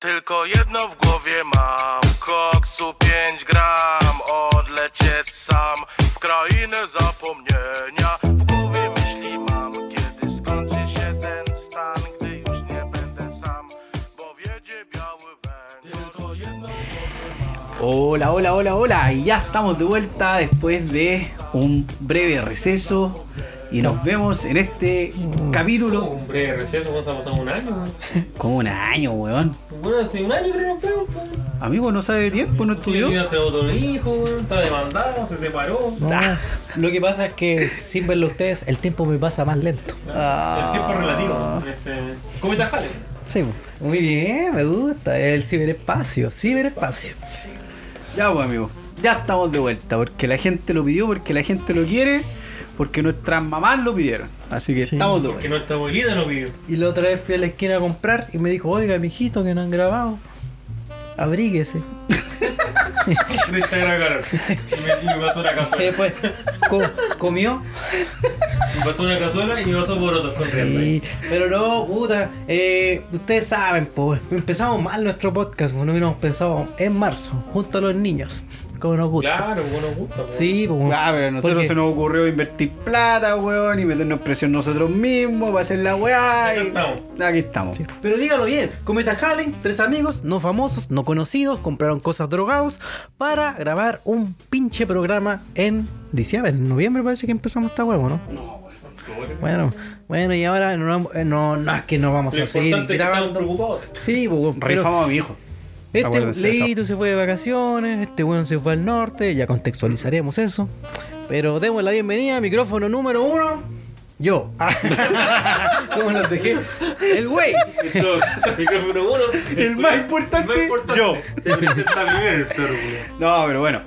Tylko jedno w głowie mam Koksu 5 gram Odlecieć sam W krainę zapomnienia W głowie myśli mam Kiedy skończy się ten stan Gdy już nie będę sam Bo wiedzie biały węgiel Tylko jedno Hola, hola, hola, hola. Y ya estamos de vuelta después de un breve receso. Y nos vemos en este capítulo. Un breve receso, vamos a pasar un año. Como un año, weón. Bueno, hace un año que no nos vemos. pues. Amigo, no sabe de tiempo, no Estudió. otro hijo, weón, está demandado, se separó. No, lo que pasa es que sin verlo a ustedes, el tiempo me pasa más lento. El tiempo es relativo. Este, ¿Cómo te jale? Sí, muy bien, me gusta. El ciberespacio, ciberespacio. Ya, pues, amigo. Ya estamos de vuelta. Porque la gente lo pidió, porque la gente lo quiere. Porque nuestras mamás lo pidieron. Así que Sí. estamos de Porque nuestra abuelita lo pidió. Y la otra vez fui a la esquina a comprar y me dijo, oiga, mijito, que no han grabado. Abríguese. Gran cara. Y me, y me pasó una Y cazuela. después co- comió. Me pasó una cazuela y me pasó por corriendo. Sí, pero no, puta. eh, ustedes saben, pues, empezamos mal nuestro podcast. No hubiéramos pensado en marzo, junto a los niños. Como nos gusta. Claro, como nos gusta. weón. Sí, pues. Ah, pero a nosotros porque- se nos ocurrió invertir plata, weón, y meternos presión nosotros mismos para hacer la weá. Aquí Y... estamos. Aquí estamos. Sí. Pero dígalo bien, Cometa Halley, tres amigos, no famosos, no conocidos, compraron cosas drogados para grabar un pinche programa en diciembre, en noviembre parece que empezamos esta huevo, ¿no? Bueno, bueno, y ahora no, eh, no, no es que no vamos Lo a seguir importante es que estamos grabando. preocupados. Sí, pues, weón, pero Rifamos a mi hijo. Este. Leito se fue de vacaciones, este weón se fue al norte, ya contextualizaremos eso. Pero demos la bienvenida, micrófono número uno, yo. ¿Cómo los dejé? El güey. Entonces, micrófono uno. El más importante, yo. Se presenta primero el perro, weón. No, pero bueno.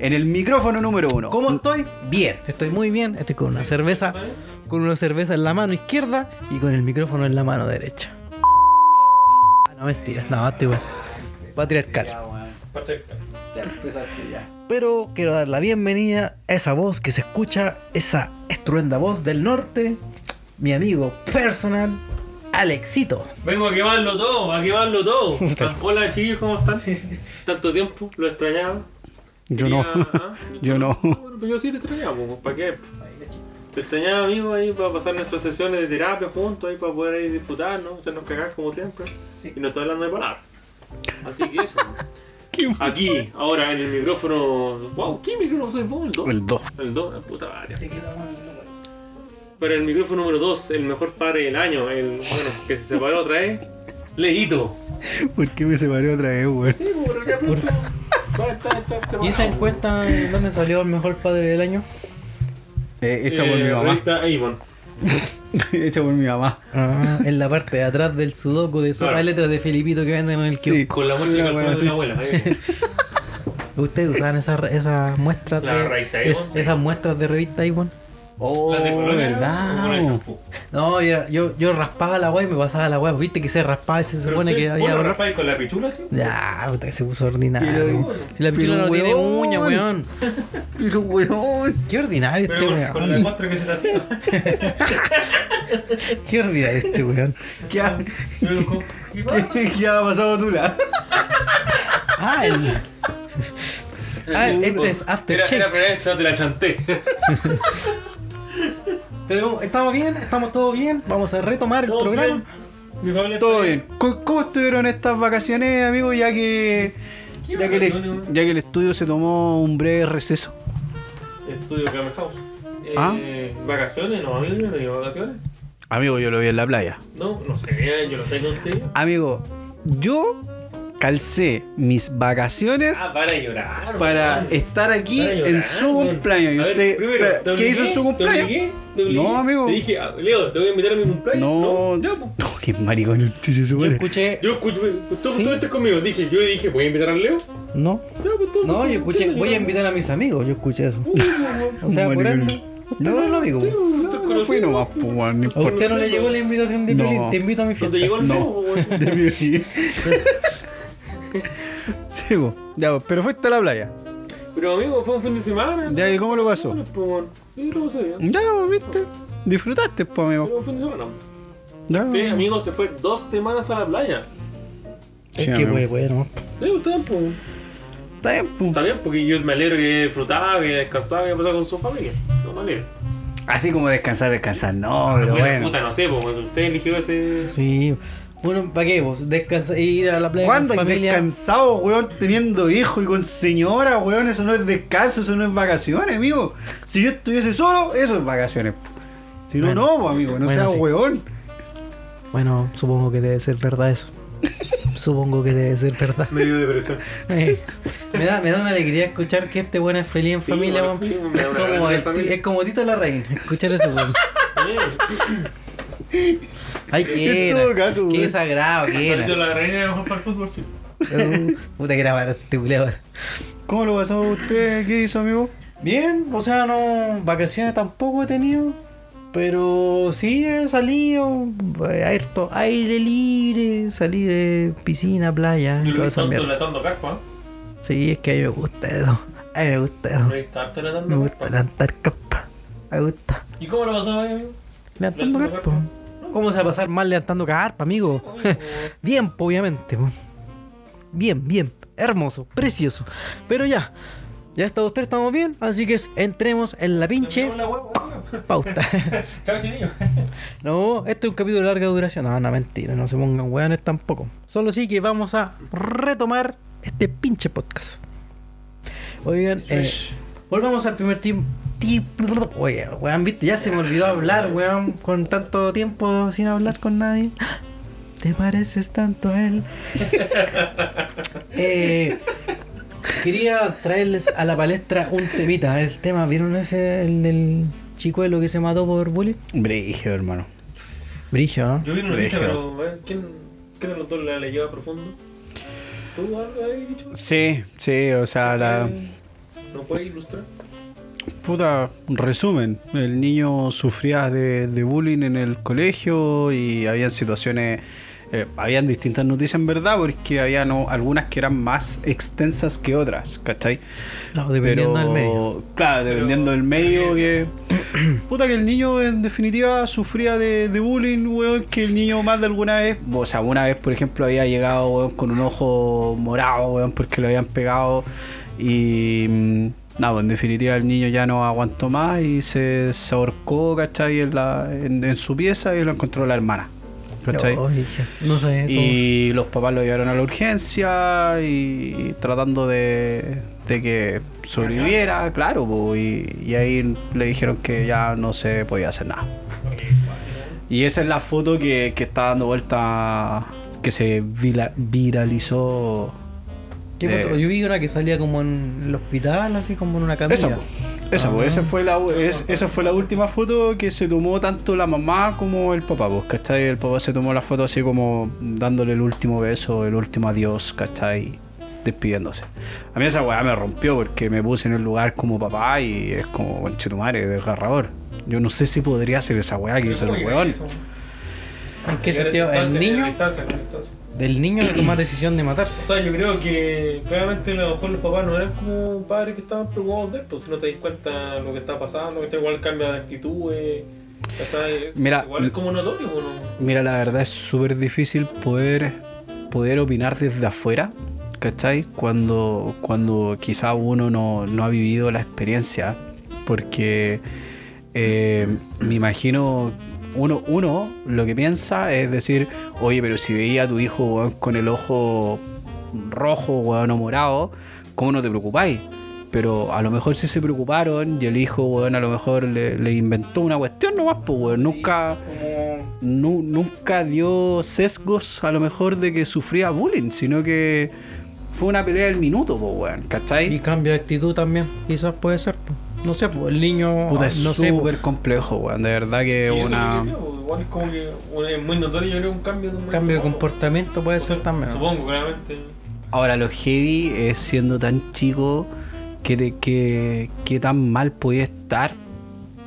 En el micrófono número uno. ¿Cómo estoy? Bien, estoy muy bien. Estoy con una cerveza, con una cerveza en la mano izquierda y con el micrófono en la mano derecha. Ah, No, mentira, no, estoy bueno. Va a tirar cal. Perfecto. Pero quiero dar la bienvenida a esa voz que se escucha, esa estruenda voz del norte, mi amigo personal, Alexito. Vengo a quemarlo todo, a quemarlo todo. Hola chicos, ¿cómo están? Tanto tiempo, lo extrañaba. Yo no. ¿ah? Yo no. Bueno, pues yo sí te extrañaba, pues, ¿para qué? Te extrañaba, amigo, ahí para pasar nuestras sesiones de terapia juntos, ahí para poder ahí disfrutar, ¿no? Hacernos cagar como siempre. Y no estoy hablando de palabras. Así que eso. Aquí, ahora en el micrófono. Wow, ¿qué micrófono soy vos? El 2. El 2. El 2, la puta madre. Pero el micrófono número 2, el mejor padre del año, el bueno, que se separó otra vez, Leito. ¿Por qué me separé otra vez, weón? Sí, pues, pero ya pronto. ¿Y esa encuesta en dónde salió el mejor padre del año? Eh, hecha por mi Eh, mamá. revista Avon. hecha por mi mamá. Ah, en la parte de atrás del sudoku de sopa Claro. de letras de Felipito que venden en el Sí. kiosco. Con la muestra de La calzón wea, de sí. la abuela. ahí. ¿Ustedes usaban esas esas muestras de es- sí. esas muestras de revista Avon? Oh, Las de colonia, verdad. con el champú. No, yo, yo, yo raspaba la weá y me pasaba la weá. Viste que se raspaba y se supone que ¿vos había lo olor? raspáis con la pichula así? Ya, puta que se puso ordinario. Pero- si la pichula no tiene weón. uña, weón. Pero, weón. Qué ordinario Pero este con, con la weón. muestra que se te hacía. Qué ordinario este weón. ¿Qué ha, ¿Qué qué, qué ha pasado tú, la? El... ah, este es Era, Aftershave. era, pero esta te la chanté. Pero estamos bien, estamos todos bien. Vamos a retomar el Todo programa. bien. Mi familia Todo bien. ¿Cómo, cómo estuvieron estas vacaciones, amigo? Ya que. ¿Qué Ya que, el, vacaciones, weón? ya que el estudio se tomó un breve receso. Estudio Game House. Eh, Ah. ¿Vacaciones? No, amigo, yo no vacaciones. Amigo, yo lo vi en la playa. No, no sé, yo lo tengo contigo. Amigo, yo calcé mis vacaciones Ah, para llorar. para weón. estar aquí Para llorar, en su cumpleaños. Y A ver, usted, primero, espera, ¿te ¿Qué hizo en su ¿Te cumpleaños? obligué? ¿Te obligué? No, amigo. Te dije, ah, Leo, te voy a invitar a mi cumpleaños. No, ya, pues. no, qué maricón el Yo escuché. Yo escucho, tú, Sí. tú estás conmigo. Dije, yo dije, voy a invitar al Leo. No. Ya, pues, entonces, No, yo escuché. ¿quién Voy a invitar a mis amigos. Yo escuché eso. O sea, por ende. Usted no es lo amigo. No fui nomás, pues, no ¿A usted no le llegó la invitación de No. Piolín? Te invito a mi ¿No fiesta. te llegó el No. Weón? Sí, pues. Ya, pero fuiste a la playa. Pero amigo, fue un fin de semana. Ya, ¿y cómo lo pasó? Bueno, pues, bueno. Sí, lo pasé bien. Ya, viste. Disfrutaste, pues, amigo. Pero un fin de semana. Ya. Este amigo se fue dos semanas a la playa. Es Sí, que amigo. puede, puede, ¿no? Sí, está bien, pues. Está bien, pues. Está bien, porque yo me alegro que disfrutaba, que descansaba, que pasaba con su familia. No me alegro. Así como descansar, descansar. No, pero Bueno, bueno. Puta, no sé, pues usted eligió ese. Sí. Bueno, ¿para qué? Vos? Descansar, ir a la playa ¿Cuándo con hay familia. descansado, weón, teniendo hijos y con señora, weón? Eso no es descanso, eso no es vacaciones, amigo. Si yo estuviese solo, eso es vacaciones. Si no, Bueno, no, amigo, no bueno, seas sí. weón. Bueno, supongo que debe ser verdad eso. supongo que debe ser verdad. Medio depresión. Eh, me, da, me da una alegría escuchar que este weón es feliz en Sí, familia, bueno, como, el familia. es como Tito la Reina, escuchar eso, weón. Ay, En qué todo era, caso, qué weón. desagrado, qué era. la reina es mejor para el fútbol, sí. Uh, puta que era barato este. ¿Cómo lo pasó usted? ¿Qué hizo, amigo? Bien, o sea, no, vacaciones tampoco he tenido. Pero sí he salido, eh, harto aire libre, salir de piscina, playa, lo toda esa mierda. carpa, ¿eh? Sí, es que a mí me gusta eso. A mí me gusta eso. He visto harto Me gusta carpa. levantar capa. Me gusta. ¿Y cómo lo pasó amigo? Levantando ¿Levantando carpa. carpa? ¿Cómo se va a pasar mal levantando carpa, amigo? bien, obviamente. Bien, bien. Hermoso, precioso. Pero ya. Ya está ustedes, estamos bien. Así que entremos en la pinche pauta. No, este es un capítulo de larga duración. No, no, mentira. No se pongan hueones tampoco. Solo sí que vamos a retomar este pinche podcast. Oigan, eh, volvamos al primer team. Oye, weón, viste, ya se me olvidó hablar, weón, con tanto tiempo sin hablar con nadie. ¿Te pareces tanto a él? Eh, quería traerles a la palestra un temita. El tema, ¿vieron ese, el del chicuelo que se mató por bullying? Brigio, hermano. Brigio, ¿no? Yo vi una noticia, pero. ¿quién, ¿quién de los dos la leyó a profundo? ¿Tú algo habías dicho? Sí, sí, o sea, la. ¿No puedes ilustrar? Puta, resumen, el niño sufría de, de bullying en el colegio y habían situaciones, eh, habían distintas noticias en verdad, porque había no, algunas que eran más extensas que otras, ¿cachai? No, dependiendo Pero, del medio. Claro, dependiendo del medio que... Puta que el niño en definitiva sufría de, de bullying, weón, que el niño más de alguna vez, o sea, una vez por ejemplo había llegado, weón, con un ojo morado, weón, porque lo habían pegado y... Nada, pues, en definitiva el niño ya no aguantó más y se, se ahorcó, ¿cachai? En, la, en, en su pieza y lo encontró la hermana, ¿cachai? No, dije, no sé. Y los papás lo llevaron a la urgencia y tratando de, de que sobreviviera, claro, po, y, y ahí le dijeron que ya no se podía hacer nada. Y esa es la foto que, que está dando vuelta, que se viralizó. ¿Qué eh, foto? Yo vi una que salía como en el hospital, así como en una camilla. Esa, esa, po, Ah. esa fue la, es- esa fue la última foto que se tomó tanto la mamá como el papá, pues, ¿cachai? El papá se tomó la foto así como dándole el último beso, el último adiós, ¿cachai? Despidiéndose. A mí esa weá me rompió porque me puse en el lugar como papá y es como, conchetumare, desgarrador. Yo no sé si podría hacer esa weá que hizo el weón. ¿En qué sentido? ¿El niño? Distancia, con distancia. Del niño de tomar decisión de O matarse. sea, yo creo que claramente a lo mejor los papás no eran como padres que estaban preocupados de esto, si no te das cuenta lo que está pasando, que igual cambia de actitudes. ¿cachai? Mira, igual es como notorio, ¿o ¿no? Mira, la verdad es súper difícil poder, poder opinar desde afuera, ¿cachai? Cuando, cuando quizá uno no, no ha vivido la experiencia, porque eh, me imagino, uno, uno lo que piensa es decir, oye, pero si veía a tu hijo con el ojo rojo weón, o morado, ¿cómo no te preocupáis? Pero a lo mejor sí se preocuparon y el hijo, weón, a lo mejor le, inventó una cuestión nomás, pues, weón. Nunca, nu- nunca dio sesgos a lo mejor de que sufría bullying, sino que fue una pelea del minuto, pues, weón, Y ¿cachai? cambio de actitud también, quizás puede ser. po. No sé, pues el niño. Puta, es no po. súper complejo, weón, de verdad que Sí, es una... que pues, igual es como que un- es muy notorio, yo creo, un cambio de un cambio de comportamiento puede ser también. Supongo, claramente. Ahora, lo heavy es siendo tan chico que, te, que, que tan mal puede estar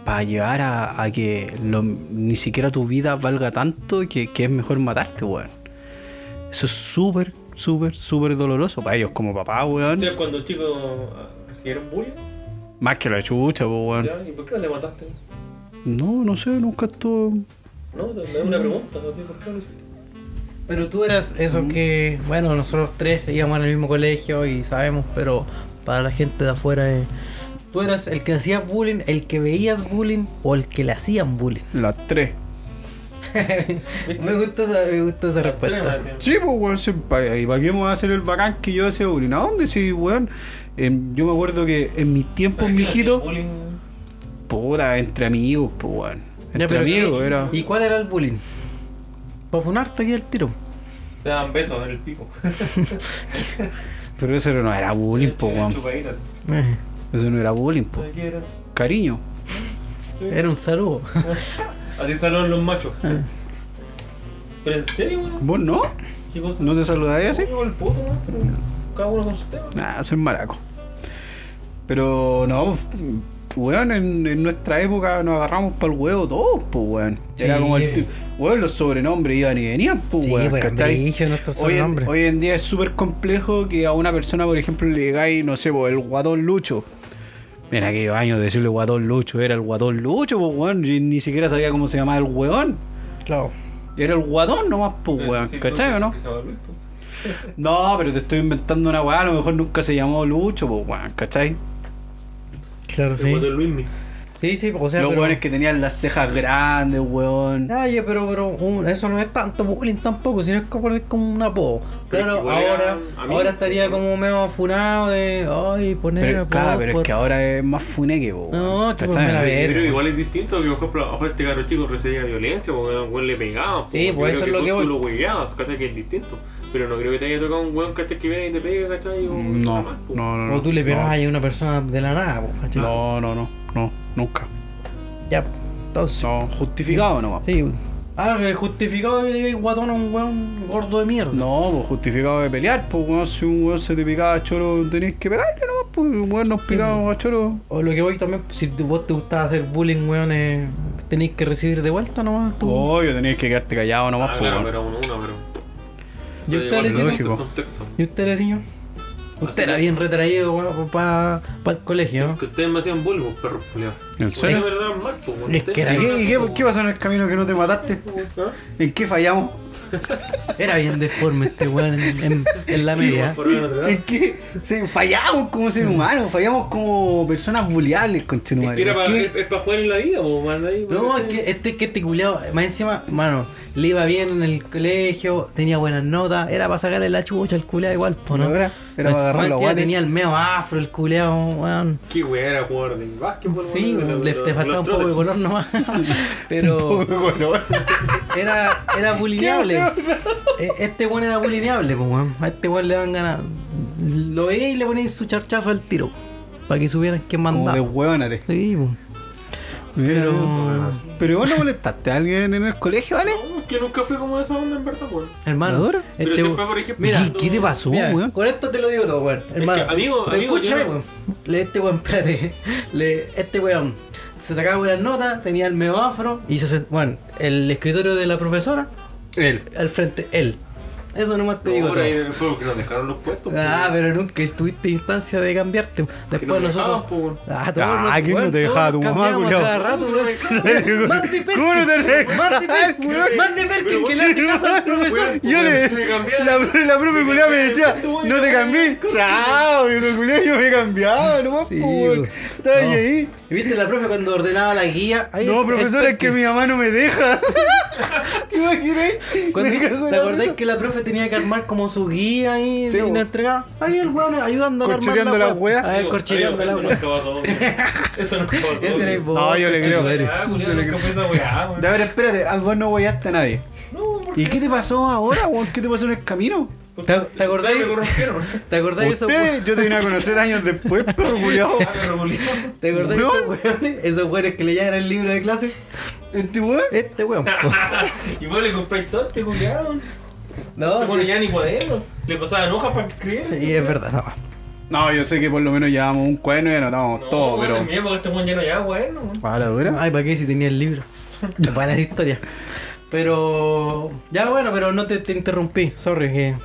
para llevar a, a que lo- ni siquiera tu vida valga tanto que, que es mejor matarte, weón. Eso es súper, súper, súper doloroso para ellos como papá, weón. Ustedes cuando chicos recibieron bullying, Más que la chucha, pues, weón. ¿ya? ¿y por qué no te mataste? No, no sé, nunca estuvo... No, doy una pregunta, así, ¿por qué no lo hiciste? Pero tú eras eso que, bueno, nosotros tres íbamos en el mismo colegio y sabemos, pero para la gente de afuera es... ¿Tú eras el que hacías bullying, el que veías bullying o el que le hacían bullying? Las tres. me gusta esa, me gusta esa respuesta. Sí, pues, weón, ¿y para qué vamos a hacer el bacán que yo hacía bullying? ¿A dónde sí, weón? Em, yo me acuerdo que en mis tiempos, mijito, puta, entre amigos, pues, weón. Ya, Entre pero amigos, ¿qué- era. ¿Y cuál era el bullying? Para funarte aquí el tiro. Se dan besos en el pico. Pero eso no era bullying, pues, weón. Eh, Eso no era bullying, pues. ¿Qué eras? Cariño. Era un saludo. Así saludan los machos. ¿Pero en serio, weón? ¿Vos no? ¿Qué cosa? ¿No te saludáis así? Yo el puto, weón, cada uno con su tema. Nah, soy maraco. Pero no, f- weón, en, en nuestra época nos agarramos para el huevo todos, pues, weón. Era Sí. como el. Weón, los sobrenombres iban y venían, pues, Sí, weón. pero nuestros Hoy en, sobrenombres. hoy en día es súper complejo que a una persona, por ejemplo, le digáis, no sé, pues, el guatón Lucho. En aquellos años decirle guatón Lucho era el guatón Lucho, pues, weón. Yo ni siquiera sabía cómo se llamaba el weón. Claro. Era el guatón nomás, pues, weón. Sí, ¿Cachai o no? pues. No, pero te estoy inventando una weá, a lo mejor nunca se llamó Lucho, pues, weón, ¿cachai? Claro, El sí. de Luismi. Sí, sí, o sea, Los pero... weones que tenían las cejas grandes, weón. Ay, pero, pero un- eso no es tanto bullying tampoco, sino es como, es como un apodo. Pero Claro, que igual ahora, amigo, ahora estaría pues, como medio funado de, ay, poner Pero, claro, pero por- es que ahora es más funeque, po, No, weón, chúpame ¿cachai? la verga. Pero igual es distinto que, por ejemplo, mejor este caro chico recibía violencia porque a un weón le pegaban. Sí, pues eso es lo que voy. tú lo hueveabas, ¿cachai? Que es distinto. Pero no creo que te haya tocado un weón ¿cachai? que viene y te pega, ¿cachai? O No, más, pues. no, no. O tú le no. pegabas a una persona de la nada, po, ¿cachai? No, no, no, no, nunca. Ya, entonces. No, justificado nomás. Sí. Ah, que justificado que le digáis guatón a un weón gordo de mierda. No, pues justificado de pelear, pues weón, si un weón se te picaba a choro, tenías que pegarle nomás, pues un weón nos picaba a choro. O lo que voy también, si vos te gustaba hacer bullying, weón, eh, tenéis que recibir de vuelta nomás. Tú. Obvio, tenías que quedarte callado nomás, Ah, pues claro, weón. pero uno, uno, pero. ¿Y usted, Igual le es Lógico. distinto el contexto. ¿Y usted, le señor? Usted era bien retraído, weón, para el colegio. Que ustedes me hacían bullying, pues, perros culiados. ¿En serio? pues. Es que era- ¿Y me qué, y qué- trataban qué pasó en el camino que no te mataste? ¿Ah? ¿En qué fallamos? Era bien deforme este weón en, en- en la media. ¿En qué? Sí, fallamos como seres humanos, fallamos como personas buleables, Es conchetumare. que era ¿Por para, qué? es, es para jugar en la vida, pues, man, ahí, No, pues, es que este, que este culiao, más encima, mano, le iba bien en el colegio, tenía buenas notas, era para sacarle la chucha al culiao igual, po, ¿no? No, era- era para agarrar la guate. tenía el meo afro, el culiao, weón. Qué weá era jugador de básquetbol, Sí, weón, weón, le, te faltaba un poco de color nomás. Pero era, era bulineable. Eh, Este weón era bulineable, pues weón. A este weón le dan ganas. Lo veía y le ponían su charchazo al tiro. Para que supieran quién Como de mandaba. hueonare. Sí, pues. Pero. Pero vos no molestaste a alguien en el colegio, ¿vale? No, es que nunca fui como de esa onda, en verdad, weón. Hermano, ¿Maduro? Pero este siempre, por ejemplo, mira, ¿Qué te pasó, Mira, weón? con esto te lo digo todo, weón. Hermano. que, amigo, pero amigo, escúchame, no- weón. Le, este weón, espérate. Le, este weón se sacaba buenas notas, tenía el medio afro y se sent- Bueno, el escritorio de la profesora, Él. al frente, él. Eso nomás te No, digo por ahí fue porque nos dejaron los puestos. Ah, pues, pero nunca estuviste instancia de cambiarte. Después nos nosotros. dejaban, pues. Ah, todos Ah, nos- ¿quién no te dejaba tu mamá, culiao? cada rato, weón. Marty Perkin. ¿Cómo no te dejas? Marty Perkin, que le hace caso al profesor. Yo le. La, profe culiada me decía, no te cambié. Chao, yo no culiao, yo me cambiaba nomás, po, weón. Estaba ahí, No. ahí. ¿Y ¿Viste la profe cuando ordenaba la guía? No, profesor, es que mi mamá no me deja. ¿Te imaginas? ¿Te acordáis que la profe tenía que armar como su guía y, Sí, y nos entregaba? Ahí el weón ayudando a armar la la wea. A ver, corcheteando la wea. Eso. Eso nunca pasó. Ese era el No, yo le creo. Ah, esa weá, weón. Ya, a ver, espérate, vos no guayaste a nadie. No, ¿por ¿Y qué te pasó ahora, weón? ¿Qué te pasó en el camino? ¿Te- ustedes corrompieron. ¿Te acordás de esos Usted, yo te vine a conocer años después, perro culiao. Ah. ¿Te acordás de esos Weón. weones? Esos weones que leían el libro de clase. ¿Este weón? Este weón. Y vos le compré todo este culiao. No, No sí. pone ya ni cuaderno. Le pasaban hojas para escribir. Sí, es verdad. No. No, yo sé que por lo menos llevamos un cuaderno y anotamos No, todo, pero. Mi época este ya no cuaderno. ¿Para la dura? Ay, ¿para qué si tenía el libro? Buenas historias. Pero. Ya bueno, pero no te, te interrumpí. Sorry que.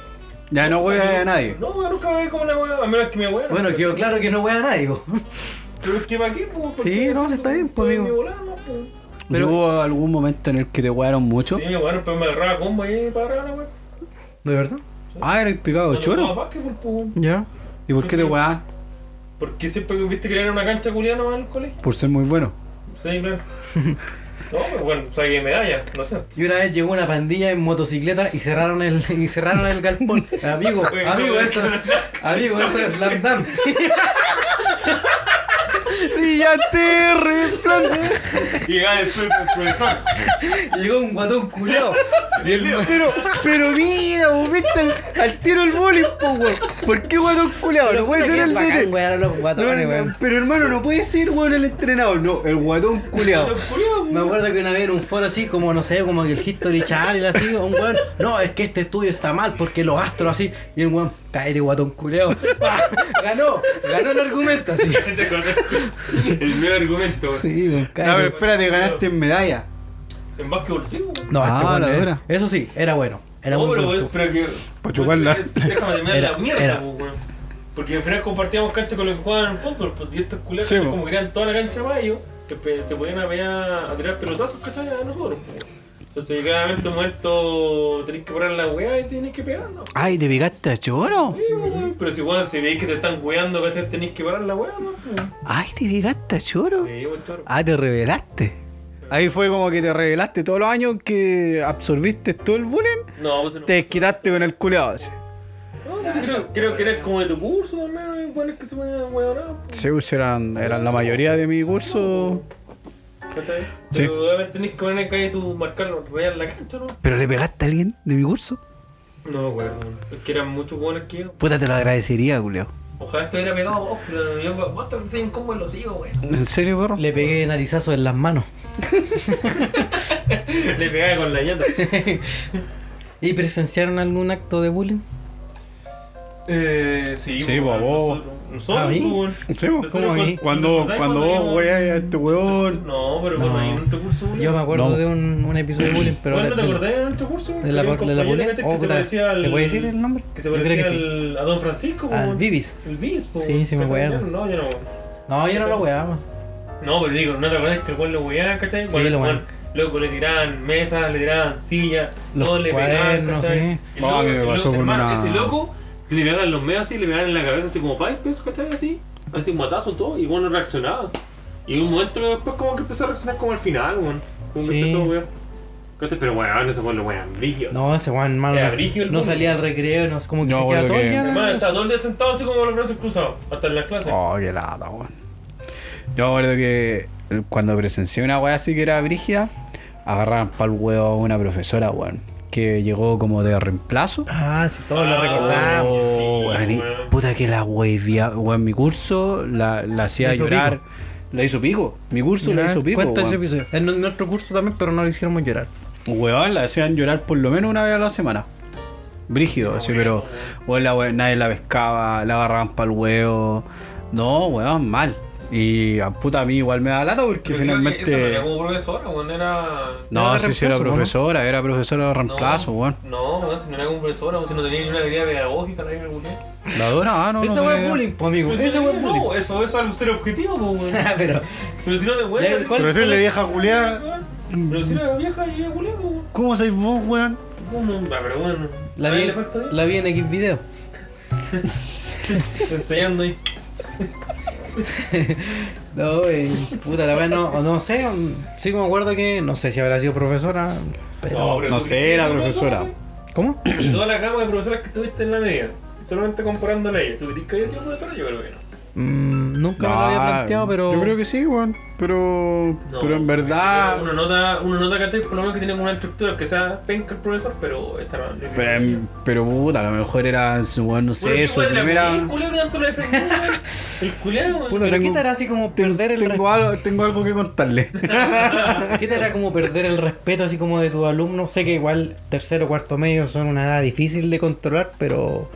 Ya no voy a nadie. No, nunca voy como la weá, a menos que me weá. Bueno, quedó claro que no voy a nadie, po. Pero es que para qué, pues. ¿Por Sí, no, eso? está bien, pues, Estoy amigo. pues. Pero- ¿Hubo algún momento en el que te guayaron mucho? Sí, mi weón, pero me agarraba combo ahí para agarrar la. ¿De verdad? Ah, era picado Cuando choro. Ya. ¿Y por qué te weón? Porque siempre que viste que era una cancha culiana más en el colegio. Por ser muy bueno. Sí, claro. No, pero bueno, saqué medalla, no sé. Y una vez llegó una pandilla en motocicleta y cerraron el, y cerraron el galpón. Amigo, amigo, eso- eso, amigo, eso es Slam Dunk. Brillante resplandor. Y llegaba el profesor. Llegó un guatón culeado. Pero, pero mira, vos viste al, al tiro el boli, po, weón. ¿Por qué guatón culeado? No puede ser el DT. No, guatones, no, weón. pero hermano, no puede ser weón el entrenador, no, el guatón culeado. Me acuerdo que una vez en un foro así, como no sé, como que el History Channel así, un weón, no, es que este estudio está mal porque los astros así, y el weón, cállate guatón culeado. ganó, ganó el argumento así. El nuevo argumento. Sí, ver, cállate. espérate, ganaste en medalla. En básquetbol, sí. No, Ah, este la eh, dura. Eso sí, era bueno. Era no, muy pero, bueno. pero que. Pa' chuparla. pues, es- Déjame terminar Era- la mierda, era. pues, weón. Porque al final compartíamos cancha con los que jugaban en fútbol, pues, y estos culeros Sí, que po. como querían toda la cancha para ellos, que pe- se podían a, a tirar pelotazos, ¿cachai? A nosotros, pues. Entonces, un momento tenés que parar la weá y tenés que pegarla. Ay, ¿te pegaste a choro? Sí, pues, weón. Pero si weón, si veis que te están weando. Tenés que parar la weá, ¿no? Ay, ¿te pegaste a choro? Sí, weón. Ah, te revelaste. Ahí fue como que te revelaste todos los años que absorbiste todo el bullying. No, pues no. Te desquitaste con el culeado. así. No, pues, creo, creo que eres como de tu curso, también, hay weones que se ponían a weonar, pues. Sí, eran, eran la mayoría de mi curso. Sí. Pero obviamente tenés que poner en calle tu marcarlo, rayar la cancha, ¿no? ¿Pero le pegaste a alguien de mi curso? No, weón. Es que eran muchos buenos que yo. Puta, te lo agradecería, culeado. Ojalá te hubiera pegado vos, pero yo, vos te enseñan cómo los sigo, weón. ¿En serio, perro? Le pegué narizazo en las manos. Le pegaba con la ñata. ¿Y presenciaron algún acto de bullying? Eh, sí, Sí, pues, vos. Nosotros, nosotros, ¿A mí? pues. Sí. Nosotros ¿Cómo a mí? Cuando, ¿recordáis cuando vos weas a este weón. No, pero No. cuando hay en nuestro curso, weón. Yo me acuerdo No. de un, un episodio de bullying, pero ¿Pero de, ¿No te acordás de nuestro curso? weón? de la, un de la bullying. ¿cachai? Oh, se parecía al- ¿Se puede decir el nombre? Que se Yo creo parecía que sí. al- a Don Francisco, Al weón. Vivis. El Vivis, po, Sí, sí me acuerdo. No, yo no. No, yo no lo weaba. No, pero digo, ¿no te acuerdas que el weón lo weaba, cachai? Sí, lo weaba. weón, Loco, le tiraban mesas, le tiraban sillas, Los todo le pegaban, Ah, loco- a mí me pasó con una- Ese loco, le pegaban los medios así, le pegaban en la cabeza así como pipes, ¿cachai? Así, así un matazo todo, y bueno, reaccionaba. Y un momento que después como que empezó a reaccionar como al final, weón. Como que Sí. empezó, weón. Pero weón, ese weón lo weón, brígido. No, ese weón. Era no- No salía al recreo, no, como que Yo se me queda acuerdo todo el que- día. Hermano, estaba todo el día sentado así como con los brazos cruzados, hasta en la clase. Oh, qué lata, weón. Yo me acuerdo que eh, cuando presencié una wea así que era brígida, agarraban pa'l huevo a una profesora, weón. Que llegó como de reemplazo. Ah, sí, todos lo Ah, recordamos. Oh, sí, weón, y weón. puta que la wea weón. Mi curso la, la hacía La llorar. La hizo pico. Mi curso la Ya, hizo pico. Cuenta ese weón. episodio. En nu- nuestro curso también, pero no lo hicieron llorar. Weón, la hacían llorar por lo menos una vez a la semana. Brígido, así, pero weón, la we- nadie la pescaba, la agarraban para el huevo. No, weón, mal. Y a puta a mí igual me da lata porque Pero que Esa no era finalmente. como profesora, weón, era. No, Era de sí, sí, era reemplazo, ¿no? profesora, era profesora de reemplazo, no, weón. No, weón, si no era como profesora, weón, si no tenía ni una habilidad pedagógica, la hija. La dora, ah, no. Ese no weón es bullying, pues amigo. Si weón es no, bullying. eso eso es al ser objetivo, po, weón. pero. Pero si no te. ¿cuál- Pero si le vieja Julián, Pero si era vieja y po, weón. ¿cómo sois vos, weón? ¿Cómo? Ah, pero bueno. La ¿a él vi, la vi en X video. Enseñando ahí. No, eh, puta, la verdad no, no sé. mm, Sí me acuerdo que, no sé si habrá sido profesora, pero... pero no sé, era profesora. ¿Cómo? De toda la gama de profesoras que tuviste en la media, solamente comparándola a ella, ¿tú crees que haya sido profesora? Yo creo que no. Mm, nunca me lo había planteado, pero... Yo creo que sí, weón. Pero. No, pero en verdad. Uno nota, uno nota que por lo menos que tiene como una estructura que sea penca el profesor, pero esta no. Pero, pero puta, a lo mejor era, su- weón, no Bueno, sé, ¿qué su weón de la primera. El culiao que tanto lo defendió, weón. El culiao, weón. Puta, ¿Pero qué te hará así como perder el Tengo algo, tengo algo que contarle. ¿Qué te hará como perder el respeto así como de tus alumnos? Sé que igual tercero o cuarto medio son una edad difícil de controlar, pero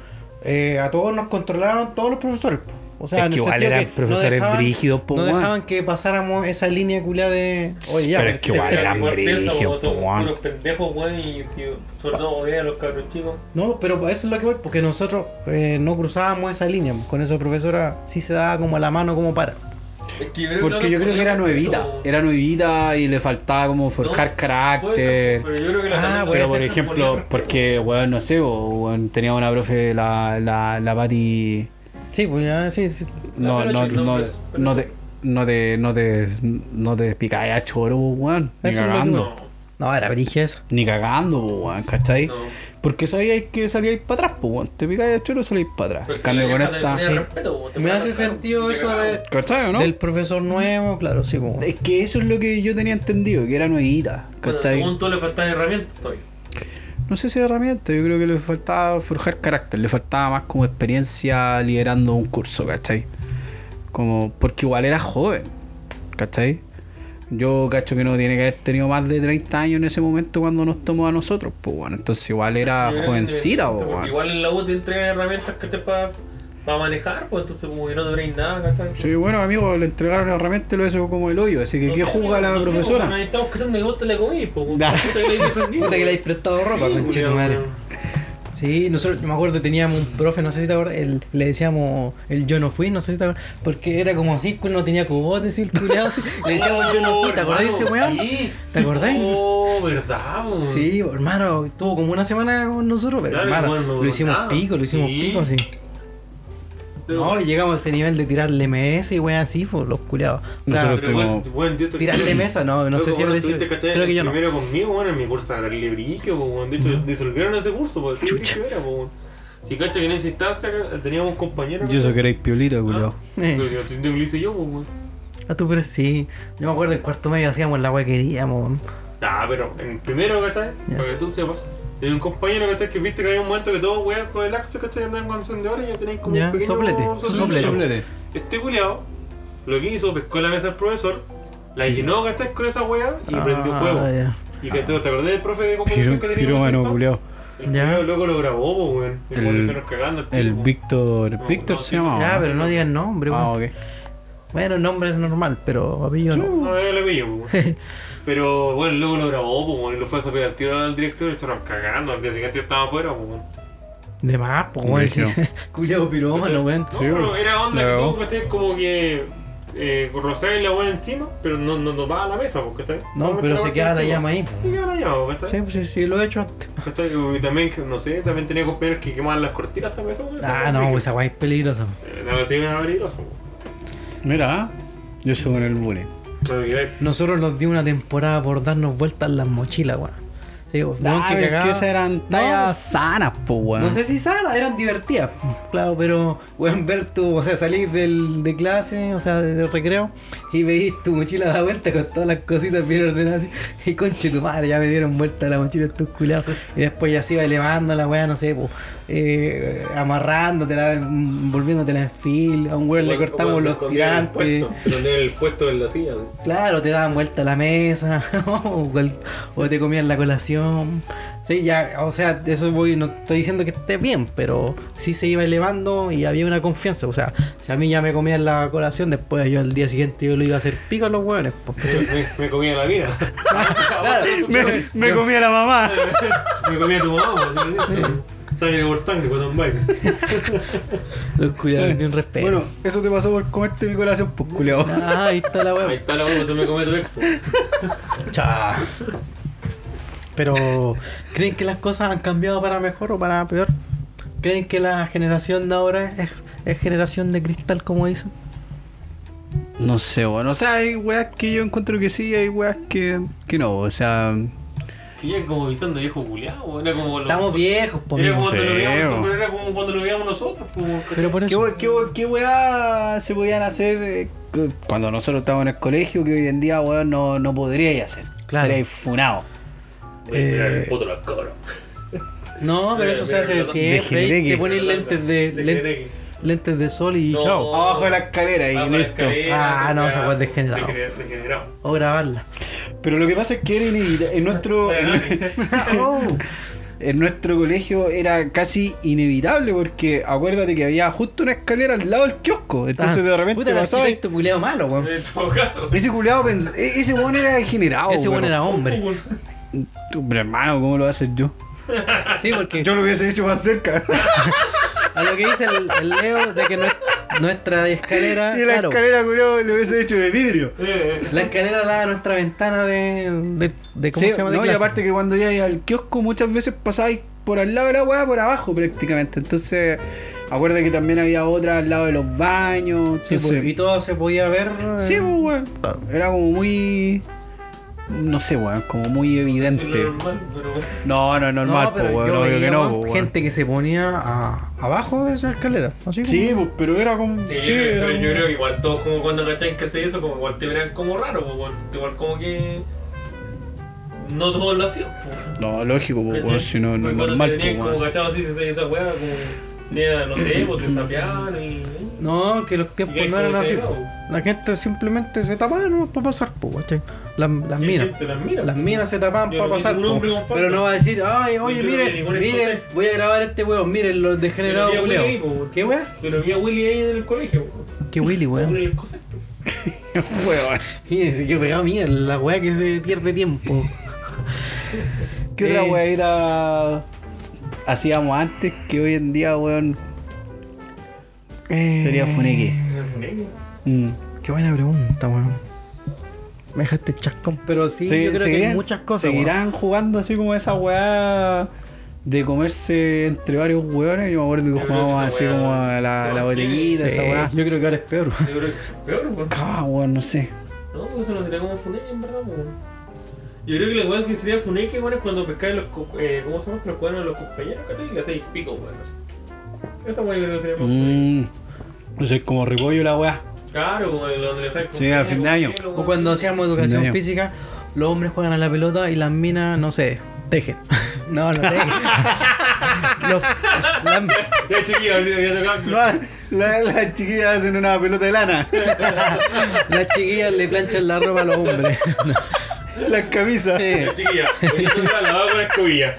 eh, a todos nos controlaron todos los profesores. po. O sea, Es que igual eran que profesores no dejaban- brígidos, No dejaban que pasáramos esa línea culia de... Oye, ya, Pero es pues, que igual eran brígidos, puros pendejos, weón, y si, sobre todo a los cabros chicos. No, pero eso es lo que voy, porque nosotros eh, no cruzábamos esa línea. Con esa profesora sí se daba como la mano como para. Es que yo creo Porque que yo creo que era no nuevita. Era nuevita y le faltaba como forjar carácter. Pero yo creo que la Ah, Pero por ser, ejemplo, porque, weón, no sé, weón, tenía una profe, la, la, la Pati. Sí, pues ya, sí, sí. No, no, no, pero- no te. No te, no te, no te picáis a choro, weón. Ni cagando. No, era brigia eso. Ni cagando, weón, ¿cachai? No. Porque sabíais que salíais para atrás, pues, weón. Te picáis a choro, salíais para atrás. Cambio, con esta. Me hace sentido eso de- ¿Cachai o no? del profesor nuevo, claro, sí, como. Es que eso es lo que yo tenía entendido, que era nuevita, ¿cachai? Según tú le faltan herramientas todavía. No sé si herramienta, yo creo que le faltaba forjar carácter, le faltaba más como experiencia liderando un curso, ¿cachai? Como, porque igual era joven, ¿cachai? Yo cacho que no tiene que haber tenido más de 30 años en ese momento cuando nos tomó a nosotros, pues bueno, entonces igual era que jovencita, pues porque bueno. Igual en la U te entregan herramientas que te para manejar, pues entonces como que no deberéis nada, ¿cachai? Sí, bueno, amigo, le entregaron herramientas y lo hizo como el hoyo, así que No ¿qué juzga la no sé, pues, profesora? Necesitamos que tú me guste la comida, pues. Puta que que le habéis prestado ropa, Sí, conche tu culiao, madre. Sí, nosotros, yo me acuerdo, teníamos un profe, no sé si te acuerdas, el- le decíamos el yo no fui, no sé si te acuerdas, porque era como así, no tenía cogote, así, el culiado, así, le decíamos yo no fui, ¿te acordás de ese weón? Sí. ¿Te acordás? Oh, verdad, weón. Sí, hermano, estuvo como una semana con nosotros, pero Claro, hermano, bueno, lo hicimos verdad. pico, lo hicimos Sí. pico, así. Pero- No, llegamos a ese nivel de tirarle mesa y weón así, pues los culiados. O sea, Nosotros tuvimos- yo- tirarle mesa, no, no sé si bueno, estar Creo que yo no. Primero conmigo, bueno, en mi curso de darle brigio, pues, weón. De hecho, disolvieron ese curso, pues, sí, Chucha. era, pues. Si cacha que en esa instancia teníamos un compañero. Yo eso que erais piolita, Ah, culiao. Eh. Pero si no que lo hice yo, pues, weón. Ah, tú, pero sí. Yo me acuerdo en cuarto medio hacíamos la weá que queríamos. Ah, pero en primero, ¿cachai? Para que tú sepas. Tenía un compañero, ¿cachai? Que viste que había un momento que todos weón con el axe, ¿cachai? Andaban con encendedores y ya tenéis como Ya, un pequeño soplete, soplete. Soplete. Este culiao lo que hizo, pescó la mesa del profesor, la llenó, ¿cachai? Con esa weá y prendió Ah, fuego. Y que te, ¿te acordás del profe de composición que? Pirómano, entonces? culiao. El Ya. luego lo grabó, weón. El- cagando el El. Víctor. No, Víctor no, se sí. llamaba. Ya, pero no digan nombre, Ah, weón. Bueno, el nombre es normal, pero apellido no. No, pillo, po, weón. Pero bueno, luego lo grabó, weón, y lo fue a saber al tiro al director y estaban cagando. Al día siguiente estaba afuera, weón. De más, pues, weón. Brígido. Culiado pirómano, weón. No, Sí, pero era onda que tú, ¿cachai? Como que eh, rozáis la weá encima, pero no, no, no va a la mesa, po, ¿cachai? No, Solamente pero la se queda la llama ahí. Se queda la llama, po, ¿cachai? Sí, pues sí, sí, lo he hecho antes. Y también, no sé, también tenía compañeros que quemaban las cortinas también, eso, weón. Ah, no, pues esa weá es peligrosa. Eh, No, sí. Mira, ¿ah? yo soy con el bullying. No, Nosotros nos dio una temporada por darnos vueltas las mochilas, weón. Sí, weón, Ah, que esas eran tallas sanas, po, weón. No sé si sanas, eran divertidas, claro, pero, weón, ver tu, o sea, salir del, de clase, o sea, del recreo, y veís tu mochila da vuelta con todas las cositas bien ordenadas, así, y conche tu madre, ya me dieron vuelta la mochila estos culiados, y después ya se iba elevando la weá, no sé, pues, eh, amarrándotela, envolviéndotela en fil, a un weón le cortamos los tirantes. escondían el puesto en la silla. Claro, te daban vuelta la mesa o, te comían la colación. Sí, ya, o sea, eso voy, no estoy diciendo que esté bien, pero sí se iba elevando y había una confianza. O sea, si a mí ya me comían la colación, después yo al día siguiente yo lo iba a hacer pico a los hueones. me, me comía la vida. me, me comí a la mamá. me comía tu mamá, Sangre por sangre, con un baile. Los culiados ni un respeto. Bueno, eso te pasó por comerte mi colación, pues, culiao. Ah, ahí está la Ahí hueá. está la hueá, tú me comes tu expo. Cha. Pero, ¿creen que las cosas han cambiado para mejor o para peor? ¿Creen que la generación de ahora es, es generación de cristal, como dicen? No sé, bueno, o sea, hay weas que yo encuentro que sí, hay weas que, que no, o sea, Viejo culiado, era como Estamos viejos, po, Era amigo. como cuando lo veíamos, pero era como cuando lo veíamos nosotros. Como, Pero por ¿qué, eso. qué, qué weas se podían hacer eh, cu- cuando nosotros estábamos en el colegio que hoy en día, weón, no, no podríais hacer? Claro. Seríais funado. Era Eh. No, pero eso se hace De siempre. Te pones lentes de. Lentes de sol y No. chao. Abajo de la escalera y Ah, listo. escalera, Ah, no, esa es degenerado. degener- Degenerado. O grabarla. Pero lo que pasa es que era inevitable. En nuestro, en, Oh. en nuestro colegio era casi inevitable porque acuérdate que había justo una escalera al lado del kiosco. Entonces de repente Ah, Puta, pasaba arquitecto culiao malo, weón. En todo caso. Ese culiado pens- e- ese weón era degenerado. Ese weón era hombre. Tú, pero hermano, ¿cómo lo haces yo? Sí, porque Yo lo hubiese hecho más cerca. A lo que dice el, el Leo de que, nues- nuestra escalera. Y la claro, escalera, culiao, lo hubiese hecho de vidrio. la escalera da a nuestra ventana de. de, de- ¿Cómo Sí, se llama? De no, y clase. aparte que cuando ibais al kiosco muchas veces pasáis por al lado de la weá, por abajo prácticamente. Entonces, acuerda que también había otra al lado de los baños. Sí, pues, y todo se podía ver. eh, Sí, pues, weón. Era como muy. No sé, weón, como muy evidente. normal, pero No, no es normal, pues, pero weón, obvio que no, pues, weón. gente que se ponía a- abajo de esa escalera. Así como- Sí, pues, pero era como. Sí, Sí, yo, creo- era pero yo como- creo que igual todos como cuando cachan que hace eso, como igual te verán como raro, pues, igual, como que no todos lo hacían. Pues, No, lógico, pues, si no, no es normal, te pues, tenían como weón. cachados así, se hacía esa weá, como tenía, no sé, pues te sapeaban y... No, que los tiempos no eran así. po. La gente simplemente se tapaba nomás para pasar, po, ¿cachai? Las, las minas. Las minas. Las minas se tapaban Yo para pasar, falda. pero no va a decir, ay, oye, miren, miren, voy a grabar este weón, miren los degenerados culeados. ¿Qué weón? Pero vi a Willy ahí en el colegio. po. ¿Qué Willy, weón? Weón. Fíjense que pegado, miren, la weá que se pierde tiempo. ¿Qué otra Eh. weá hacíamos antes que hoy en día, weón? Sería funeque. Mm. Qué buena pregunta, weón. Me dejaste chascón, pero sí, Se- yo creo que hay seguirán- muchas cosas. Seguirán jugando así como esa weá de comerse entre varios weones. Yo me acuerdo que jugábamos así weá como a la, la botellita, weón. esa Sí, weá. Yo creo que ahora es peor. Yo creo que peor, po. Ah, weón, no sé. No, pues eso no sería como funeque, en verdad, po. Yo creo que la weá que sería funeque, weón, es cuando pescáis los, eh, ¿cómo se llama? Los cuernos de los compañeros, ¿cachai? Y le hacéis pico, weón. Esa weá yo creo que sería más. Mm. No sé, como repollo la weá. Claro, como el donde le dejáis Sí, al fin de año. O cuando hacíamos educación física, los hombres juegan a la pelota y las minas, no sé, tejen. No, no tejen. Los- había tocado. Las la chiquillas hacen una pelota de lana. las chiquillas le planchan la ropa a los hombres. Las camisas. Ya chiquilla, con escobilla.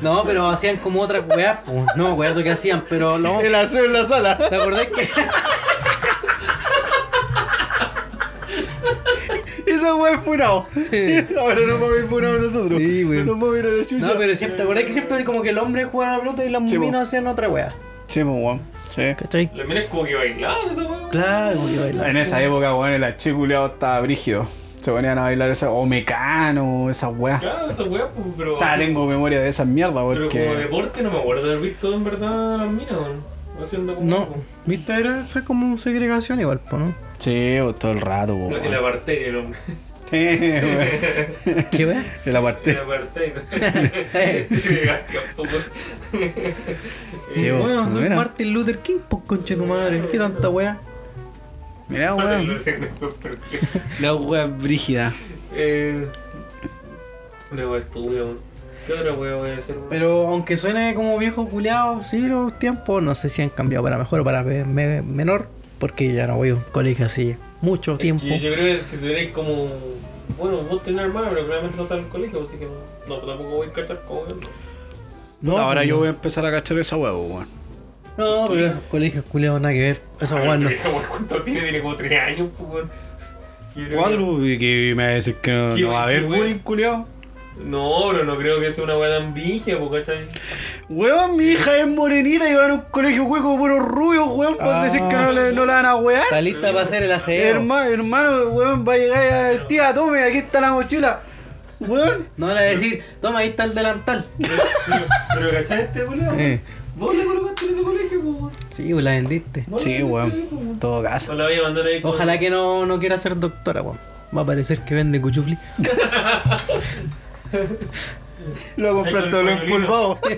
No, pero hacían como otras weas. pues, No me acuerdo qué hacían, pero los El azul en la sala. ¿Te acordás que.? Weá es funado. Ahora no vamos a ir funado nosotros. Sí, weón. No vamos a ir a la chucha. No, pero siempre, ¿te acordás que siempre como que el hombre jugaba a la pelota y las Sí, minas hacían otra wea? Sí, pues, weón. Sí. ¿Cachai? Las minas como que bailaban esa weá. Claro, como que bailaban. En esa época, weón, el H culiado estaba brígido. Se ponían a bailar esa, o mecano, esas weas. Claro, esa weá, pues, pero. O sea, tengo memoria de esas mierdas, Pero como porque. deporte no me acuerdo de haber visto en verdad las minas, weón. No, viste, era esa como segregación igual, po, ¿no? Sí, pues, todo el rato, po, El apartheid del hombre. ¿Qué wea? El aparte. El apartheid. Segregación, po. Sí, po, bueno, soy mira. Martin Luther King, pues conche tu madre. ¿Qué tanta wea? Mira, weón. La wea brígida. Eh. Una wea estúpida, weón. ¿Qué otra wea voy a hacer, weón? Pero aunque suene como viejo culiado, sí, los tiempos no sé si han cambiado para mejor o para me- menor, porque ya no voy a un colegio así mucho Es que tiempo. Yo creo que si tuvierais como. Bueno, vos tenés hermano, pero claramente no está en el colegio, así que no, no tampoco voy a cachar como. No, Ahora pues yo no. voy a empezar a cachar esa wea, po, weón. No, pero esos colegios culiados nada que ver. Esos Ah, weón no. esa ¿Cuánto tiene? Tiene como 3 años, pues, weón. Yo creo que- Cuadro, y que me va a decir que no, ¿Qué- no va a haber bullying, culiao. No, pero no creo que sea una weá tan vigia, porque está ahí. Weón, mi hija es morenita y va a un colegio hueco puros rubios, weón, para Ah. decir que no, le, no la van a wear. Está lista para hacer el aseo. Hermano, hermano, weón, va a llegar a tía, tome, aquí está la mochila. Weón, No le va a decir, toma, ahí está el delantal. Pero, pero ¿cachai este? Eh. Vos le colocaste en ese colegio, weón. Sí, pues la vendiste. Sí, weón. todo caso. O la voy a mandar ahí con- Ojalá que no, no quiera ser doctora, weón. Va a parecer que vende cuchufli. Lo compré Ahí todo lo el empolvado.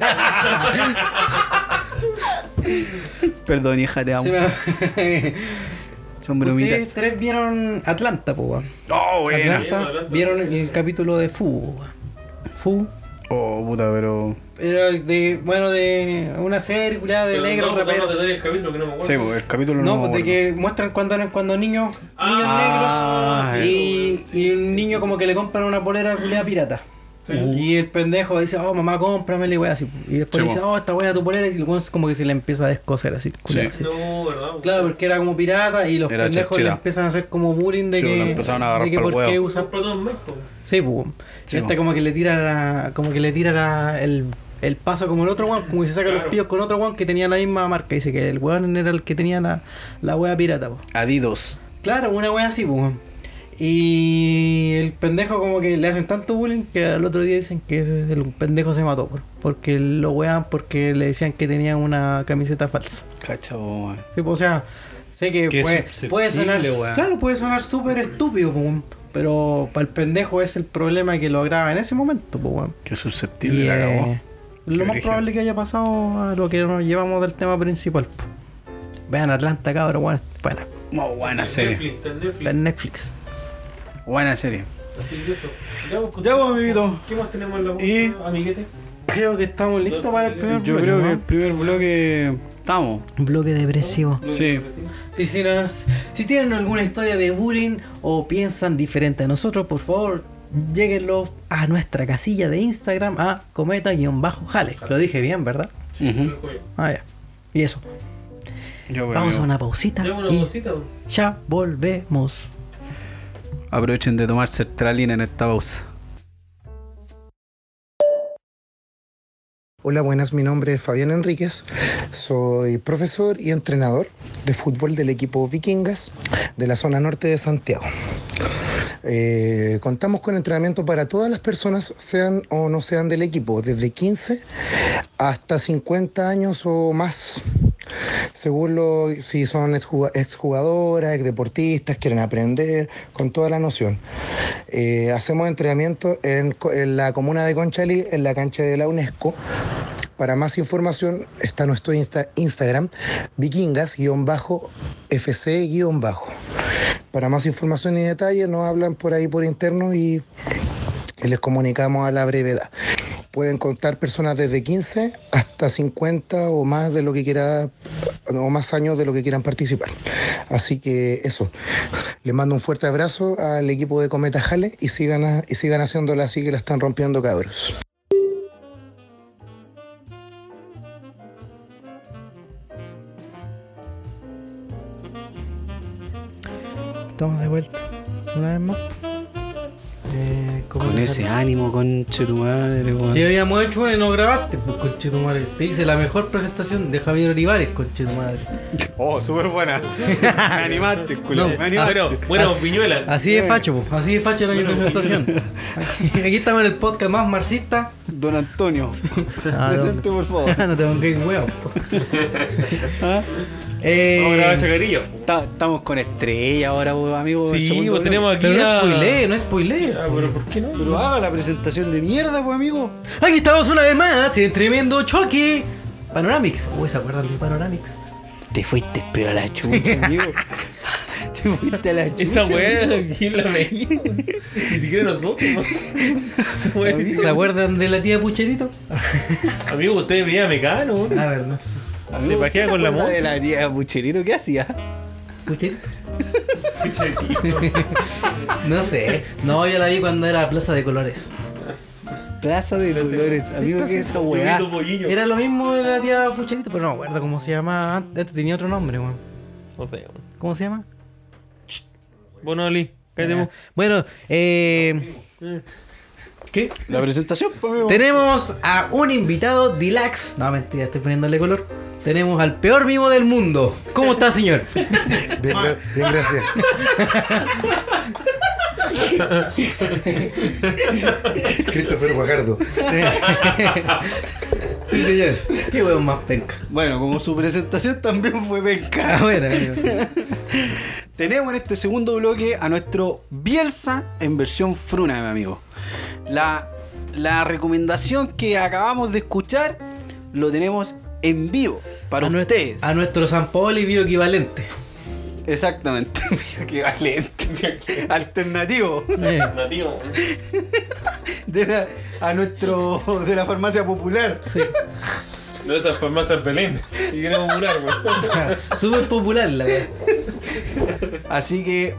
Perdón, hija, te amo. Me- Son Ustedes bromitas. tres vieron Atlanta, po, weón. Oh, buena. Atlanta, vieron el capítulo de Fu. Fu Oh, puta, pero. era de, bueno, de una serie de negros no, el capítulo que no me acuerdo. Sí, pues el capítulo no. No, me de que muestran cuando eran cuando niños, niños Ah, negros y, y un niño como que le compran una polera culiada pirata. Sí. Y el pendejo dice, oh mamá, cómpramela y wea así. Y después Sí, dice, oh, esta wea tu polera y el weón como que se le empieza a descoser así, así. No, ¿verdad? Claro, porque era como pirata y los Era pendejos le empiezan a hacer como bullying de Sí, que. empezaron a agarrar de que por qué huevo. usa. Compró todo un mes, po. Sí, pues. Sí, este como que le tira la, como que le tira la, el, el paso como el otro weón, como si se saca los pillos con otro weón que tenía la misma marca. Dice que el weón era el que tenía la, la wea pirata, po. Adidos. Claro, una wea así, pues. Weón. Y el pendejo como que le hacen tanto bullying que al otro día dicen que ese- el pendejo se mató, por- porque lo wean porque le decían que tenía una camiseta falsa. Cacha, weón. Sí, pues, o sea, sé que puede, puede sonar, weón. claro, puede sonar súper estúpido, weón, pero para el pendejo es el problema que lo agrava en ese momento, pues, weón. Qué susceptible la eh, lo más probable que haya pasado a lo que nos llevamos del tema principal. po. Vean Atlanta, cabrón, bueno, bueno, Muy buena serie. Netflix, está en Netflix. está en Netflix. Buena serie. Así que eso. Ya, pues, Ya, pues, amiguito. ¿Qué más tenemos en la Y- bolsa, amiguete? Creo que estamos listos para el primer Yo bloque, creo ¿no? que el primer bloque estamos. Bloque depresivo. Sí. Sí, sí, nos- si tienen alguna historia de bullying o piensan diferente a nosotros, por favor, lleguenlo a nuestra casilla de Instagram a cometa-jale. Lo dije bien, ¿verdad? Ujú. Ah, ya. Y eso. Pues, Vamos a amigo. una pausita una y bolsita. ya volvemos. Aprovechen de tomar sertralina en esta pausa. Hola, buenas, mi nombre es Fabián Enríquez, soy profesor y entrenador de fútbol del equipo Vikingas de la zona norte de Santiago. Eh, contamos con entrenamiento para todas las personas, sean o no sean del equipo, desde 15 hasta 50 años o más. Según lo, si son exjuga- exjugadoras, exdeportistas, quieren aprender, con toda la noción. Eh, hacemos entrenamiento en, la comuna de Conchalí, en la cancha de la UNESCO. Para más información está nuestro Insta- Instagram, vikingas-fc- Para más información y detalles nos hablan por ahí por interno y les comunicamos a la brevedad. Pueden contar personas desde 15 hasta 50 o más de lo que quiera o más años de lo que quieran participar. Así que eso. Les mando un fuerte abrazo al equipo de Cometa Jale y sigan, y sigan haciéndola así que la están rompiendo cabros. Estamos de vuelta. Una vez más. Eh, ¿cómo Con ese ánimo, conche tu madre, weón. Si habíamos hecho una y no grabaste, pues conche tu madre. Te hice la mejor presentación de Javier Olivares, conche tu madre. Oh, súper buena. me animaste, culo. No, me Ah, animaste. pero, bueno, Piñuela. Así de facho. Así de facho era mi presentación. Aquí, aquí estamos en el podcast más marxista. Don Antonio. Ah, Presente, por favor. no te pongáis huevo. ¿Ah? Eh, Vamos a grabar chacarilla. Ta- Estamos con estrella ahora, weón, amigo. Sí, segundo pues tenemos aquí pero no a... spoilee, no spoilee. Ah, pero ¿por qué no? Pero haga la presentación de mierda, pues, amigo. Aquí estamos una vez más en tremendo choque. Panoramix. Uy, ¿se acuerdan de Panoramix? Te fuiste, pero a la chucha, amigo. Te fuiste a la chucha. Esa amigo. weá, ¿quién la veía? Ni siquiera nosotros. ¿no? Esa weá ni ¿Se siquiera- acuerdan de la tía Pucherito? Amigo, usted veía Mecano. A ver, no. Amigo, ¿Se pajeaba ¿qué con la moto? de la tía Pucherito? ¿Qué hacía? ¿Pucherito? No sé. No, yo la vi cuando era Plaza de Colores. Plaza de Colores. Amigo, ¿qué es esa weá? Era lo mismo de la tía Pucherito, pero no me acuerdo cómo se llama. Antes Este tenía otro nombre, weón. No sé. weón. ¿Cómo se llama? Cállate vos. Bueno, eh. ¿Qué? La presentación, pues, amigo. Tenemos a un invitado Dilax. No, mentira, estoy poniéndole color. Tenemos al peor mimo del mundo. ¿Cómo está, señor? Bien, gra- bien, gracias. Christopher Guajardo. Sí, señor. Qué hueón más penca. Bueno, como su presentación también fue Ah, penca. bueno, amigo. Tenemos en este segundo bloque a nuestro Bielsa en versión fruna, mi amigo. La, la recomendación que acabamos de escuchar lo tenemos en vivo para a, ustedes. a nuestro San Paoli bioequivalente. Exactamente, equivalente. Alternativo. Eh, Nativo. De la- a nuestro de la farmacia popular. No esas farmacias Belén. Y queremos popular. Súper popular la wea. Así que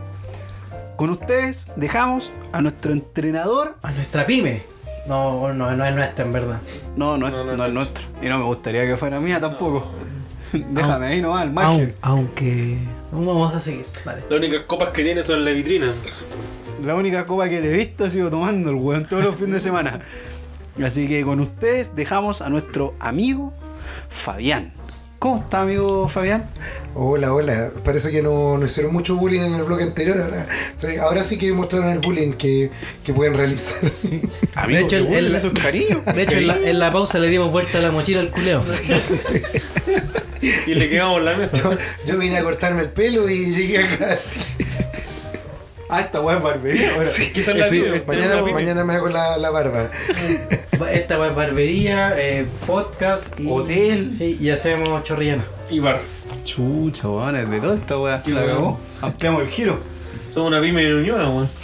con ustedes dejamos a nuestro entrenador. A nuestra pyme. No, no, no es nuestra en verdad. No, no, es- No, no, no es no. nuestro. Y no me gustaría que fuera mía tampoco. Déjame ahí nomás, al margen. Aun- aunque. Vamos a seguir. Vale. Las únicas copas que tiene son en la vitrina. La única copa que le he visto ha sido tomando el weón todos los fines de semana. Así que con ustedes dejamos a nuestro amigo Fabián. ¿Cómo está, amigo Fabián? Hola, hola. Parece que no, no hicieron mucho bullying en el bloque anterior. Ahora, sí, ahora sí que mostraron el bullying que, que pueden realizar. Amigo, de hecho, el-. De hecho, en la, en la pausa le dimos vuelta a la mochila al culeo. Y le quedamos la mesa. Yo, yo vine a cortarme el pelo y llegué acá así. Ah, esta weá es barbería. Bueno, ¿Qué son las Sí, tuyas? mañana, mañana me hago la, la barba. Esta web barbería, eh, podcast y. Hotel. Sí, y hacemos chorrillana. Y bar. Chucha, weón, es de toda esta weá. Qué La cagó. Ampliamos el giro. Somos una pyme de Ñuñoa, weón.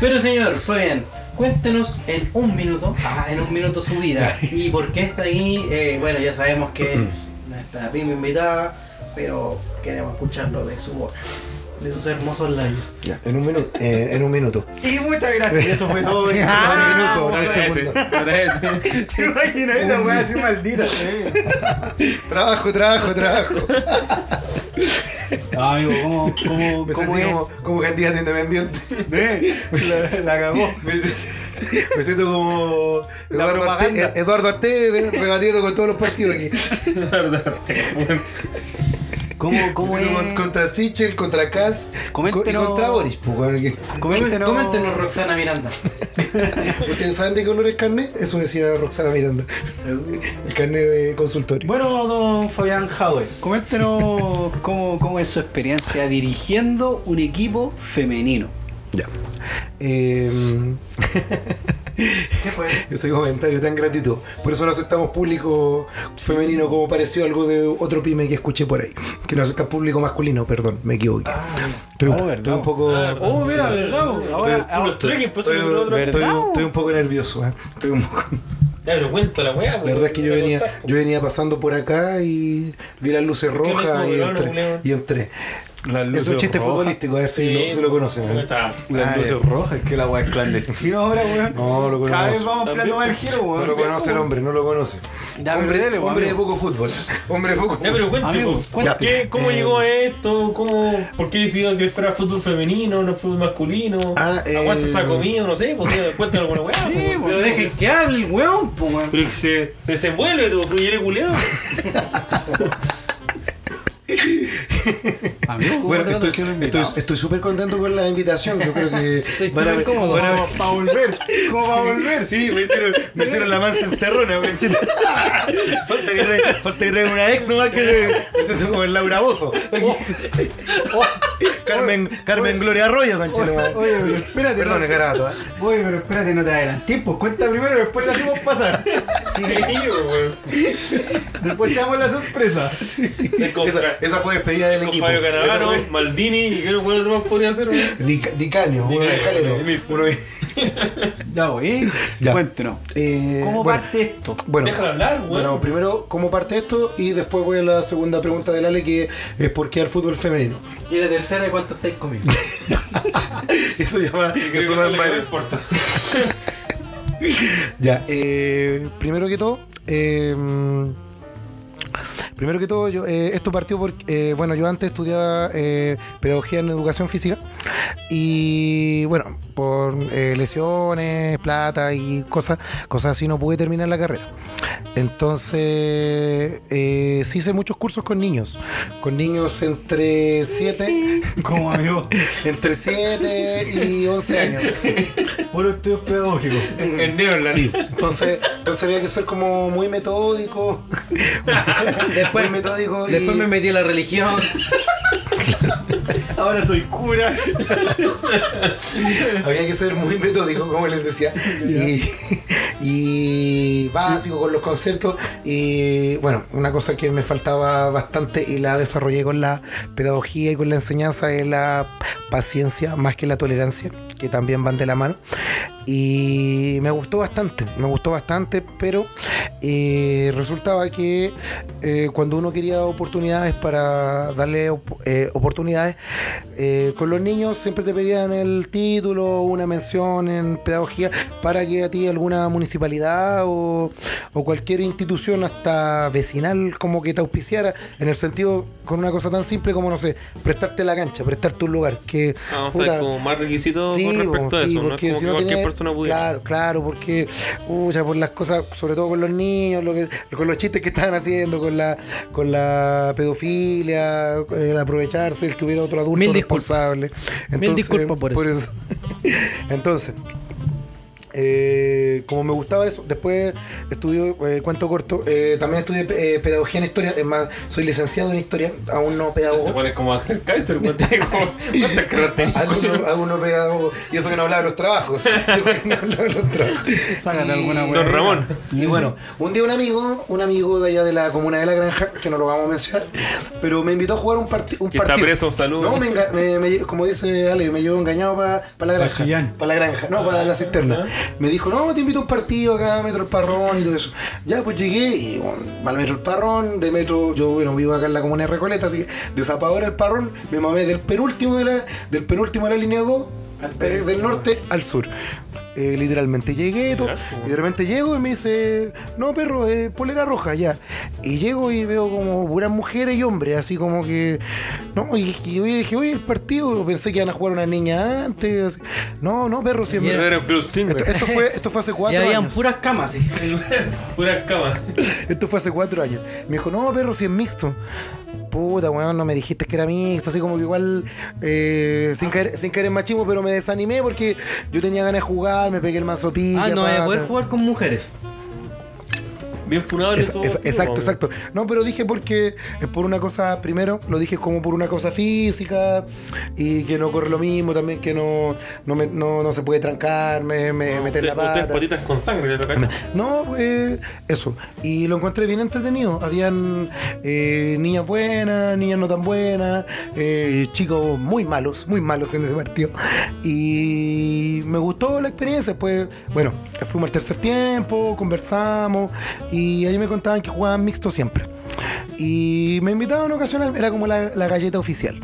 Pero señor, Fabián, cuéntenos en un minuto, ah, en un minuto su vida. Y por qué está ahí, eh, bueno, ya sabemos que es nuestra prima invitada, pero queremos escucharlo de su boca, de sus hermosos labios. Ya, en un minuto. eh, en un minuto. Y muchas gracias. Eso fue todo. En un minuto, no Agradece, segundo. ¿Te imaginas esta weá así maldita? Trabajo, trabajo, trabajo. Ah, amigo, ¿cómo, cómo, Me cómo sentí es? como, como candidato independiente. Ve, La, la cagó. Me siento, me siento como La Eduardo. Arte, Eduardo Arte rebatiendo con todos los partidos aquí. ¿Cómo, cómo es? contra Sichel, contra Kass y contra Boris. pues, Coméntenos. Coméntenos, Roxana Miranda. ¿Ustedes saben de qué color es carnet? Eso decía Roxana Miranda. El carnet de consultorio. Bueno, don Fabián Howell, coméntenos cómo, cómo es su experiencia dirigiendo un equipo femenino. Ya. Eh, ¿Qué fue? ese comentario tan gratuito. Por eso no aceptamos público femenino como pareció algo de otro pyme que escuché por ahí. Que no acepta público masculino, perdón, me equivoqué. estoy, un- oh, estoy un poco. Ah, Oh, mira, ¿verdad? Ahora, Estoy- pues un poco nervioso. ¿eh? Estoy un poco- Ya, pero cuenta la weá, La verdad es que yo venía, yo venía pasando por acá y vi las luces ¿Qué rojas entré. Y entré. Las Es luces un chiste rojas. futbolístico, a ver si, lo, si lo conocen. ¿eh? Está. Las Ah, luces ya. rojas, que la weá es clandestino ahora, weón. No, lo Cada vez vamos ampliando más el giro, weón. No lo conoce el hombre, no lo conoce. Ya, hombre pero dele, pues, hombre de poco fútbol. Hombre de poco Ya, pero cuéntame. ¿Cómo Eh, llegó a esto? ¿Cómo, ¿Por qué decidió que fuera fútbol femenino, no fútbol masculino? Ah, eh, ¿Aguanta esa comida? No sé, pues cuéntame alguna weá. Sí, po, Pero dejen que hable el weón, pues weón. Pero que se, se desenvuelve, tu fluyere culeado. Amigo, ¿cómo Bueno, estoy súper contento con la invitación. Yo creo que Estoy van a súper cómodo. van a- Para volver. ¿Cómo va a volver? Sí, me hicieron, me hicieron la mansa encerrona, falta que traiga, falta que traiga una ex nomás que me siento como el Laura Bozo. Carmen, Carmen Gloria Arroyo, conchita. Oye, pero espérate. Perdón, no- carato. ¿eh? Oye, pero espérate, no te adelantes. Pues cuenta primero y después la hacemos pasar. Después te damos la sorpresa. Esa, esa fue despedida del equipo. Fabio Canavaro, fue- Maldini y qué otro más podría hacer. Dicanio, uno de listo. Uno de- Ya voy. Ya. Cuéntenos. Eh, ¿Cómo bueno, parte esto? Bueno, hablar, weón. bueno, primero, ¿cómo parte esto? Y después voy a la segunda pregunta del Ale, que es ¿por qué al fútbol femenino? Y la tercera, ¿cuánto estáis comiendo? Eso llama, Creo que eso va es en. Ya, eh, primero que todo, eh, primero que todo, yo, eh, esto partió porque, eh, bueno, yo antes estudiaba eh, pedagogía en educación física y, bueno, por eh, lesiones, plata y cosas, cosas así no pude terminar la carrera. Entonces, eh, sí hice muchos cursos con niños, con niños entre 7, ¿Cómo, amigo? entre 7 y 11 años. Puro estudios pedagógicos. En Neverland. Sí, entonces, entonces había que ser como muy metódico. Después, muy metódico. y- después me metí a la religión. Ahora soy cura. Había que ser muy metódico, como les decía. Y, y básico con los conceptos. Y bueno, una cosa que me faltaba bastante y la desarrollé con la pedagogía y con la enseñanza es la paciencia más que la tolerancia, que también van de la mano. Y me gustó bastante, me gustó bastante, pero eh, resultaba que eh, cuando uno quería oportunidades para darle op- eh, oportunidades, eh, con los niños siempre te pedían el título, una mención en pedagogía, para que a ti alguna municipalidad o, o cualquier institución hasta vecinal como que te auspiciara, en el sentido con una cosa tan simple como, no sé, prestarte la cancha, prestarte un lugar, que... Vamos a puta, como más requisitos Sí, con respecto a sí, eso. No es porque como si que no cualquier tenía- persona pudiera. Claro, claro, porque, pucha, por las cosas, sobre todo con los niños, lo que- con los chistes que estaban haciendo, con la, con la pedofilia, el aprovecharse, el que hubiera otro adulto Mil disculpas. responsable. Mil disculpas por eso. Entonces, eh, como me gustaba eso, después estudio eh, cuento corto, eh, también estudié eh, pedagogía en historia, es más, soy licenciado en historia, aún no Te pedagogo. pones como Axel Kaiser, weón. Tiene como- ¿Cuántas características? Algunos, algunos pedagogos, y eso que no hablaba de los trabajos. y eso que no hablaba de los trabajos. Sácate Don. Ramón. Y bueno, un día un amigo, un amigo de allá de la comuna de La Granja, que no lo vamos a mencionar, pero me invitó a jugar un, parti- un Que está partido. preso, saludos. No, me enga- me- me- como dice Ale, me llevó engañado para la granja. Para la granja, no, para la cisterna. Me dijo, no, te invito a un partido acá, Metro El Parrón y todo eso. Ya, pues llegué y bueno, al Metro El Parrón, de Metro, yo bueno, vivo acá en la comuna de Recoleta, así que de Zapadora El Parrón, me mamé del penúltimo de la, del penúltimo de la línea 2, eh, del norte al sur. Eh, literalmente llegué todo, Literal, y de repente llego y me dice, no perro, eh, polera roja ya. Y llego y veo como puras mujeres y hombres, así como que. No, y, y yo dije, oye, el partido, pensé que iban a jugar una niña antes. así. No, no, perro, siempre. Esto, esto fue, esto fue hace Y cuatro habían años. puras camas, sí. Puras camas. Esto fue hace cuatro años. Me dijo, no, perro, si es mixto. Puta, weón, no me dijiste que era mixto, así como que igual, eh, sin, caer, sin caer en machismo, pero me desanimé porque yo tenía ganas de jugar, me pegué el mazo pilla. Ah, no voy a pata. poder jugar con mujeres. Bien Es- es- exacto, exacto. No, pero dije porque es por una cosa, primero, lo dije como por una cosa física y que no corre lo mismo, también que no, no, me- no, no se puede trancar, me, me meter la pata. patitas con sangre. No, pues eso. Y lo encontré bien entretenido. Habían eh, niñas buenas, niñas no tan buenas, eh, chicos muy malos, muy malos en ese partido. Y me gustó la experiencia. Pues, bueno, fuimos al tercer tiempo, conversamos y ahí me contaban que jugaban mixto siempre. Y me invitaban ocasionalmente, era como la, galleta oficial.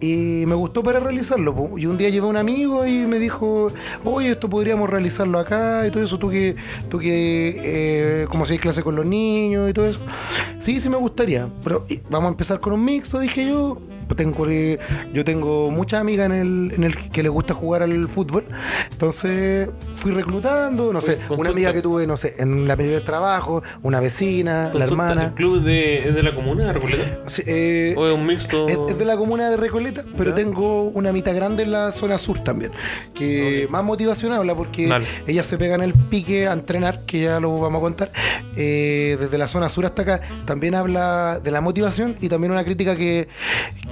Y me gustó para realizarlo. Y un día llevé a un amigo y me dijo, oye, esto podríamos realizarlo acá y todo eso. Tú que, tú que eh, como hay clase con los niños y todo eso. Sí, sí me gustaría. Pero y, vamos a empezar con un mixto, dije yo. Tengo, yo tengo muchas amigas en el, en el que les gusta jugar al fútbol. Entonces fui reclutando, no sé, Consulta. una amiga que tuve, no sé, en la primer trabajo, una vecina, la Consulta, hermana. ¿El club de, es de la comuna de Recoleta? Sí, eh, ¿O es un mixto? es, es de la comuna de Recoleta, pero Ya. tengo una mitad grande en la zona sur también. Que más motivación habla porque Dale. ellas se pegan el pique a entrenar, que ya lo vamos a contar. eh, desde la zona sur hasta acá, también habla de la motivación y también una crítica que,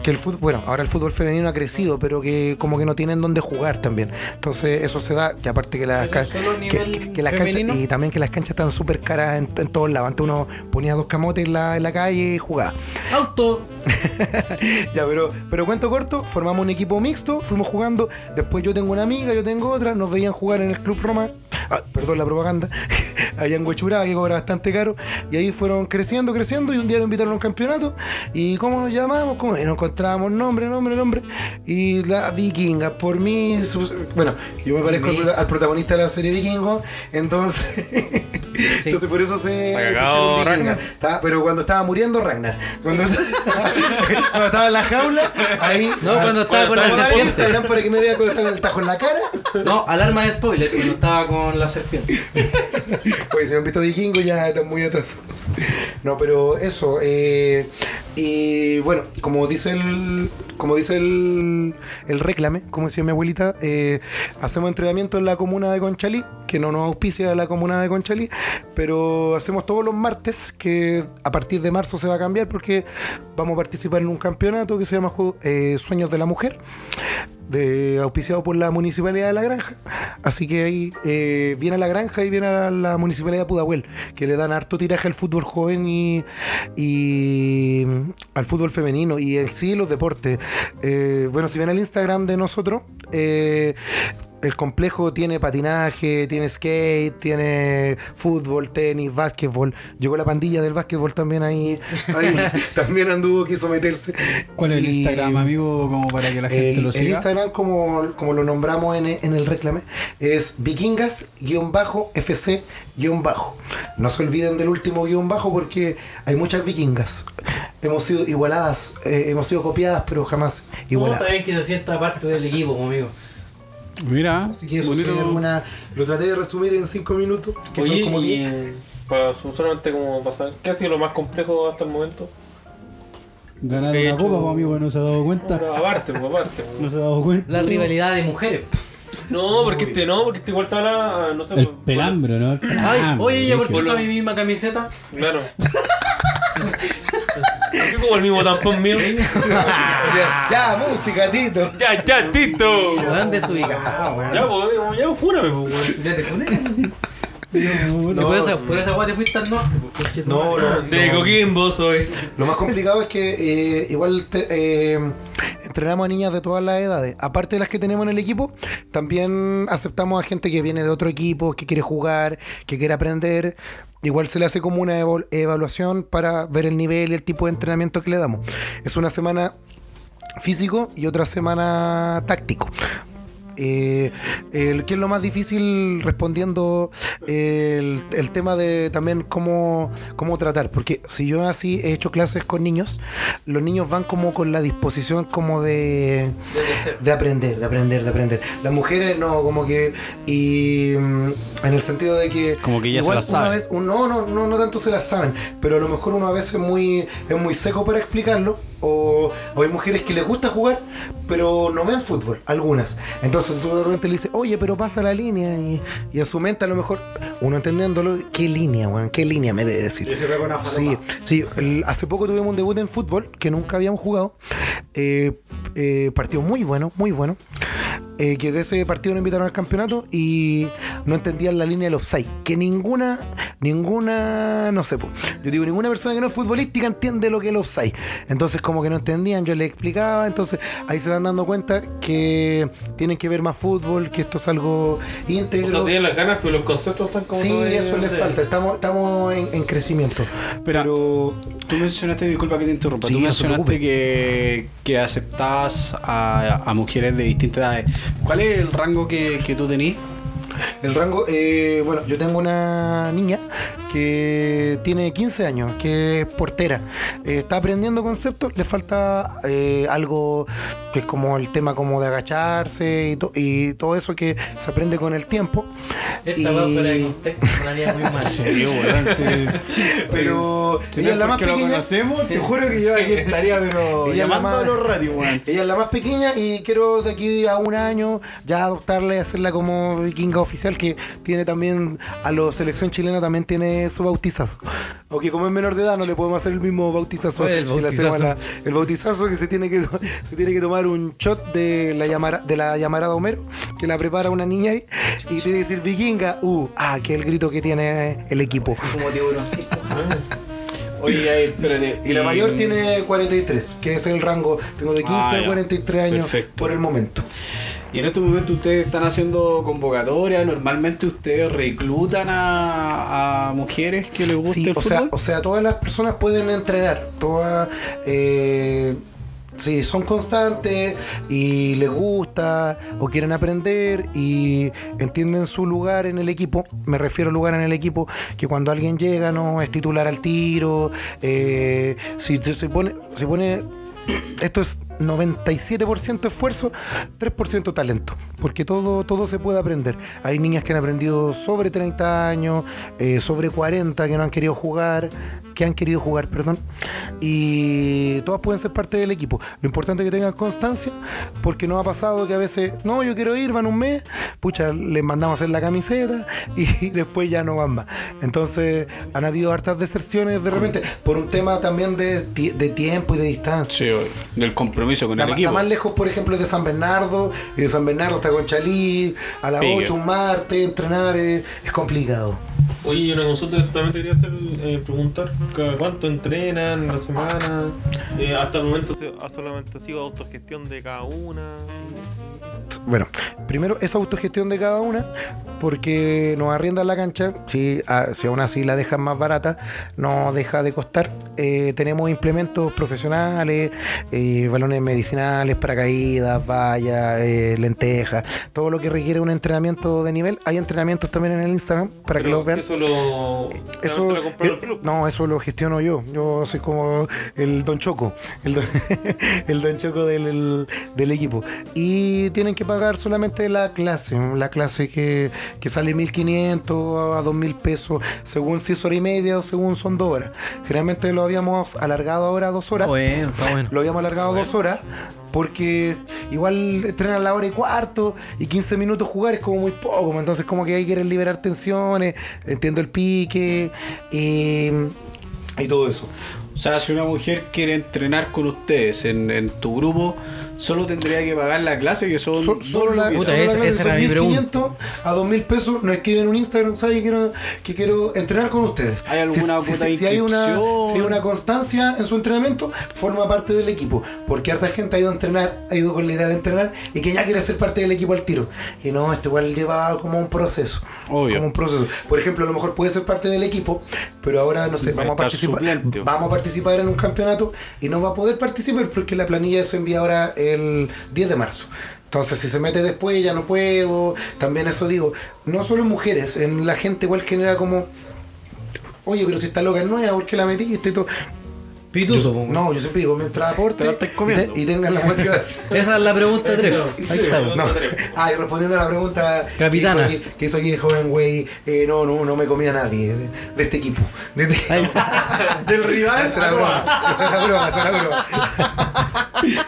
que el fútbol, bueno, ahora el fútbol femenino ha crecido, pero que como que no tienen dónde jugar también. Entonces eso se da, y aparte que las, ¿Eso ca- es solo a que, que- que las canchas, y también que las canchas están súper caras en, en todos lados. Antes uno ponía dos camotes en la, en la calle y jugaba. Auto. ya, pero, pero cuento corto, formamos un equipo mixto, fuimos jugando, después yo tengo una amiga, yo tengo otra, nos veían jugar en el Club Roma, ah, perdón la propaganda, allá en Huechuraba, que cobra bastante caro, y ahí fueron creciendo, creciendo, y un día nos invitaron a un campeonato, y ¿cómo nos llamamos? ¿Cómo? Y nos encontrábamos nombre, nombre, nombre, y la vikinga, por mí, bueno, yo me parezco al, prota- al protagonista de la serie Vikingo, entonces, entonces por eso se pusieron vikinga. Ragnar. Estaba- pero cuando estaba muriendo Ragnar, cuando, cuando estaba en la jaula, ahí. No, cuando estaba con la serpiente. Instagram para que me vea cuando estaba el tajo en la cara. No, alarma de spoiler cuando estaba con la serpiente. Oye, si no han visto Vikingo ya están muy atrás. No, pero eso. eh, y bueno, como dice el. Como dice el, el reclame, como decía mi abuelita, eh, hacemos entrenamiento en la comuna de Conchalí, que no nos auspicia la comuna de Conchalí, pero hacemos todos los martes, que a partir de marzo se va a cambiar porque vamos a participar en un campeonato que se llama eh, Sueños de la Mujer, de, auspiciado por la Municipalidad de La Granja. Así que ahí eh, viene a La Granja y viene a la Municipalidad de Pudahuel, que le dan harto tiraje al fútbol joven y, y al fútbol femenino y en sí los deportes. Eh, bueno, si ven el Instagram de nosotros, eh, el complejo tiene patinaje, tiene skate, tiene fútbol, tenis, básquetbol. Llegó la pandilla del básquetbol también ahí. ahí también anduvo, quiso meterse. ¿Cuál es el Y- Instagram, amigo? Como para que la gente el, lo el siga. Instagram, como, como lo nombramos en, en el reclame, es vikingas-fc-bajo. No se olviden del último guion bajo porque hay muchas vikingas. Hemos sido igualadas, eh, hemos sido copiadas, pero jamás ¿Cómo igualadas. sabéis que se sienta parte del equipo, amigo? Mira, Así que eso alguna, lo traté de resumir en 5 minutos, que Oye, como y 10. para solamente como pasar, ¿qué ha sido lo más complejo hasta el momento? Ganar una copa, pues, amigo, no se ha dado cuenta. Aparte, pues, aparte. pues. No se ha dado cuenta. La rivalidad de mujeres. No, porque este no, porque este igual está la. No sé, El pues, pelambro, ¿no? El Ay, oye, ¿ya por usa mi misma camiseta? Claro. ¿Por qué como el mismo tampón mío? Ya, ya, música, Tito. Ya, ya, Tito. Desubicado, weón. Ya, pues, ya, fúrame, pues. Ya te funé. No, por esa, por esa weá te fuiste al norte, pues, No, no, De. Coquimbo soy. Lo más complicado es que eh, igual te- eh, entrenamos a niñas de todas las edades. Aparte de las que tenemos en el equipo, también aceptamos a gente que viene de otro equipo, que quiere jugar, que quiere aprender. Igual se le hace como una evaluación para ver el nivel y el tipo de entrenamiento que le damos. Es una semana físico y otra semana táctico. Eh, el, ¿Qué es lo más difícil respondiendo el, el tema de también cómo, cómo tratar? Porque si yo así he hecho clases con niños, los niños van como con la disposición como de, de aprender, de aprender, de aprender. Las mujeres no, como que... Y mm, en el sentido de que... Como que ya se igual las una saben. vez- un- no, no, no, no tanto se las saben, pero a lo mejor uno a veces muy, es muy seco para explicarlo. O, o hay mujeres que les gusta jugar, pero no ven fútbol, algunas. Entonces tú de repente le dices, oye, pero pasa la línea. Y, y en su mente a lo mejor, uno entendiéndolo, ¿qué línea, weón? ¿Qué línea me debe decir? Sí, sí. el- hace poco tuvimos un debut en fútbol que nunca habíamos jugado. Eh, eh, partido muy bueno, muy bueno. Eh, que de ese partido nos invitaron al campeonato y no entendían la línea del offside. Que ninguna, ninguna, no sé, po. yo digo, ninguna persona que no es futbolística entiende lo que es el offside. Entonces, como que no entendían, yo les explicaba. Entonces, ahí se van dando cuenta que tienen que ver más fútbol, que esto es algo O íntegro. sea, tienen las ganas, pero los conceptos están como. Sí, eso les falta. Estamos, estamos en, en crecimiento. Pero, Pero tú mencionaste, disculpa que te interrumpa, Sí, tú no mencionaste preocupe. que, que aceptabas a, a mujeres de distintas edades. ¿Cuál es el rango que, que tú tenés? El rango, eh, bueno, yo tengo una niña que tiene 15 años, que es portera. Eh, está aprendiendo conceptos, le falta eh, algo que es como el tema como de agacharse y, to- y todo eso que se aprende con el tiempo. Esta Y- fuera de contexto muy mal. Pero Si ella es la más porque lo pequeña. conocemos, te juro que yo aquí estaría, pero Ella llamando más- a los ratios, weón. Ella es la más pequeña y quiero de aquí a un año ya adoptarla y hacerla como oficial que tiene también a la selección chilena también tiene su bautizazo. Aunque como es menor de edad no le podemos hacer el mismo bautizazo. ¿Cuál es el que le hacemos a la- bautizazo? el bautizazo que se tiene que se tiene que tomar un shot de la llamara, de la llamarada Homero que la prepara una niña ahí y tiene que decir vikinga, uh, ah, que el grito que tiene el equipo. Como. Oye, ahí, espérate. Y la mayor tiene 43, que es el rango. Tengo de 15 Ah, a ya. 43 años Perfecto. por el momento. Y en estos momentos ustedes están haciendo convocatorias. Normalmente ustedes reclutan a, a mujeres que les guste Sí, el o sea, o sea, todas las personas pueden entrenar. Todas, eh, si son constantes y les gusta o quieren aprender y entienden su lugar en el equipo, me refiero al lugar en el equipo, que cuando alguien llega no es titular al tiro, eh, si se pone, se pone esto es 97% esfuerzo, 3% talento, porque todo, todo se puede aprender. Hay niñas que han aprendido sobre 30 años, eh, sobre 40 que no han querido jugar, que han querido jugar, perdón, y todas pueden ser parte del equipo. Lo importante es que tengan constancia, porque nos ha pasado que a veces, no, yo quiero ir, van un mes, pucha, les mandamos a hacer la camiseta y después ya no van más. Entonces, han habido hartas deserciones de repente, por un tema también de, de tiempo y de distancia. Sí, del compromiso con La, el equipo. la más lejos, por ejemplo, es de San Bernardo, y de San Bernardo hasta Conchalí, a las Pique. 8 un martes, entrenar es complicado. Oye, una consulta que también te quería hacer, eh, preguntar, ¿cu- ¿cuánto entrenan en la semana? Eh, hasta el momento se- ha solamente ha sido autogestión de cada una. Bueno, primero es autogestión de cada una, porque nos arriendan la cancha, si, a- si aún así la dejan más barata, no deja de costar. Eh, tenemos implementos profesionales, eh, balones medicinales, paracaídas, vallas, eh, lentejas, todo lo que requiere un entrenamiento de nivel. Hay entrenamientos también en el Instagram para que los vean. Eso lo. Eso, lo compró el eh, club. no, eso lo gestiono yo. Yo soy como el Don Choco, el Don, el don Choco del, del equipo. Y tienen que pagar solamente la clase, la clase que, que sale 1500 a 2000 pesos, según si es hora y media o según son dos horas. Generalmente lo habíamos alargado ahora a dos horas. Bueno, está bueno. Lo habíamos alargado a dos horas porque igual entrenar la hora y cuarto y 15 minutos jugar es como muy poco. Entonces, como que ahí quieren liberar tensiones, entiendo el pique y, y todo eso. O sea, si una mujer quiere entrenar con ustedes en, en tu grupo, solo tendría que pagar la clase que son. So- solo la. Puta, solo la clase esa son era mi 1500 a 2000 pesos. Nos escriben en un Instagram, ¿sabes? Que quiero, que quiero entrenar con ustedes. ¿Hay alguna si, si hay una, inscripción? si hay una constancia en su entrenamiento, forma parte del equipo. Porque harta gente ha ido a entrenar, ha ido con la idea de entrenar y que ya quiere ser parte del equipo al tiro. Y no, esto igual lleva como un proceso. Obvio. Como un proceso. Por ejemplo, a lo mejor puede ser parte del equipo, pero ahora, no sé, vamos a, participar, vamos a participar en un campeonato y no va a poder participar porque la planilla se envía ahora el 10 de marzo. Entonces, si se mete después, ya no puedo. También eso digo, no solo mujeres, en la gente igual genera como, oye, pero si esta loca es nueva, ¿por qué la metiste y todo? Pituso, Yo- no, yo siempre digo, mientras aporte Te y, te- y tengan la motivación. Esa es la pregunta 3. Ahí está. po. No. Ah, y respondiendo a la pregunta Capitana. que hizo aquí, que hizo aquí el joven güey, eh, no, no, no me comía nadie de, de este equipo. De este-. Del rival. Esa es la broma, esa es la broma, esa es la broma.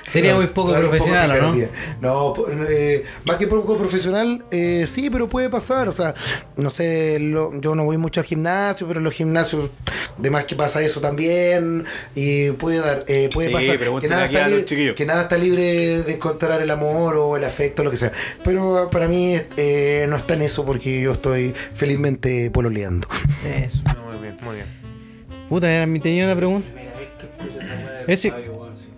Sería muy poco profesional, ¿o ¿no? No, eh, más que poco profesional, eh, sí, pero puede pasar. O sea, no sé, lo- yo no voy mucho al gimnasio, pero en los gimnasios, de más que pasa eso también. Y puede dar, eh, puede Sí, pasar. Que nada, aquí está a los libre, chiquillos. que nada está libre de encontrar el amor o el afecto, lo que sea. Pero para mí eh, no está en eso porque yo estoy felizmente pololeando. Eso. Muy bien, muy bien. Puta, era mi tenía una pregunta. Ese,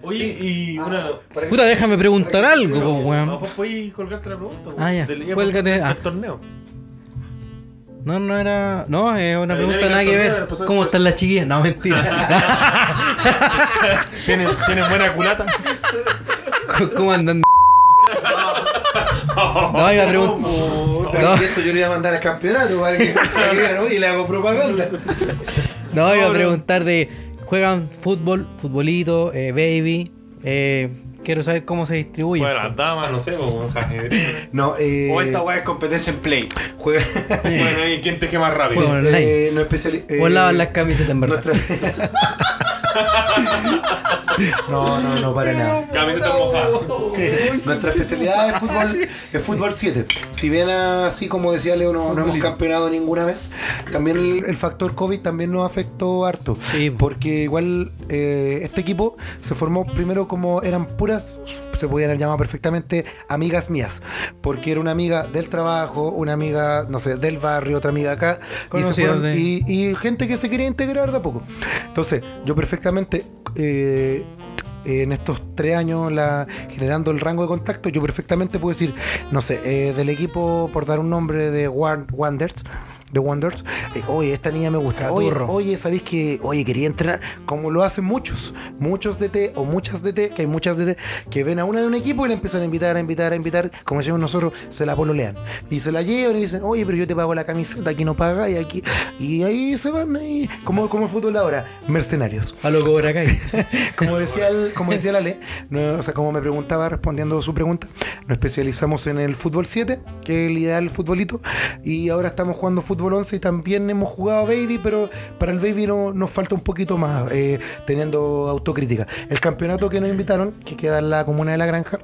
Oye, y una. puta, déjame preguntar algo, po, A lo weón. mejor podéis colgarte la pregunta. Ah, ya. Del, ya, Cuélgate, del ah. torneo. No, no era. No, es una pregunta nada que ver. pues, ¿Cómo pues. están las chiquillas? No, mentira. ¿Tienes, ¿Tienes buena culata? ¿Cómo andan? No, iba a preguntar. No. Esto yo le iba a mandar al campeonato para que, oye, le hago propaganda. No, iba a No, preguntar de. ¿Juegan fútbol, futbolito, eh, baby? Eh, quiero saber cómo se distribuye. Bueno, las damas, no sé, como ajedrez. No, eh, O esta weá es competencia en play. juega. Bueno, ¿y quién teje más rápido? Online. Eh, no o eh, lavan las camisetas en verdad. nuestra- no, no, no, para nada. Camiseta mojada. Nuestra especialidad es fútbol, es fútbol 7. Si bien así como decía Leo, no, no hemos campeonado ninguna vez, también el, el factor COVID también nos afectó harto. Sí. Porque igual eh, este equipo se formó primero como eran puras, se podían llamar perfectamente amigas mías. Porque era una amiga del trabajo, una amiga, no sé, del barrio, otra amiga acá. Y, se Conocidas fueron- de- y- y gente que se quería integrar de a poco. Entonces, yo perfectamente, eh, en estos tres años la, generando el rango de contacto, yo perfectamente puedo decir, no sé, eh, del equipo, por dar un nombre de Wan- Wonders, de Wonders, eh, oye, esta niña me gusta, oye, Caturro. oye, ¿sabéis que, oye, quería entrenar? Como lo hacen muchos, muchos DT o muchas DT, que hay muchas DT, que ven a una de un equipo y la empiezan a invitar, a invitar, a invitar, como decimos nosotros, se la pololean. Y se la llevan y dicen, oye, pero yo te pago la camiseta, aquí no paga, y aquí, y ahí se van, ahí, como, como el fútbol de ahora, mercenarios. A lo Cobra Kai. Como decía, el, como decía la ley, no, o sea, como me preguntaba respondiendo su pregunta, nos especializamos en el fútbol 7, que es el ideal futbolito, y ahora estamos jugando fútbol 11 y también hemos jugado baby, pero para el baby no, nos falta un poquito más, eh, teniendo autocrítica. El campeonato que nos invitaron, que queda en la comuna de La Granja,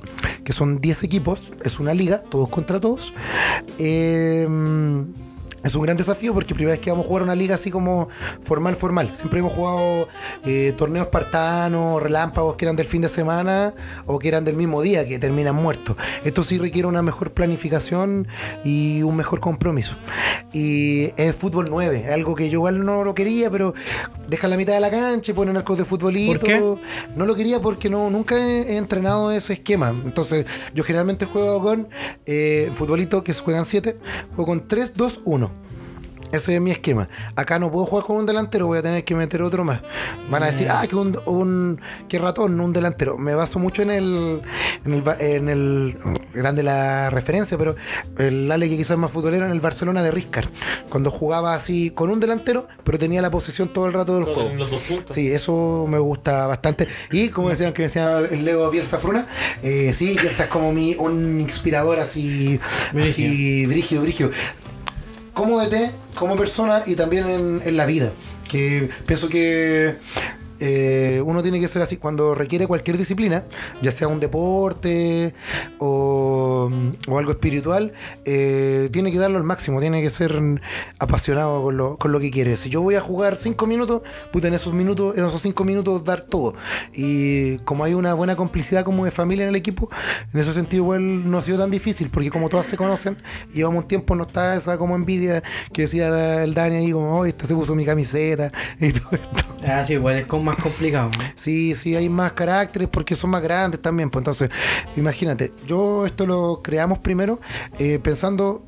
que son 10 equipos, es una liga, todos contra todos. eh, es un gran desafío porque primera vez que vamos a jugar una liga así como formal, formal. Siempre hemos jugado eh, torneos espartanos, relámpagos que eran del fin de semana o que eran del mismo día, que terminan muertos. Esto sí requiere una mejor planificación y un mejor compromiso. Y es fútbol 9, algo que yo igual no lo quería, pero dejan la mitad de la cancha y ponen arcos de futbolito. ¿Por qué? No lo quería porque no, nunca he, entrenado ese esquema. Entonces, yo generalmente juego con eh, futbolito que se juegan 7, juego con 3, 2, 1. Ese es mi esquema. Acá no puedo jugar con un delantero, voy a tener que meter otro más. Van a decir, ah, que un, un que ratón, un delantero. Me baso mucho en el, en el, en el grande la referencia, pero el Ale que quizás es más futbolero en el Barcelona de Riscard, cuando jugaba así con un delantero, pero tenía la posesión todo el rato del juego. los dos. Sí, eso me gusta bastante. Y como decían que decía el Leo Bielsa Fruna, eh, sí, Bielsa es como mi, un inspirador así, así brígido, brígido. Como DT, como persona y también en, en la vida. Que pienso que eh, uno tiene que ser así cuando requiere cualquier disciplina, ya sea un deporte o, algo espiritual, eh, tiene que darlo al máximo, tiene que ser apasionado con lo, con lo que quiere. Si yo voy a jugar cinco minutos, puta, en esos minutos, en esos cinco minutos dar todo. Y como hay una buena complicidad como de familia en el equipo, en ese sentido igual no ha sido tan difícil, porque como todas se conocen, llevamos un tiempo, no está esa como envidia que decía el Dani ahí como, hoy esta se puso mi camiseta y todo esto. Ah, sí, igual es como más complicado. Sí, sí, hay más caracteres porque son más grandes también. Pues entonces, imagínate, yo esto lo creamos primero eh, pensando,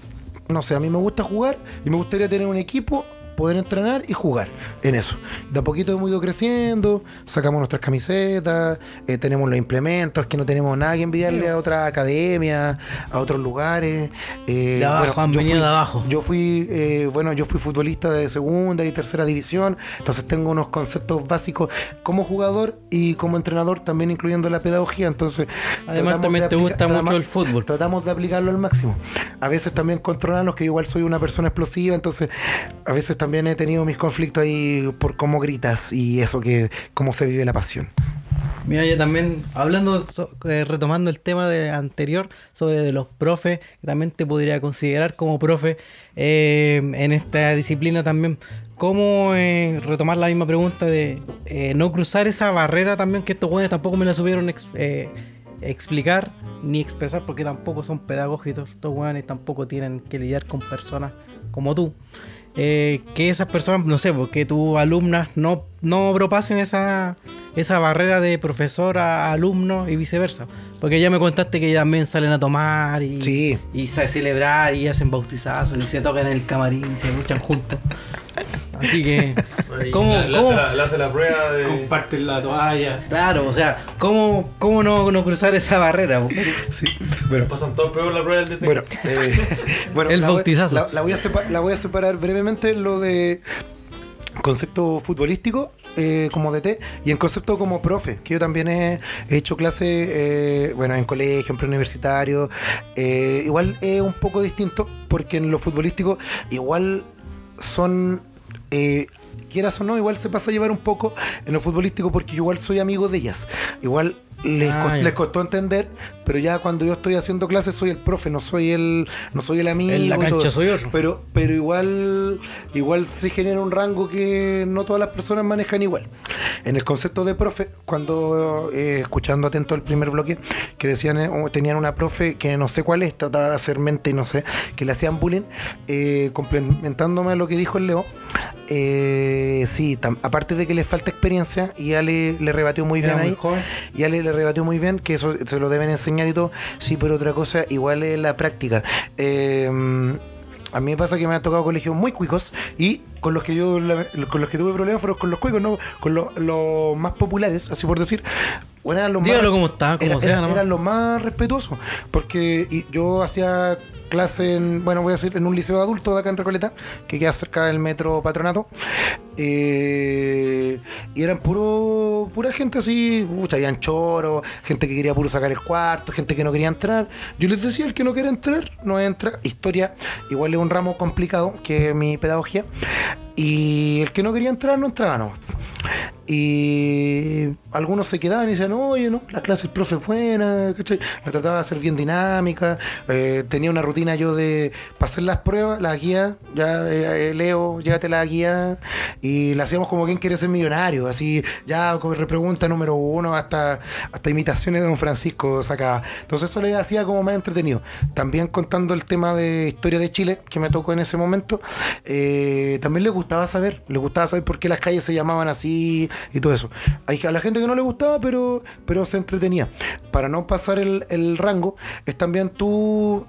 no sé, a mí me gusta jugar y me gustaría tener un equipo, poder entrenar y jugar en eso. De a poquito hemos ido creciendo, sacamos nuestras camisetas, eh, tenemos los implementos, que no tenemos nada que enviarle a otras academias, a otros lugares. eh, De abajo, han yo venido fui- de abajo. yo fui, eh, bueno, yo fui futbolista de segunda y tercera división, entonces tengo unos conceptos básicos como jugador y como entrenador, también incluyendo la pedagogía. Entonces, Además, también te gusta mucho el fútbol. Tratamos de aplicarlo al máximo. A veces también controlarnos, que igual soy una persona explosiva, entonces a veces también he tenido mis conflictos ahí por cómo gritas y eso que cómo se vive la pasión. Mira, yo también, hablando, so- eh, retomando el tema de anterior sobre de los profes, que también te podría considerar como profe eh, en esta disciplina también. ¿Cómo eh, retomar la misma pregunta de eh, no cruzar esa barrera también que estos jóvenes tampoco me la supieron ex- eh, explicar ni expresar porque tampoco son pedagógicos, estos jóvenes tampoco tienen que lidiar con personas como tú. Eh, que esas personas, no sé, porque tus alumnas no, no propasen esa, esa barrera de profesor a alumno y viceversa. Porque ya me contaste que también salen a tomar y, Sí. y a celebrar y hacen bautizazos y se tocan en el camarín y se luchan juntos. Así que, ¿cómo, cómo- hace la, le hace la prueba de. Comparten la toalla. Claro, o sea, ¿cómo, cómo no, no cruzar esa barrera? Sí. Bueno, Pasan todos peor la prueba del DT. Bueno, eh, bueno El la, voy- bautizazo. La, la voy a sepa- la voy a separar brevemente lo de concepto futbolístico eh, como DT y en concepto como profe, que yo también he, he hecho clase eh, bueno, en colegio, en preuniversitario. eh, igual es un poco distinto porque en lo futbolístico igual son... eh, quieras o no, igual se pasa a llevar un poco en lo futbolístico porque yo igual soy amigo de ellas. Igual les, Ah, cost- les costó entender, pero ya cuando yo estoy haciendo clases soy el profe, no soy el, no soy el amigo. En la y todo cancha eso. soy otro. Pero, pero igual, igual se genera un rango que no todas las personas manejan igual. En el concepto de profe, cuando eh, escuchando atento el primer bloque, que decían eh, o tenían una profe que no sé cuál es, trataba de hacer mente y no sé, que le hacían bullying, eh, complementándome a lo que dijo el Leo, eh, sí, aparte de que le falta experiencia, y ya le, le rebatió muy Era bien muy ahí. joven. Y Ale le rebatió muy bien, que eso se lo deben enseñar y todo. Sí, pero otra cosa, igual es la práctica. Eh, a mí me pasa que me han tocado colegios muy cuicos y con los que yo con los que tuve problemas fueron con los cuicos, no con los, los más populares, así por decir. Bueno, eran los Dígalo más, como está, como era- sea, era- nomás. eran los más respetuosos. Porque yo hacía clase en, bueno, voy a decir, en un liceo de adultos de acá en Recoleta, que queda cerca del metro Patronato. Eh, y eran puro, pura gente así, pucha, habían choros, gente que quería puro sacar el cuarto, gente que no quería entrar. Yo les decía, el que no quiere entrar, no entra. Historia, igual es un ramo complicado, que mi pedagogía. Y el que no quería entrar, no entraba. Y algunos se quedaban y decían, oye, no, la clase del profe es buena, ¿cachai? Trataba de hacer bien dinámica. eh, tenía una rutina yo de pasar las pruebas, la guía, ya eh, eh, leo, llévate la guía. Y la hacíamos como quien quiere ser millonario, así, ya con repregunta número uno, hasta, hasta imitaciones de Don Francisco sacaba. Entonces eso le hacía como más entretenido. También contando el tema de historia de Chile, que me tocó en ese momento, también le gustaba saber, le gustaba saber por qué las calles se llamaban así y todo eso. Hay a la gente que no le gustaba, pero, pero se entretenía. Para no pasar el, el rango, es también tú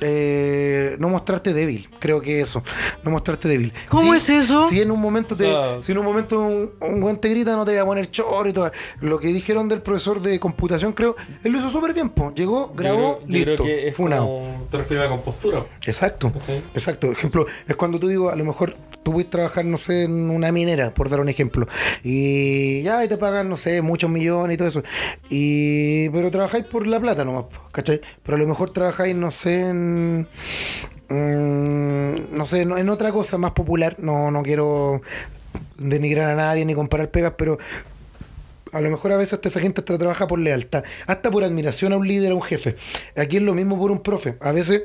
eh, no mostrarte débil, creo que eso, no mostrarte débil. ¿Cómo Sí, es eso? Si en un momento te, sea- si en un momento un, un buen te grita, no te va a poner chorro y todo. Lo que dijeron del profesor de computación, creo, él lo hizo súper bien, po. llegó, grabó, Yo creo- yo listo, creo que es funado. como- Te refieres a la compostura. Exacto, exacto. Ejemplo, es cuando tú digo, a lo mejor tú puedes trabajar, no sé, en una minera, por dar un ejemplo, y ya y te pagan, no sé, muchos millones y todo eso. Y pero trabajáis por la plata nomás, po, ¿cachai? Pero a lo mejor trabajáis, no sé, en mm, no sé, en, en otra cosa más popular. No, no quiero denigrar a nadie ni comparar pegas, pero a lo mejor a veces hasta esa gente hasta trabaja por lealtad, hasta por admiración a un líder, a un jefe. Aquí es lo mismo por un profe. A veces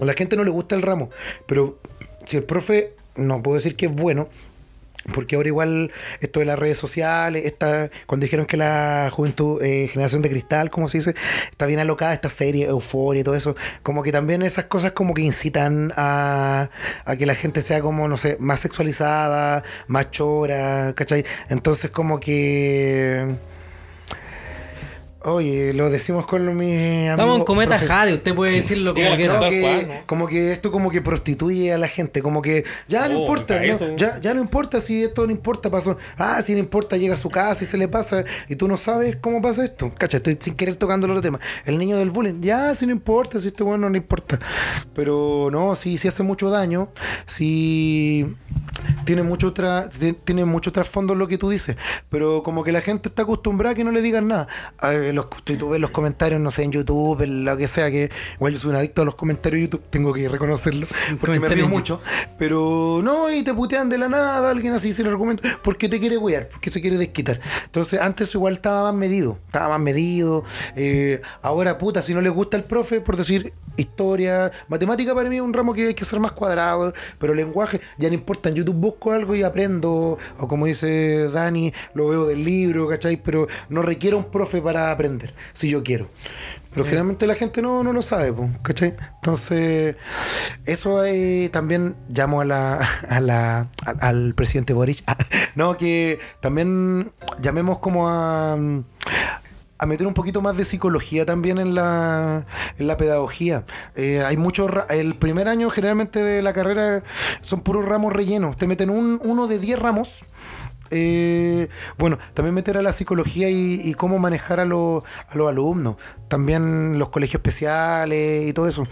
a la gente no le gusta el ramo, pero si el profe, no puedo decir que es bueno, porque ahora igual esto de las redes sociales, esta, cuando dijeron que la juventud, eh, generación de cristal, como se dice, está bien alocada, esta serie, euforia y todo eso, como que también esas cosas como que incitan a, a que la gente sea como, no sé, más sexualizada, más chora, ¿cachai? Entonces como que... Oye, lo decimos con los mis amigos. Estamos en Cometa Jale, usted puede decirlo como quiera. no, que- cual, ¿no? como que esto como que prostituye a la gente, como que ya no Oh, importa, ya, ya no importa si esto no importa, pasó, ah, si no importa, llega a su casa y se le pasa, y tú no sabes cómo pasa esto, cacha, estoy sin querer tocando el otro tema, el niño del bullying, ya, si no importa, si este bueno no le importa, pero no, si, si hace mucho daño, si tiene mucho tra ti- tiene mucho trasfondo lo que tú dices, pero como que la gente está acostumbrada a que no le digan nada. A ver, los, tú ves los comentarios, no sé, en YouTube, en lo que sea, que igual yo soy un adicto a los comentarios de YouTube, tengo que reconocerlo, porque me río mucho, pero no, y te putean de la nada, alguien así se lo argumento, porque te quiere wear, porque se quiere desquitar. Entonces, antes igual estaba más medido, estaba más medido, eh, ahora puta, si no le gusta el profe, por decir historia, matemática para mí es un ramo que hay que ser más cuadrado, pero lenguaje, ya no importa, en YouTube busco algo y aprendo, o como dice Dani, lo veo del libro, ¿cachai? Pero no requiere un profe para aprender, si yo quiero. Pero generalmente la gente no, no lo sabe, ¿cachai? Entonces, eso eh, también llamo a la, a la, al, al presidente Boric, no, que también llamemos como a a meter un poquito más de psicología también en la, en la pedagogía. Eh, hay muchos, el primer año generalmente de la carrera son puros ramos rellenos. Te meten un, uno de 10 ramos. Eh, bueno, también meter a la psicología y, y cómo manejar a, los a los alumnos. También los colegios especiales y todo eso.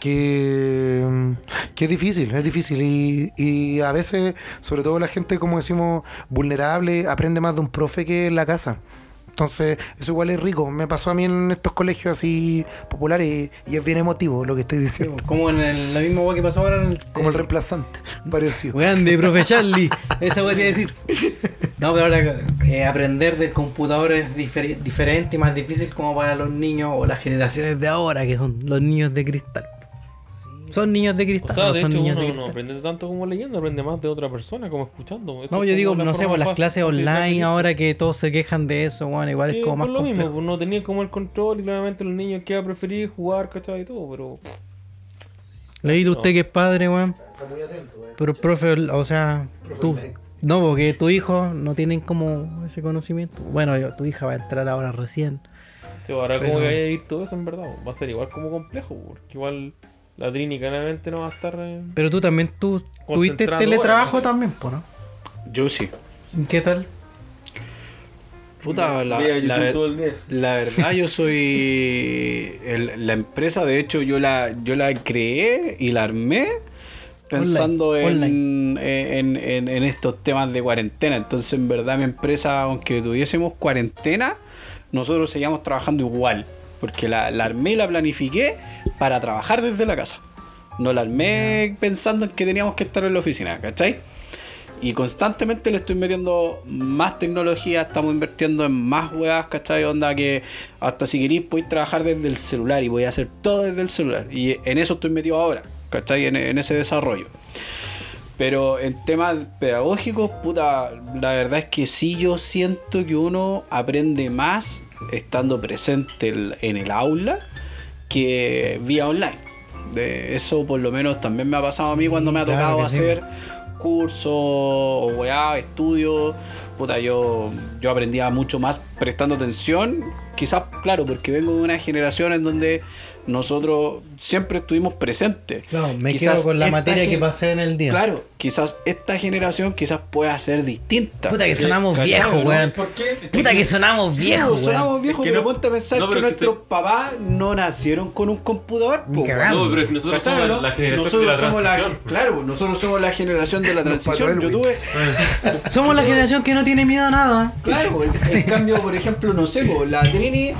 Que, que es difícil, es difícil. Y, y a veces, sobre todo la gente, como decimos, vulnerable, aprende más de un profe que en la casa. Entonces, eso igual es rico. Me pasó a mí en estos colegios así populares y, es bien emotivo lo que estoy diciendo. Como en el- la misma weá que pasó ahora en el. Como el reemplazante, parecido. Grande, profe Charlie. Esa te iba a decir. No, pero ahora eh, aprender del computador es difer- diferente y más difícil como para los niños o las generaciones de ahora, que son los niños de cristal. Son niños de O cristal, sea, no de son hecho, niños uno de no cristal. aprende tanto como leyendo, aprende más de otra persona, como escuchando. Eso No, es yo digo, no sé, por las fácil clases online ahora que todos se quejan de eso, bueno, igual Que es como más por lo mismo, complejo. pues, no tenía como el control y claramente los niños que a preferir jugar, ¿cachai? Y todo, pero. Leído usted que es padre, weón. Pero profe, o sea, tú. No, porque tu hijo no tienen como ese conocimiento. Bueno, yo- tu hija va a entrar ahora recién. Sí, ahora Pero- como que vaya a ir todo eso en verdad, va a ser igual como complejo, porque igual la Trini claramente no va a estar. eh, Pero tú también, tú tuviste teletrabajo también, po, ¿no? Yo sí. ¿Y ¿Qué tal? Puta, la, la ver- todo el día. la verdad yo soy el- la empresa, de hecho yo la yo la creé y la armé pensando Online, en, en, en- en estos temas de cuarentena. Entonces en verdad mi empresa, aunque tuviésemos cuarentena, nosotros seguíamos trabajando igual. Porque la, la armé y la planifiqué para trabajar desde la casa. No la armé pensando en que teníamos que estar en la oficina, ¿cachai? Y constantemente le estoy metiendo más tecnología, estamos invirtiendo en más weas, ¿cachai? Onda que hasta si queréis podéis trabajar desde el celular y voy a hacer todo desde el celular. Y en eso estoy metido ahora, ¿cachai? En, en ese desarrollo. Pero en temas pedagógicos, puta, la verdad es que sí yo siento que uno aprende más estando presente en el aula que vía online. De eso por lo menos también me ha pasado a mí cuando me ha claro tocado sí. hacer cursos o weá, estudios. Puta, yo, yo aprendía mucho más prestando atención. Quizás, claro, porque vengo de una generación en donde nosotros siempre estuvimos presentes. Claro, me Quizás quedo con la esta materia que pasé en el día. Claro, quizás esta generación quizás pueda ser distinta. Puta que sonamos ¿Cachai, viejos, no? weón. ¿Por qué? Puta que sonamos Sí, viejos, pues, sonamos viejos, Es que pero no- ponte a pensar no, que nuestros se- papás no nacieron con un computador. Po. No, pero es que nosotros ¿Cachai, somos la generación Nosotros de la somos la, transición. claro, nosotros somos la generación de la transición. Yo tuve, Somos la generación que no tiene miedo a nada. claro, en, cambio, por ejemplo, no sé, po, la Trini,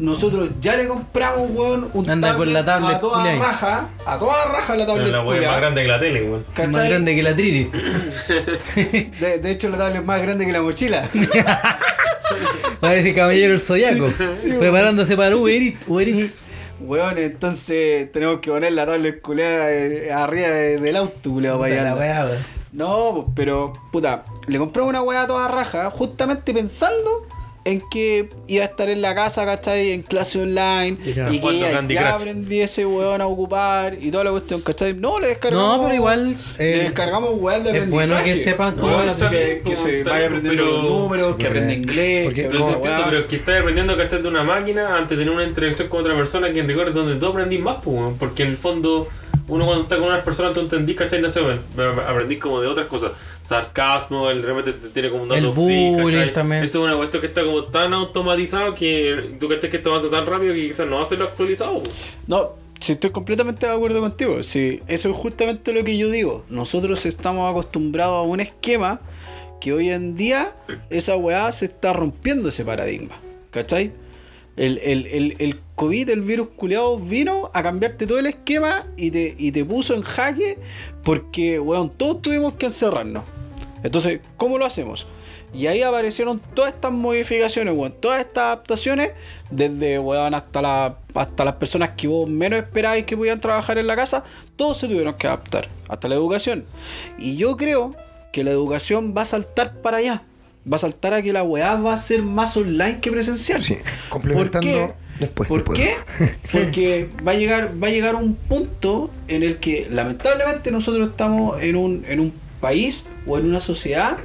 nosotros ya le compramos, weón, un Anda con la tablet a toda raja, a toda raja la tablet la wea es más grande que la tele, weón. Más grande que la Trini. De, de hecho, la tablet es más grande que la mochila. Parece caballero el zodiaco. preparándose para Uber Eats. Uber Eats. Weón, entonces tenemos que poner la tablet culiada eh, arriba de- del auto, culiao, para la allá. weá, weón. No, pues, pero, puta, le compré una weá a toda raja, justamente pensando en que iba a estar en la casa, ¿cachai? En clase online, Y ya. y que ya, aprendí ese weón a ocupar y toda la cuestión, ¿cachai? No, le descargamos. No, pero igual, le eh, descargamos weón de es aprendizaje. bueno que sepan cómo Weón, está que, que se vaya aprendiendo pero- los números, Sí, que aprenda inglés, porque que Pero, weá. pero es que estás aprendiendo que estás de una máquina antes de tener una interacción con otra persona que en rigor es donde tú aprendís más, pues, porque en el fondo uno cuando está con unas personas tú entendís, ¿cachai? No sé, aprendís como de otras cosas. Sarcasmo, el repente te tiene como un dato El free, también. Eso es una cuestión que está como tan automatizado que tú cachai que esto avanza tan rápido que quizás no va a ser actualizado. No, si estoy completamente de acuerdo contigo. Si eso es justamente lo que yo digo. Nosotros estamos acostumbrados a un esquema que hoy en día esa weá se está rompiendo ese paradigma. ¿Cachai? El, el, el, el COVID, el virus culiado, vino a cambiarte todo el esquema y te, y te puso en jaque porque, weón, todos tuvimos que encerrarnos. Entonces, ¿cómo lo hacemos? Y ahí aparecieron todas estas modificaciones, weón, todas estas adaptaciones, desde weón hasta, la, hasta las personas que vos menos esperabais que pudieran trabajar en la casa, todos se tuvieron que adaptar, hasta la educación. Y yo creo que la educación va a saltar para allá. Va a saltar a que la weá va a ser más online que presencial. Sí, ¿Por complementando qué? después, ¿Por después. qué? Porque va a llegar, va a llegar un punto en el que lamentablemente nosotros estamos en un, en un país o en una sociedad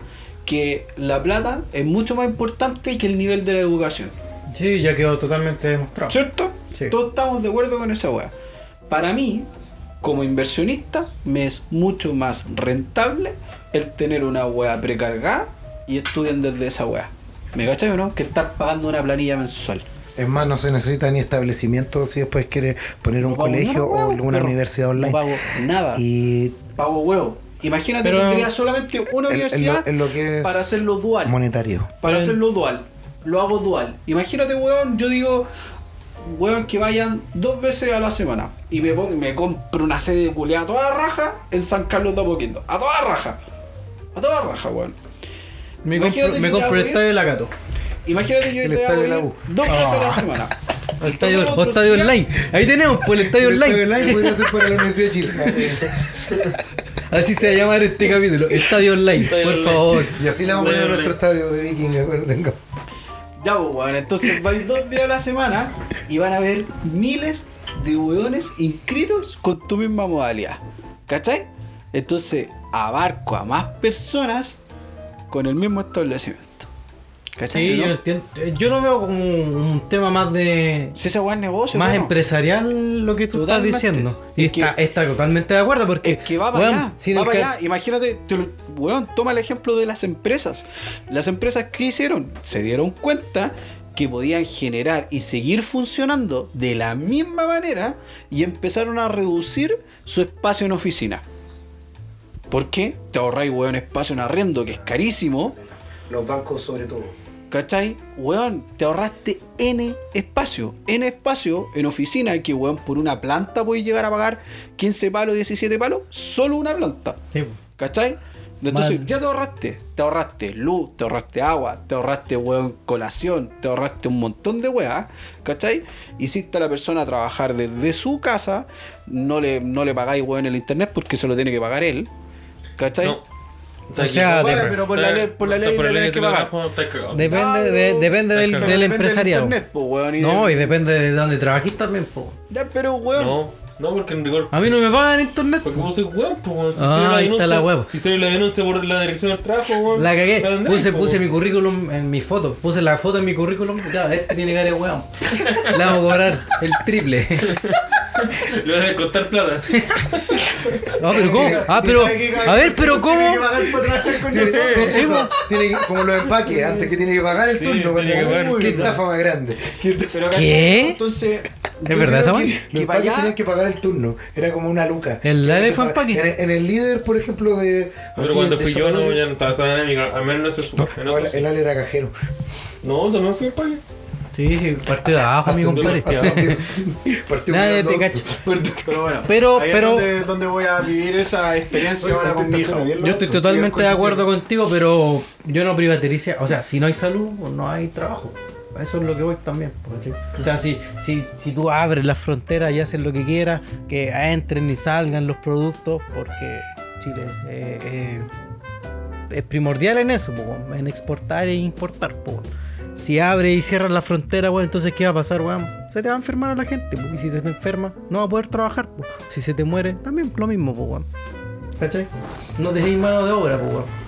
que la plata es mucho más importante que el nivel de la educación. Sí, ya quedó totalmente demostrado. ¿Cierto? Sí. Todos estamos de acuerdo con esa weá. Para mí, como inversionista, me es mucho más rentable el tener una weá precargada y estudian desde esa weá. ¿Me cachai o no? Que estar pagando una planilla mensual. Es más, no se necesita ni establecimiento si después quiere poner un No colegio nada, o weón, una perro. universidad online. No pago nada. Y Pago huevo. Imagínate, Pero- tendría solamente una en universidad lo, en lo que es para hacerlo dual. monetario. Para Pero- hacerlo dual. Lo hago dual. Imagínate, weón, yo digo, weón, que vayan dos veces a la semana. Y me, pon- me compro una sede de culiada a toda raja en San Carlos de Apoquindo. A toda raja. A toda raja, weón. Me Imagínate compro, me el estadio de la Gato. Imagínate yo El te estadio de la U. dos veces a la semana. Y Estadio, o estadio días- online. Ahí tenemos, pues el estadio El estadio online. online podría ser para la Universidad de Chile. Así se va a llamar este capítulo. Estadio online, Estadio por online. favor. Y así le vamos a poner a Online. nuestro estadio de vikinga cuando tenga. Ya, pues, weón. Entonces vais dos días a la semana y van a ver miles de weones inscritos con tu misma modalidad. ¿Cachai? Entonces abarco a más personas con el mismo establecimiento. ¿Cachai? Sí, no? yo, entiendo. Yo lo veo como un, tema más de. Si ese es negocio, Más bueno. empresarial lo que tú Totalmente. estás diciendo. Y Es que- está, está totalmente de acuerdo porque. Es que va para allá, va para allá. Imagínate, te lo- weón, toma el ejemplo de las empresas. Las empresas que hicieron se dieron cuenta que podían generar y seguir funcionando de la misma manera y empezaron a reducir su espacio en oficina. ¿Por qué? Te ahorráis, weón, espacio en arriendo, que es carísimo. Los bancos sobre todo. ¿Cachai? Weón, te ahorraste N espacio. N espacio en oficina que, weón, por una planta puedes llegar a pagar 15 palos, 17 palos. Solo una planta. Sí. ¿Cachai? Entonces, Mal. ya te ahorraste. Te ahorraste luz, te ahorraste agua, te ahorraste, weón, colación, te ahorraste un montón de weas, ¿cachai? Hiciste a la persona trabajar desde su casa, no le, no le pagáis, weón, el internet porque se lo tiene que pagar él, ¿cachai? No. O sea, de- pero por la ley- por la ley le tenés que pagar. Depende, de- depende del, del depende empresariado. internet, po, weón, y no, de- y depende de dónde trabajís también, po. Ya, pero, weón, No. No, porque en rigor. A mí no me pagan internet. Porque vos sois weón, pues, Ah, ahí está la huevo. Si sale la denuncia por la dirección del trabajo, weón. La cagué. Puse, po, puse mi currículum en mi foto. Puse la foto en mi currículum. Ya, este tiene cara de weón. Le vamos a cobrar el triple. Le vas a costar plata. No, pero ¿cómo? Ah, pero. A ver, pero ¿cómo? Tiene que pagar para trabajar con nosotros. Eso, tiene que- como los empaques, antes que tiene que pagar el Sí, turno. tiene que pagar. Uy, qué estafa más grande. Qué- Pero, ¿Qué? ¿cachai? Entonces, ¿Es verdad esa que Que Los allá- tenían que pagar el turno. Era como una luca. ¿El Elephant pagar- Pack? En, en el líder, por ejemplo, de. Pero cuando de fui yo, no, ya no estaba esa dinámica. Al menos no se No, supo. no, el, el Ale era cajero. No, también fui para. Sí, partido de abajo, mi compadre. Nadie te cacha. Pero bueno. Pero- ahí pero- Es donde, donde voy a vivir esa experiencia ahora con mi hija. Yo estoy totalmente de acuerdo contigo, pero yo no privatizaría. O sea, si no hay salud, no hay trabajo. Eso es lo que voy también. O sea, si, si, si tú abres las fronteras y haces lo que quieras, que entren y salgan los productos, porque Chile eh, eh, es primordial en eso, po, en exportar e importar. po. Si abre y cierras la frontera, bueno, entonces ¿qué va a pasar, weón? Se te va a enfermar a la gente, po, y si se te enferma, no va a poder trabajar. Si se te muere, también lo mismo, weón. ¿Cachai? No dejéis mano de obra, pues, weón.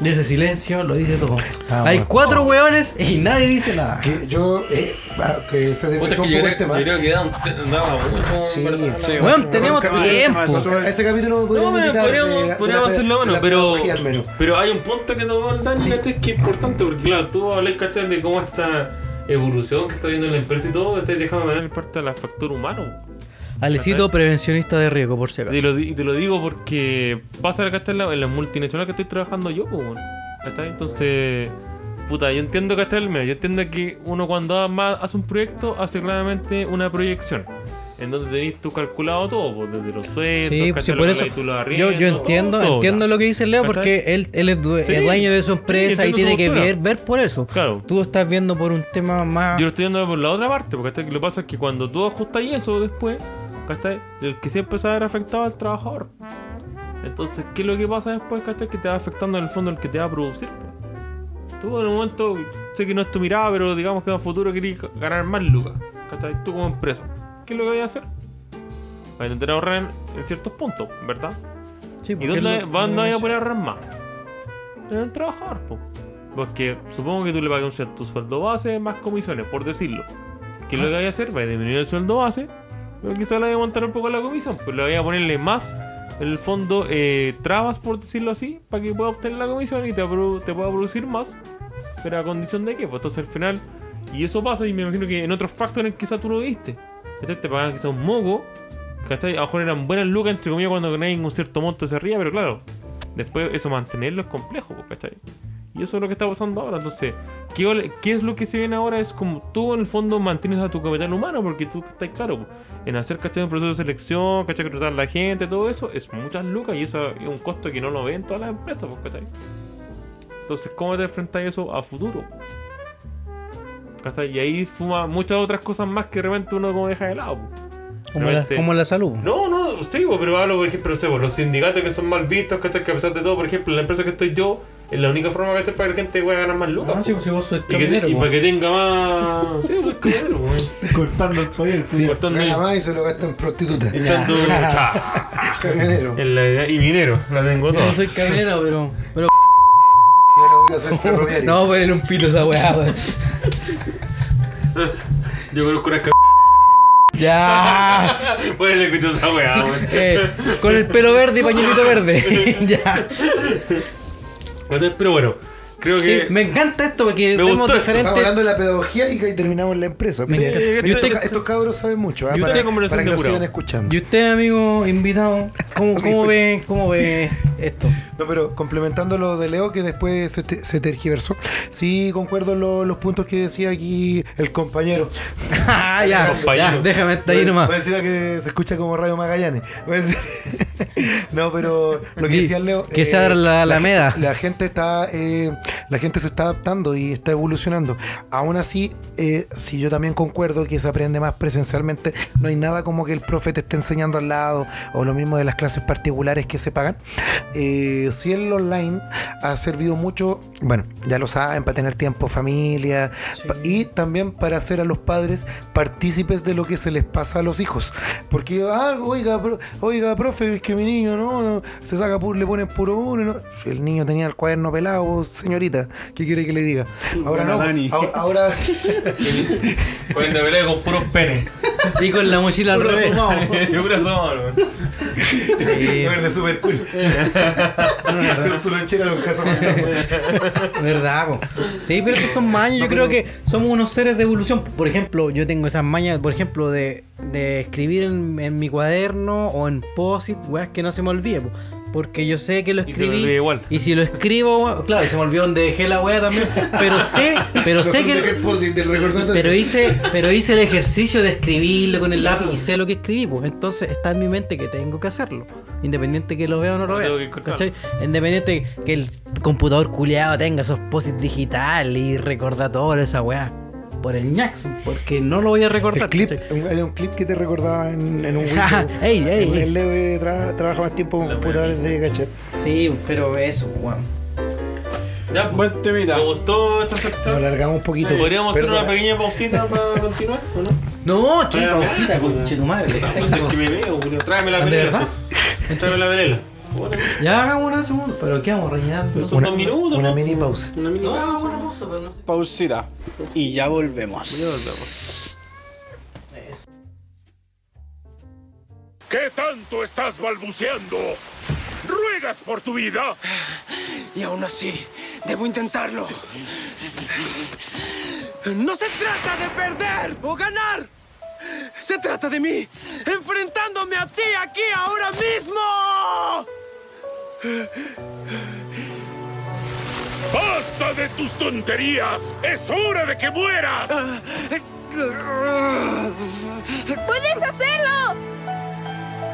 Y ese silencio lo dice todo. Ah, Hay bueno. cuatro weones y nadie dice nada. Que yo, eh, ah, que se desvirtuó es un poco creo, el tema. yo creo que daba, daba mucho. Sí, sí, Weón, tenemos tiempo. A ese capítulo No, podríamos pero quitar podríamos, de- de podríamos la- hacerlo de bueno, pero, pero hay un punto que tocó el Dani ¿cachai? que es importante, porque claro, tú hablas de cómo esta evolución que está viendo la empresa y todo, estás dejando de ver parte de la factor humano. Alecito, prevencionista de riesgo, por si Y acaso. te lo, di- te lo digo porque pasa acá en la, en la multinacional que estoy trabajando yo, pues. Entonces, puta, yo entiendo que está el medio. Yo entiendo que uno cuando hace un proyecto hace claramente una proyección. En donde tenéis tú calculado todo, desde los sueldos, Sí, sí, por eso yo, entiendo, todo, entiendo lo que dice Leo porque él, él es, due- Sí, es dueño de su empresa y tiene que ver, ver por eso. Claro. Tú estás viendo por un tema más... Yo lo estoy viendo por la otra parte, porque lo que pasa es que cuando tú ajustas eso después, ¿cachai? El que siempre se va a ver afectado al trabajador. Entonces, ¿qué es lo que pasa después, ¿cachai? Que te va afectando en el fondo el que te va a producir. Tú en un momento, sé que no es tu mirada, pero digamos que en el futuro querés ganar más lucas, ¿cachai? Tú como empresa. ¿Qué es lo que vas a hacer? Vas a intentar ahorrar en, en ciertos puntos, ¿verdad? Sí, ¿Y dónde, es lo- dónde vas a poder ahorrar más? En el trabajador, po. Porque supongo que tú le pagas un cierto sueldo base más comisiones, por decirlo. ¿Qué es lo que vas a hacer? Vas a disminuir el sueldo base, pero quizás le voy a montar un poco la comisión. Pues le voy a ponerle más, el fondo, eh, trabas, por decirlo así, para que pueda obtener la comisión y te, te pueda producir más. Pero a condición de que, pues entonces al final, y eso pasa, y me imagino que en otros factores quizás tú lo viste. Entonces te pagan quizás un moco, ¿cachai? A lo mejor eran buenas lucas, entre comillas, cuando ganáis un cierto monto hacia arriba, pero claro, después eso mantenerlo es complejo, pues, ¿cachai? Y eso es lo que está pasando ahora. Entonces, ¿qué, es lo que se viene ahora? Es como tú en el fondo mantienes a tu capital humano, porque tú estás claro, en hacer ¿cachai? un proceso de selección, ¿cachai? Contratar a la gente, todo eso, es muchas lucas y eso es un costo que no lo ven todas las empresas, pues, ¿cachai? Entonces, ¿cómo te enfrentas a eso a futuro? ¿Cachai? Y ahí fuma muchas otras cosas más que de repente uno como deja de lado. pues. Como, la, como la salud. no, no, sí, pero hablo, por ejemplo, no sé, los sindicatos que son mal vistos, ¿cachai? que a pesar de todo, por ejemplo, en la empresa que estoy yo, es la única forma que para que la gente pueda ganar más lucas. Ah, sí, si vos sos y, que, camionero, y para que tenga más. Sí, pues camionero, po, Cortando el poder. Sí, cortando gana el- más y se lo gasta en prostituta. echando. cha, Camionero. en la- y minero, la tengo Yo toda. no soy camionero, pero... pero Y ahora voy a ser ferroviario. no, poner un pito esa weá. Yo conozco una Ya. Ponele pito a esa weá. Eh, con el pelo verde y pañuelito verde. ya. Pero bueno, creo Sí, que. me encanta esto porque Me tenemos gustó esto. diferentes. Estamos hablando de la pedagogía y que terminamos en la empresa. Me encanta. pero Y estos, usted- estos cabros saben mucho, ¿ah? y usted para, conversación para que de lo curado. sigan escuchando. Y usted, amigo invitado, ¿cómo, cómo ve, cómo ve esto? No, pero complementando lo de Leo, que después se, te- se tergiversó. Sí, concuerdo lo- los puntos que decía aquí el compañero. ah, ya, Compañero. ya, déjame estar ahí nomás. Pues encima que se escucha como Radio Magallanes. Pues- no, pero lo que decía Leo. que se abra la Alameda. La, gente está eh, la gente se está adaptando y está evolucionando. Aún así, eh, si yo también concuerdo que se aprende más presencialmente, no hay nada como que el profe te esté enseñando al lado, o lo mismo de las clases particulares que se pagan. Eh, si el online ha servido mucho, bueno, ya lo saben, para tener tiempo familia y también para hacer a los padres partícipes de lo que se les pasa a los hijos. Porque, ah, oiga, pro- oiga, profe, es que mi niño no, no, se saca puro, le ponen puro uno. y no. El niño tenía el cuaderno pelado, señorita, ¿qué quiere que le diga? Ahora no, Dani. ahora, de pelea con puros penes. Y con la mochila al revés. Yo creo que. Sí, verde super cool. Con su lonchera cazafantasmas. verdad, po. Sí, pero esos son mañas. Yo creo que somos unos seres de evolución. Por ejemplo, yo tengo esas mañas, por ejemplo, de, de escribir en, en mi cuaderno o en post-it, weas que no se me olvide, po. Porque yo sé que lo Y escribí. olvida igual. Y si lo escribo, claro, y se me olvidó donde dejé la wea también. Pero sé, pero sé que. Pero hice, pero hice el ejercicio de escribirlo con el lápiz y sé lo que escribí, pues. Entonces está en mi mente que tengo que hacerlo. Independiente que lo vea o no lo vea. Independiente que el computador culiado tenga esos posits digital y recordatorios, esa weá. Por el Jackson, porque no lo voy a recordar. El clip, un- hay un clip que te recordaba en, en un Windows. ey, ey, El- Leo tra- trabaja más tiempo con computadores de cachet. Sí, pero eso, weón. Ya, pues. Buen temita. ¿Te gustó esta Nos sección? alargamos un poquito. ¿Podríamos hacer Perdona. una pequeña pausita para continuar o no? No, qué pausita, conche tu madre. le No sé si me veo, Julio. Tráeme la ¿De velela. Tráeme la velela. Bueno, Ya hagamos una segunda, pero ¿qué vamos a rellenar? estos Una- son minutos. Una ¿no? mini pausa. Una mini No, pausa. hagamos una pausa, pero no sé. Pausita. Y ya volvemos. Ya volvemos. ¿Qué tanto estás balbuceando? ¿Ruegas por tu vida? Y aún así, debo intentarlo. No se trata de perder o ganar. Se trata de mí, enfrentándome a ti aquí ahora mismo. ¡Basta de tus tonterías! ¡Es hora de que mueras! ¡Puedes hacerlo!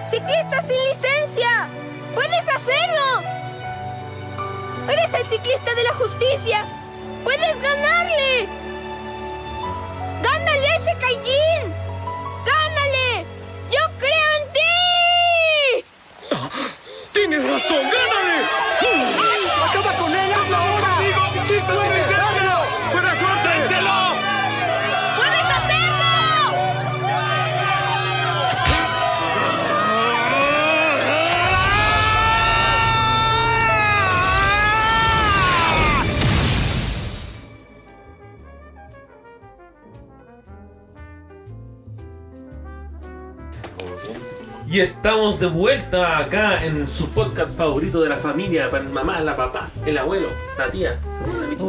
¡Ciclista sin licencia! ¡Puedes hacerlo! ¡Eres el ciclista de la justicia! ¡Puedes ganarle! ¡Gánale a ese Kaijin! ¡Yo creo en ti! ¡Tienes razón! ¡Gánale! ¡Acaba con él! ¡Hazlo ahora! Y estamos de vuelta acá en su podcast favorito de la familia, para el mamá, la papá, el abuelo, la tía.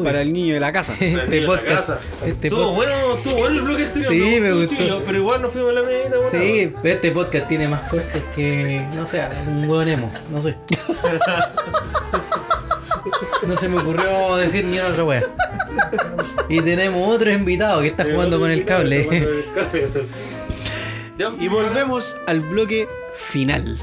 Para el niño de la casa. el Este niño de la podcast. casa. Este Estuvo podcast. bueno, estuvo bueno el bloque anterior. Sí, me gustó. pero igual nos fuimos a la bueno. Sí, pero este podcast tiene más cortes que, no sé, un hueón emo, no sé. No se me ocurrió decir ni una otra wea. Y tenemos otro invitado que está jugando con el cable. Y volvemos al bloque final.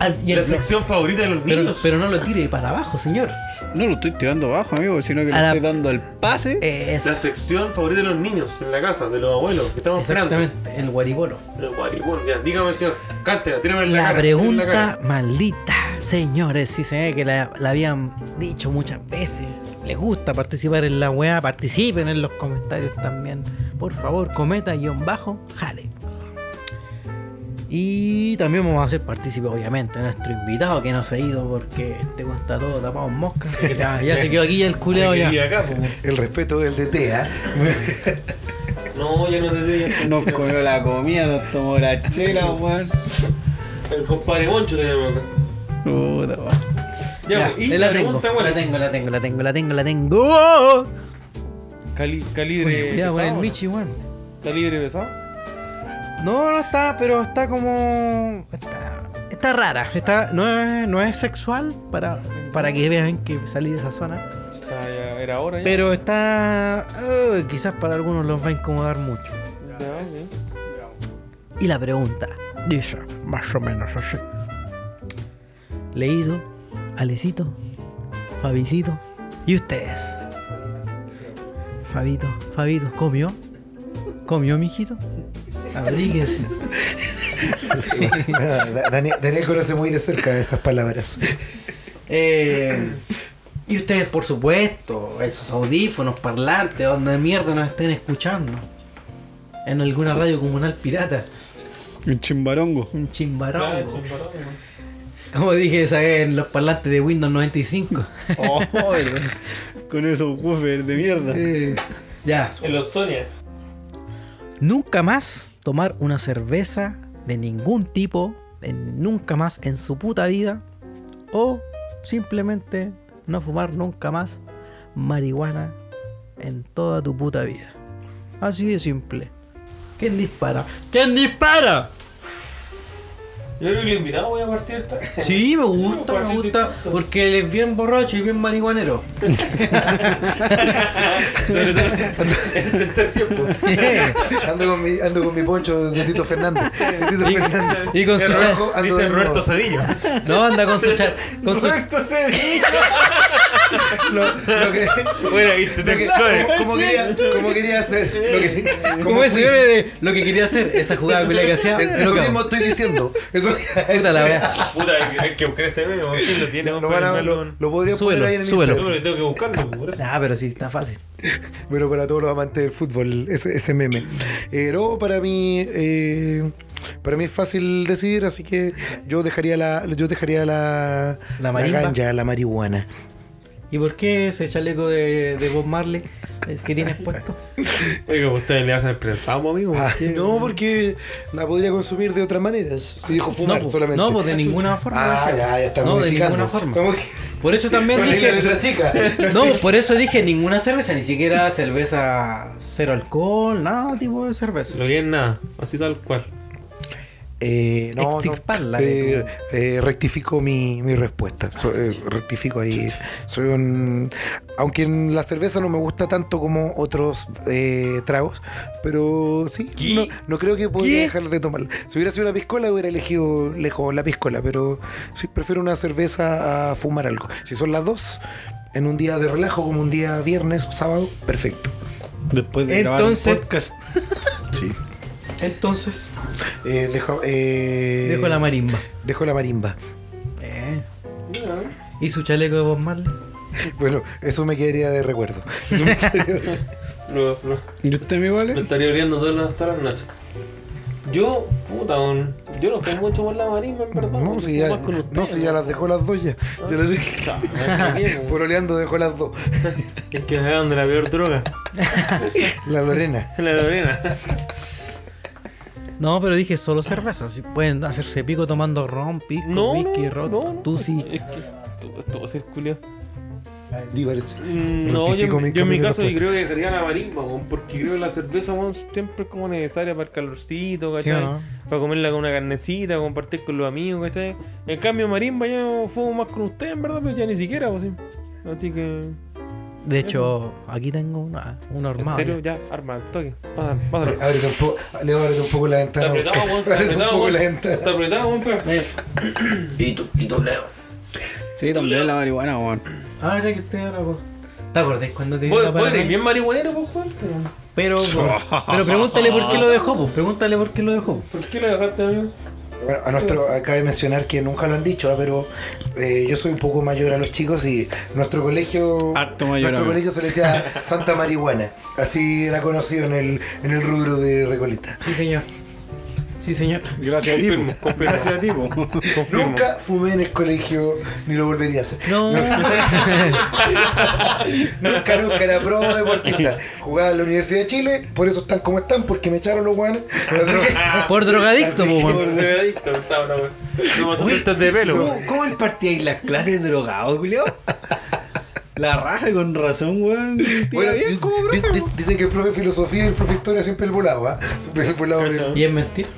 Al- y La sección favorita de los pero, niños. pero no lo tire para abajo, señor. No lo estoy tirando abajo, amigo, sino que le A la- estoy dando el pase. Es La sección favorita de los niños en la casa, de los abuelos, que estamos esperando. exactamente el guaribolo. El guaribón, ya, dígame, señor. Cántela, tírame en la, La cara, tírame en la pregunta cara. maldita, señores, si se ve que la, la habían dicho muchas veces. Les gusta participar en la weá, participen en los comentarios también. Por favor, cometa guion bajo, jale. Y también vamos a hacer partícipe, obviamente, nuestro invitado que no se ha ido porque este weón está todo tapado en mosca. Ya, ya se quedó aquí ya el culeado que ya. acá. El respeto del DT, ¿ah? No, ya no te. Nos comió la comida, nos tomó la chela, weón. El compadre Moncho tenemos acá. Puta, weón. Ya, Ya, y la, la tengo, pregunta, ¿cuál la tengo, la tengo, la tengo, la tengo, la tengo. Cali- calibre. Cuidado con pesado, el. Michi, weón. Calibre pesado. No, no está, pero está como. Está, está rara. Está, no, es, no es sexual para, para que vean que salí de esa zona. Está ya, era hora ya. Pero está. uh, quizás para algunos los va a incomodar mucho. Ya. Y la pregunta dice más o menos así: Leído, Alecito, Fabicito, ¿Y ustedes? Fabito, Fabito, ¿comió? ¿Comió, mijito? Abríguese. Da- Daniel, Daniel conoce muy de cerca esas palabras. Eh, y ustedes, por supuesto, esos audífonos, parlantes, donde mierda nos estén escuchando. En alguna radio comunal pirata. Un chimbarongo. Un Ah, chimbarongo. Como dije esa vez en los parlantes de Windows 95. Oh, con esos woofers de mierda. Eh, ya. En los Sonia. Nunca más tomar una cerveza de ningún tipo, en- nunca más en su puta vida, o simplemente no fumar nunca más marihuana en toda tu puta vida. Así de simple. ¿Quién dispara? ¿Quién dispara? Yo creo que el invitado voy a partir esta. Sí, me gusta, me gusta, porque él es bien borracho y bien marihuanero. Sobre todo en el tercer tiempo. Ando con mi, ando con mi poncho de Tito Fernández. De Tito Fernández. Y con su rojo, ando Dice. Roberto Cedillo. No, anda con su cha- con su Lo, lo que, Bueno, viste, te que- explores. como, como quería, como quería hacer. Lo que, Como ese meme de lo que quería hacer, esa jugada que hacía. Es- Eso mismo estoy diciendo. Eso, Puta la wea. Puta, hay que- hay que buscar ese meme. ¿Quién lo tiene? lo, Vamos a van a- ponerlo lo, en- lo podría Súbelo, poner ahí en el súbelo. Instagram. Pero tengo que buscarlo. por eso. Ah, pero sí, está fácil. Pero para todos los amantes del fútbol, ese, ese meme. Eh, no, para mí, eh, para mí es fácil decidir, así que yo dejaría la, yo dejaría la, La marimba. ganja, la marihuana. ¿Y por qué ese chaleco de, de Bob Marley es que tienes puesto? Oiga, ¿ustedes le hacen el prensado, amigo? ¿Por Ah, no, porque la podría consumir de otras maneras. Si dijo fumar no, solamente. no, pues de ninguna forma. Ah, ya, ya estamos No, de ninguna forma. Estamos- Por eso también dije. letra chica. No, por eso dije ninguna cerveza, ni siquiera cerveza cero alcohol, nada tipo de cerveza. Lo bien nada, así tal cual. Eh, no, Eh, eh, rectifico mi, mi respuesta. So- eh, rectifico ahí. Soy un. Aunque en la cerveza no me gusta tanto como otros tragos, pero sí, no, no creo que podría ¿Qué? dejar de tomarla. Si hubiera sido una piscola, hubiera elegido lejos la piscola, pero sí prefiero una cerveza a fumar algo. Si son las dos, en un día de relajo, como un día viernes o sábado, perfecto. Después de Entonces- grabar un podcast. Sí. Entonces, Eh, dejo, eh, dejo la marimba. dejo la marimba. Eh. ¿Y su chaleco de Bob Marley? Bueno, eso me quedaría de recuerdo. Eso me quedaría de- lo, ¿Y usted, mi lo vale? estaría oliendo todas las, todas las noches. Yo, puta, un- yo no sé mucho por la marimba, en verdad. No, si ya, ustedes, no, si ya las dejó las dos ya. Yo las dije. Ah, ¿qué, Por oleando dejó las dos. Es que me hagan de la peor droga. La Lorena. La Lorena. No, pero dije solo cerveza. Si pueden hacerse pico tomando ron, pisco, No, whisky, no, ron, no, no. tú sí. Es que esto, va a ser culiao. Diverso. Mm, No, yo, mi yo en mi caso yo creo que sería la marimba, weón, porque creo que la cerveza weón, siempre es como necesaria para el calorcito, ¿Sí ¿cachai? no? Para comerla con una carnecita, compartir con los amigos, ¿cachai? En cambio marimba yo fumo más con usted, en verdad, pero ya ni siquiera, pues sí. Así que, De hecho, aquí tengo una, un en armado. serio, ya, arma, toque. Pásalo, pásalo. Ábrete un poco, un poco la Está ventana. apretado, weón, está Ábrete un apretado, poco la weón. Está ventana. apretado, weón, pero- ¿Y tú, y tú, Leo? Sí, también la marihuana, weón. Ah, mira que usted ahora, pues. ¿Te acordás cuando te dio la eres paranoia? bien marihuanero, pues, weón. Pero, pero pregúntale por qué lo dejó, pues. Pregúntale por qué lo dejó. ¿Por qué lo dejaste, amigo? Bueno, a nuestro, acaba de mencionar que nunca lo han dicho, ah, pero eh, yo soy un poco mayor a los chicos y nuestro colegio, Harto mayor, nuestro colegio se le decía Santa Marihuana, así era conocido en el, en el rubro de Recoleta. Sí, señor. Sí, señor. Gracias a ti. Confirmo, po. confirmo. Gracias a ti, po. Confirmo. Nunca fumé en el colegio ni lo volvería a hacer. No. Nunca, nunca era pro deportista. Jugaba en la Universidad de Chile, por eso están como están, porque me echaron los guanes. Por drogadicto, weón. Por drogadicto, está weón. No de pelo, weón. ¿Cómo, cómo impartíais las clases drogados, Julio? La raja con razón, weón. Bueno, bien como profe, di- po. Dicen que el profe de filosofía y el profe de historia siempre el volado, ¿ah? Siempre el volado. ¿Y es mentira?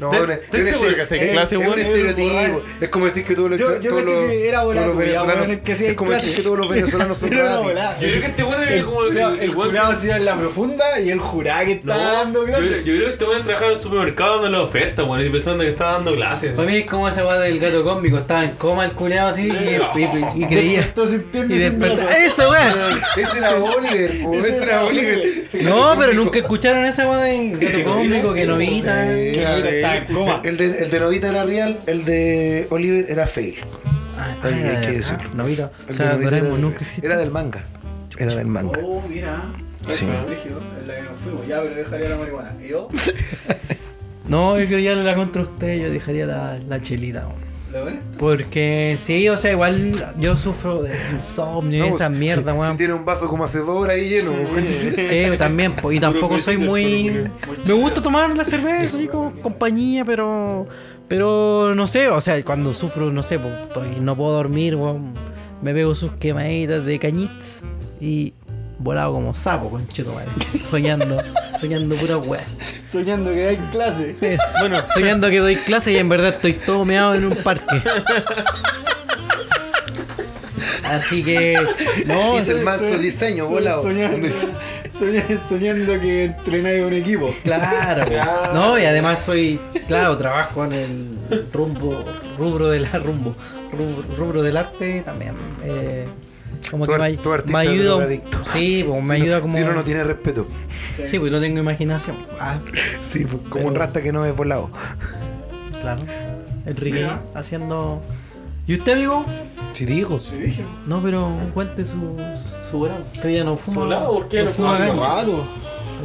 No, ¿Te- es un- te es un estere- que es- clase, es un estereotipo. Es como decir que todos los, Yo- yo todos los- que era todos volado, los venezolanos weón, que hacía es como decir que todos los venezolanos son volada. Yo creo que este weón era El, como el, el, el que- hacía en la profunda y él juraba que estaba No, dando yo, clases. creo- yo creo que este weón trabajaba en el supermercado dando la oferta, weón, y pensando que estaba dando clases. Para mí es como esa weá del gato cómico, estaba en coma el culeado así y, y- y- y creía. Piernas Y brazos. ¡Esa weá! Ese era Oliver, ese era Oliver. No, pero nunca escucharon esa weá del gato cómico, que novita. Eh, El de, el de Novita era real, el de Oliver era fail. Ah, Ahí hay que ah, decirlo. Novita. O El sea, de Novita Doraemon era, nunca existió. era del manga. Era del manga. Oh, mira. Sí. La que nos fuimos. Ya, pero dejaría la marihuana. ¿Y yo? No, yo quería la contra usted, yo dejaría la, la chelita. weón. Porque sí, o sea, igual yo sufro de insomnio y No, esa mierda, si, weón. si tiene un vaso como hace dos horas ahí lleno. po, Sí, también, po, y tampoco soy muy. Me gusta tomar la cerveza, así como compañía, pero. Pero no sé, o sea, cuando sufro, no sé, pues, no puedo dormir, weón, me pego sus quemaditas de cañiz y volado como sapo, conchito, madre. Soñando, soñando pura weá. Soñando que hay clase. Bueno, soñando que doy clase y en verdad estoy todo meado en un parque. Así que. No, Hice el manso diseño, volado. Soñando, soñando, soñando que entrenáis a un equipo. Claro, no, y además soy, claro, trabajo en el rumbo, rubro de la rumbo, rubro, rubro del arte también. eh, como Tu que me, ar- me ayuda, sí, pues me Si no- ayuda como, Si uno no tiene respeto. sí, pues no tengo imaginación. Ah, Sí, pues, como un rasta que no es volado. claro, Enrique haciendo. ¿Y usted, amigo? Si digo. No, pero cuente su, su volado. Usted ya no fuma. ¿Su volado? ¿Por qué no fuma fuma?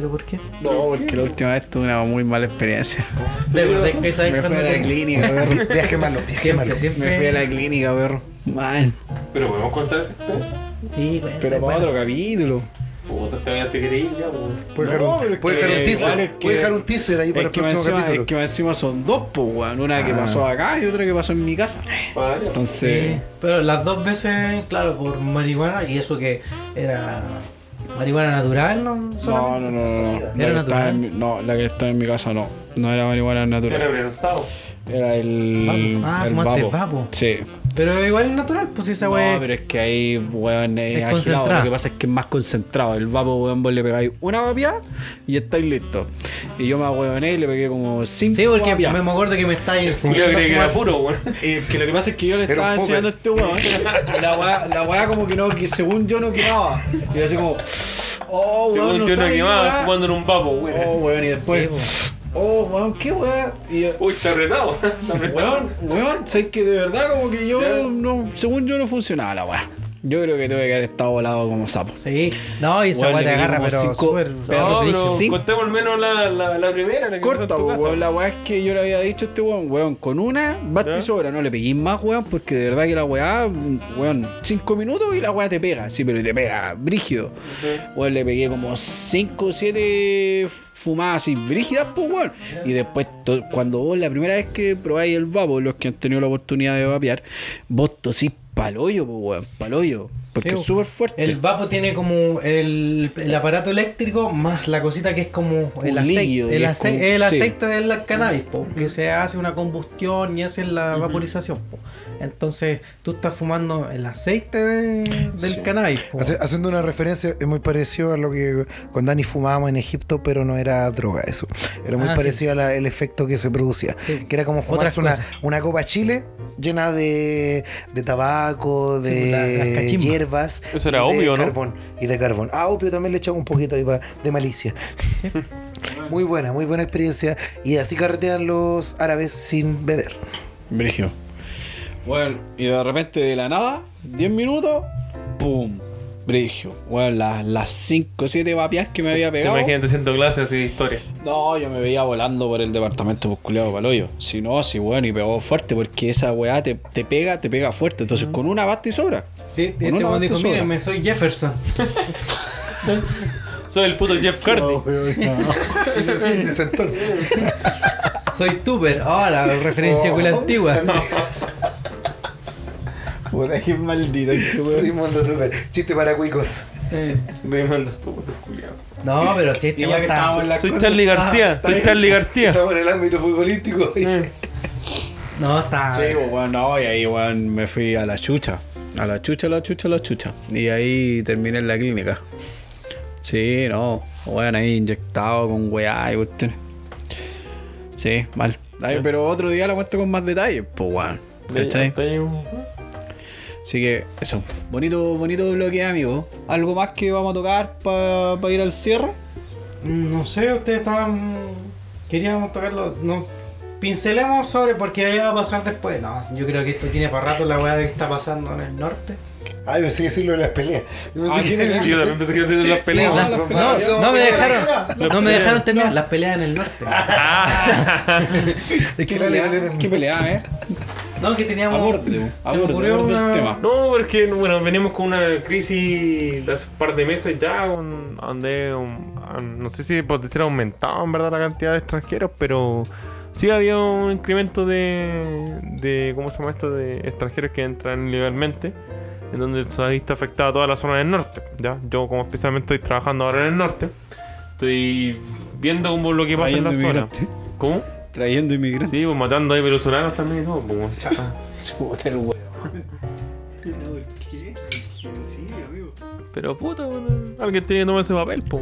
Caña. rato. ¿Pero por qué? No, porque la última vez tuve una muy mala experiencia. De verdad que esa vez Me fui a la te- clínica, perro. Viaje malo, viaje malo. Me fui a la clínica, perro. Mal. Pero podemos contar esa experiencia. Sí, bueno, Pero para otro capítulo. Puta, te voy a hacer creer ya, weón. Puede dejar No, un, puede dejar un teaser. es que- Puede dejar un teaser ahí para Es el próximo encima, capítulo. es que encima son dos, pues, weón. Una que Ah. pasó acá y otra que pasó en mi casa. Vale. Entonces, Sí, pero las dos veces, claro, por marihuana, y eso que era marihuana natural, ¿no? no, Solamente. no, no, no. no. La ¿Era que estaba natural? en mi- no, la que está en mi casa no. No era marihuana Era natural. prensado. Era el. Vapo. Ah, el fumaste vapo. vapo. Sí. Pero igual es natural, pues esa No, wea. pero es que ahí, weón, es, Es agilado. Lo que pasa es que es más concentrado. El vapo, weón, vos le pegáis una vapia y estáis listos. Y yo me ahueoné y le pegué como cinco Sí, porque me, acuerdo que me estáis enseñando. creí a que era puro, weón. Es que lo que pasa es que yo le estaba enseñando a este weón. y La weá, la weá como que no, que según yo no quemaba. Y yo así como, oh, weón, Según no yo no quemaba weá. fumando en un vapo, weón. Oh, weón, y después, Sí. Oh, weón, qué weá. Uy, está apretado. Weón, weón, sé que de verdad como que yo, no, según yo no funcionaba la weá. Yo creo que tuve que haber estado volado como sapo. Sí, no, y esa wea te agarra, pero cinco- súper. No, pero cinco- contemos al menos la, la, la primera. La Corta, weón. La weá es que yo le había dicho a este weón, weón, con una, basta y sobra. No le pegué más, weón, porque de verdad que la weá, weón, cinco minutos y la weá te pega. Sí, pero te pega, brígido. Weón, le pegué como cinco o siete fumadas así, brígidas, pues, weón. Y después, cuando vos la primera vez que probáis el vapo, los que han tenido la oportunidad de vapear, vos tosís paloyo, pues, weón, paloyo. Porque Sí, es súper fuerte. El vapo tiene como el, el aparato eléctrico más la cosita que es como el aceite. líquido, el, ace- como- el sí. aceite del cannabis, po, que se hace una combustión y hace la vaporización. po. Entonces tú estás fumando el aceite de- del cannabis. po. Haciendo una referencia, es muy parecido a lo que con Dani fumábamos en Egipto, pero no era droga eso. Era muy Ah, parecido al efecto que se producía. Que era como fumarse una, una copa chile llena de, de tabaco, pues, de. Hierbas. Eso era y de ¿no? carbón, Y de carbón. Ah, opio también le echaba un poquito ahí de malicia. muy buena, muy buena experiencia. Y así carretean los árabes sin beber. Brigio. Bueno, y de repente de la nada, 10 minutos, ¡pum! Brigio. Bueno, las, las 5 o 7 vapias que me había pegado. Imagínate haciendo clases así de historia. No, yo me veía volando por el departamento musculeado paloyo. Si no, si bueno, y pegó fuerte, porque esa weá te, te pega, te pega fuerte. Entonces, con una basta y sobra. Sí, Con este weón dijo, sobra. miren, me soy Jefferson. Soy el puto Jeff Cardi. De sentón. soy Tuber. Oh, la referencia Oh. con la antigua. Puta que maldito este weón. Raimundo Super. Chiste para cuicos. Tú, culiado. No, pero si este ya weón que está- estábamos en la Soy Charlie García, Ah, soy está Charlie García. Estamos en el ámbito futbolístico. No, está. Sí, pues bueno, no, y ahí weón me fui a la chucha. A la chucha, a la chucha, a la chucha. Y ahí terminé en la clínica. Sí, no, weón ahí inyectado con weá y cuestiones. Sí, mal. Ay, pero otro día la cuento con más detalles, pues weón. ¿Cachai? Está ahí un- Así que eso, bonito, bonito bloque, amigo. ¿Algo más que vamos a tocar para ir al cierre? Mm, No sé, ustedes estaban. Queríamos tocarlo. No. Pincelemos sobre porque ahí va a pasar después. No, yo creo que esto tiene para rato la weá de que está pasando en el norte. Ay, pensé que decirlo de las peleas. Yo pensé Ah, que- ser las peleas. La- no, no, no, no me dejaron, no, me dejaron terminar las peleas en el norte. Es que ¿Qué pelea, eh? No, que teníamos. Aborde, aborde, ocurrió aborde una- el tema. No, porque bueno, venimos con una crisis de hace un par de meses ya, con- donde no sé si por decir aumentado en verdad la cantidad de extranjeros, pero sí había un incremento de, de ¿cómo se llama esto? De extranjeros que entran ilegalmente, en donde se ha visto afectada toda la zona del norte. ¿ya? Yo como especialmente estoy trabajando ahora en el norte, estoy viendo como lo que pasa en la zona. ¿Cómo? Trayendo inmigrantes. Sí, pues matando ahí venezolanos también y todo. pues, el weón. Pero puta, bueno, alguien tiene que tomar ese papel, po.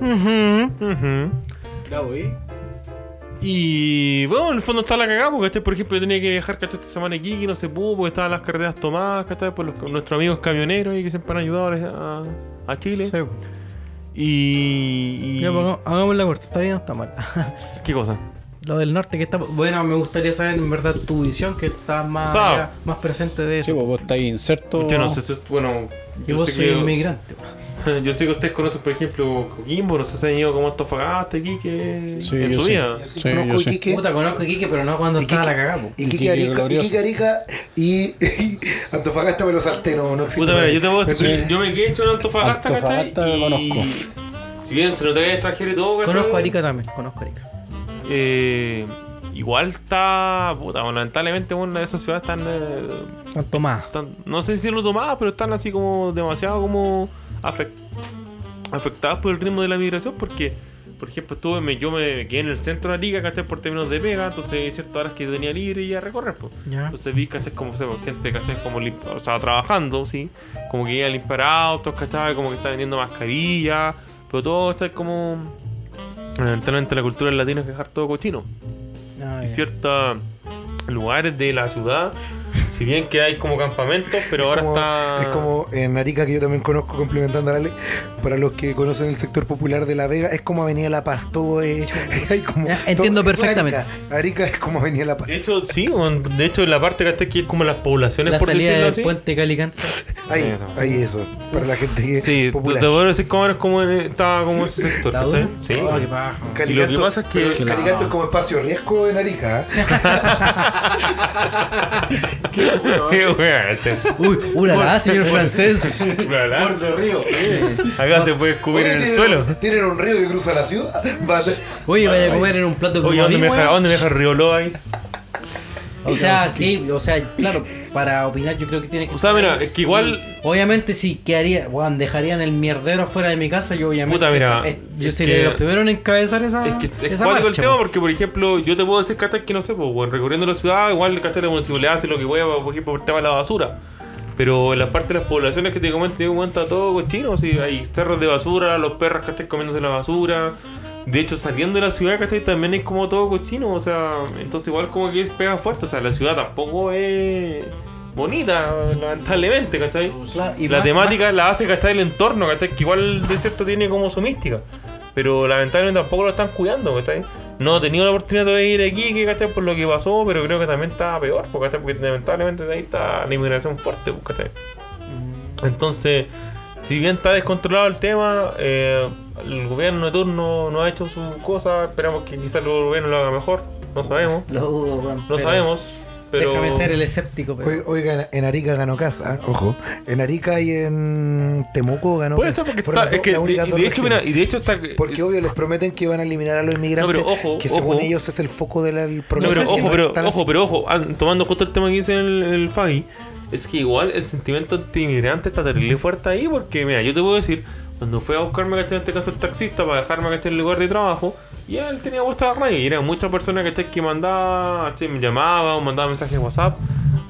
Ujú. Ujú. Ya voy. Y bueno, en el fondo está la cagada, porque este, por ejemplo, yo tenía que viajar ¿cachai? esta semana aquí y no se pudo porque estaban las carreteras tomadas, ¿cachai? por los, nuestros amigos camioneros ahí que siempre han ayudado a, a Chile. Sí. Y. y- Ya, pues, hagamos- hagamos la corta, está bien o está mal. ¿Qué cosa? Lo del norte que está. Bueno, me gustaría saber en verdad tu visión, que está más, O sea, allá, más presente de Sí, eso. pues vos estáis inserto. Yo no sé, bueno. y Yo vos soy inmigrante. yo sé que ustedes conocen, por ejemplo, Coquimbo, no sé si han ido como Antofagasta aquí que Sí, en yo su vida. Sí, Conozco yo. Iquique. Puta, conozco Iquique, pero no cuando estaba la cagada, po. Iquique, Iquique Arica. Iquique, Arica y, y Antofagasta me lo salté, no, no existe. Puta, mira, yo te puedo decir, Sí. yo me quedé hecho en Antofagasta, Antofagasta me Y- conozco. Si bien se nota que es extranjero y todo. Conozco Arica también, conozco Arica. Eh, igual está. Puta, bueno, lamentablemente, bueno, de esas ciudades están, eh, están- No sé si lo tomadas, pero están así como demasiado como. afec- afectadas por el ritmo de la migración, porque. Por ejemplo, estuve, me, yo me quedé en el centro de Arica, ¿cachai? Por términos de pega, entonces hay ciertas horas que tenía libre y a recorrer, pues. Entonces vi, ¿cachai? Como se gente, ¿cachai? Como limp- o sea, trabajando, ¿sí? Como que iba a limpiar autos, ¿cachai? Como que está vendiendo mascarillas, pero todo está como... Lamentablemente la cultura latina es dejar todo cochino. Ah, Y ciertos lugares de la ciudad, si bien que hay como campamentos, pero ahora como, está... es como en Arica, que yo también conozco, complementando a la ley, para los que conocen el sector popular de La Vega, es como Avenida La Paz, todo es... hay como- entiendo todo- es perfectamente. Arica. Arica es como Avenida La Paz. De hecho, sí, de hecho en la parte que está aquí es como las poblaciones, La por salida decirlo del así. puente Calicante. Ahí, Eso. ahí eso, para la gente que Sí, es te popular. puedo decir cómo era como en- estaba como ese sector, ¿La ¿cachai? uno? Sí. Oh. Y lo que pasa es que- Calicanto es como espacio riesgo en Arica. ¿eh? Qué este. Uy, una señor francés. Wea, de río. Acá se puede escupir en el ¿tienen- suelo. Tienen un río que cruza la ciudad. Va a ter- Oye, vaya a comer en un plato como Oye, ¿dónde me deja, ¿dónde me deja Rioló ahí? O sea, sí, o sea, claro, para opinar yo creo que tiene que O sea, mira, es que igual- Obviamente si quedaría, weón, dejarían el mierdero afuera de mi casa, yo obviamente Puta, mira, eh, yo es sería de que- los primeros en encabezar esa Es que es esa el tema po. porque, por ejemplo, yo te puedo decir que que no sé, pues, bueno, recorriendo la ciudad, igual que la municipalidad hace lo que pueda, por ejemplo, por el tema de la basura. Pero en la parte de las poblaciones que te comento, te cuenta todo cochino, si hay cerros de basura, los perros que estén comiéndose la basura. De hecho, saliendo de la ciudad, ¿cachai? También es como todo cochino, o sea, entonces igual como que pega fuerte, o sea, la ciudad tampoco es bonita, lamentablemente, ¿cachai? Claro, y la más- temática la hace, ¿cachai? El entorno, ¿cachai? Que igual de cierto tiene como su mística. Pero lamentablemente tampoco lo están cuidando, ¿cachai? No he tenido la oportunidad de ir aquí, ¿cachai? Por lo que pasó, pero creo que también está peor, porque, ¿cachai? porque lamentablemente ahí está la inmigración fuerte, ¿cachai? Entonces, si bien está descontrolado el tema, eh, el gobierno de turno no ha hecho su cosa, esperamos que quizás el gobierno lo haga mejor, no sabemos, Lo dudo, weón. no pero sabemos, pero... Déjame ser el escéptico, pero. Oiga, en Arica ganó casa, ¿eh? ojo. En Arica y en Temuco ganó Puede casa. ser porque Fueron está, es que, y, dos de hecho, mira, y de hecho está... Porque obvio les prometen que van a eliminar a los inmigrantes, No, pero ojo, que según ojo. ellos es el foco del No, problema. pero Sí, ojo, pero, ojo, pero ojo, tomando justo el tema que dice el, el Fabi, es que igual el sentimiento anti-inmigrante está terrible fuerte ahí porque, mira, yo te puedo decir, cuando fue a buscarme, ¿cachai? En este caso el taxista para dejarme, ¿cachai? En el lugar de trabajo, y él tenía puesta la radio y eran muchas personas, ¿cachai? Que mandaban, ¿cachai? Me llamaban o mandaban mensajes WhatsApp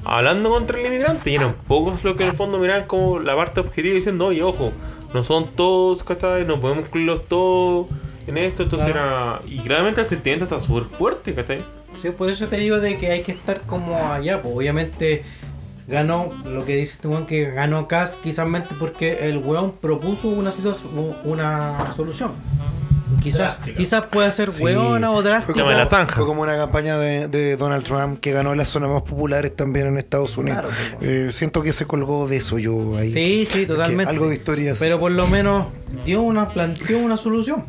hablando contra el inmigrante y eran pocos los que en el fondo miraban como la parte objetiva diciendo, oye, ojo, no son todos, ¿cachai? No podemos incluirlos todos en esto, entonces era... Y claramente el sentimiento está súper fuerte, ¿cachai? Sí, por eso te digo de que hay que estar como allá, pues obviamente ganó lo que dice este weón que ganó Cass quizás porque el weón propuso una situación una solución. Quizás, quizás puede ser Sí. weona o Fue drástica. Llama la zanja. Fue como una campaña de, de Donald Trump que ganó las zonas más populares también en Estados Unidos. Claro, pues, Eh, siento que se colgó de eso yo ahí. Sí, sí, Que totalmente. Algo de historia. Pero por lo menos dio una, planteó una solución.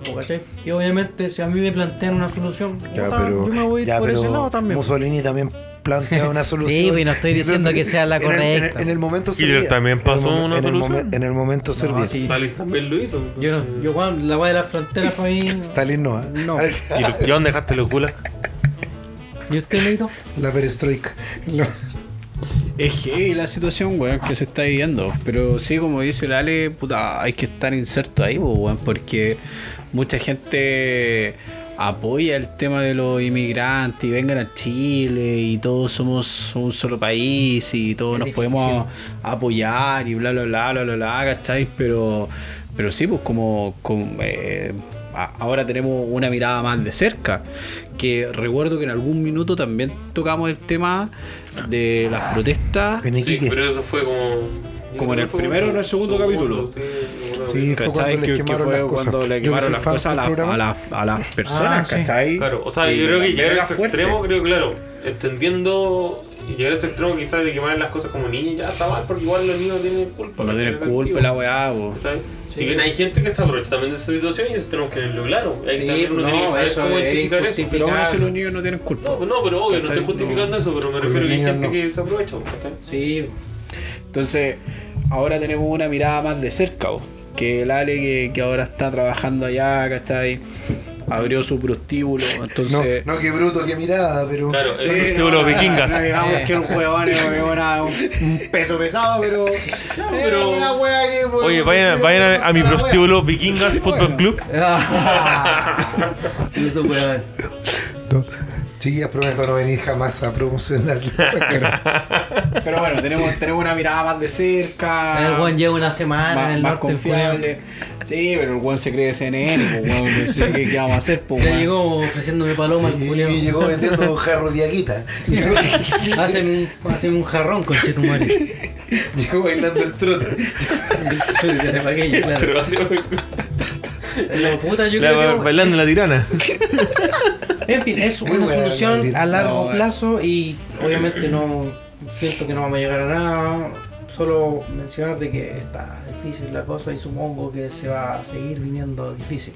Y obviamente si a mí me plantean una solución, Ya, puta, pero, yo me voy a ir ya, por ese lado también. Mussolini también plantea una solución. Sí, pues, no estoy diciendo que sea la en el- en el- correcta. En el, momento servía. también En el pasó una en el solución. momen- En el momento servía. sí. Stalin también lo hizo. Yo no, yo Juan, la weá de las fronteras para mí. Stalin no. ¿ah? No. ¿Y, lo- ¿Y dónde dejaste los gulag? ¿Y usted, Neito? La perestroika. Es heavy la situación, weón, que se está viviendo. Pero sí, como dice el Ale, puta, hay que estar inserto ahí, po, weón, porque mucha gente apoya el tema de los inmigrantes y vengan a Chile y todos somos un solo país y todos nos podemos apoyar y bla bla bla bla bla bla, ¿cachai? Pero, pero sí, pues como, como, eh, ahora tenemos una mirada más de cerca. Que recuerdo que en algún minuto también tocamos el tema de las protestas. Sí, pero eso fue como. Como en el primero o en el segundo capítulo. Sí, Sí, fue cuando les Que, que quemaron fue las cosas. cuando le quemaron las cosas a, programa. a las- a las personas, Ah, sí. ¿cachai? Claro, o sea, Y yo creo que la llegar a ese fuerte. extremo, creo que claro, entendiendo y llegar a ese extremo quizás de quemar las cosas como niños ya está mal, porque igual los niños tienen culpa. No tienen culpa la weá, po. ¿cachai? Si bien hay gente que se aprovecha también de esa situación y eso tenemos que tenerlo claro. Hay que Sí, también uno no, tiene que saber eso cómo es identificar eso. Pero aún así los niños no tienen culpa. No, no, pero obvio, no ¿Cachai? estoy justificando eso, pero me refiero a que hay gente no. que se aprovecha. ¿cachai? Sí. Entonces, ahora tenemos una mirada más de cerca, po. que el Ale que, que ahora está trabajando allá, ¿cachai? Abrió su prostíbulo, No, entonces... no, qué bruto, qué mirada, pero. Claro, Sí, el no, prostíbulo no, vikingas. no digamos que el huevón es una- un, un peso pesado, pero. pero- una wea que. Oye, vayan, vayan a, a mi prostíbulo Vikingas Fútbol Club. Eso weón. No. Chiquillas, prometo no venir jamás a promocionar. Pero bueno, tenemos, tenemos una mirada más de cerca. El weón lleva una semana más, en el más norte. el confiable. Sí, pero el weón se cree de CNN, pues weón, no sé ¿qué, qué vamos a hacer, pues Ya llegó ofreciéndome paloma el Sí, culiao. llegó vendiendo jarro de aguita. Llegó, Hacen un, hacen un jarrón con chetumare. llegó bailando el trote. claro. La puta, yo La- creo que. bailando la tirana. En fin, es una solución a largo No, plazo y obviamente no siento que no vamos a llegar a nada. Solo mencionar de que está difícil la cosa y supongo que se va a seguir viniendo difícil.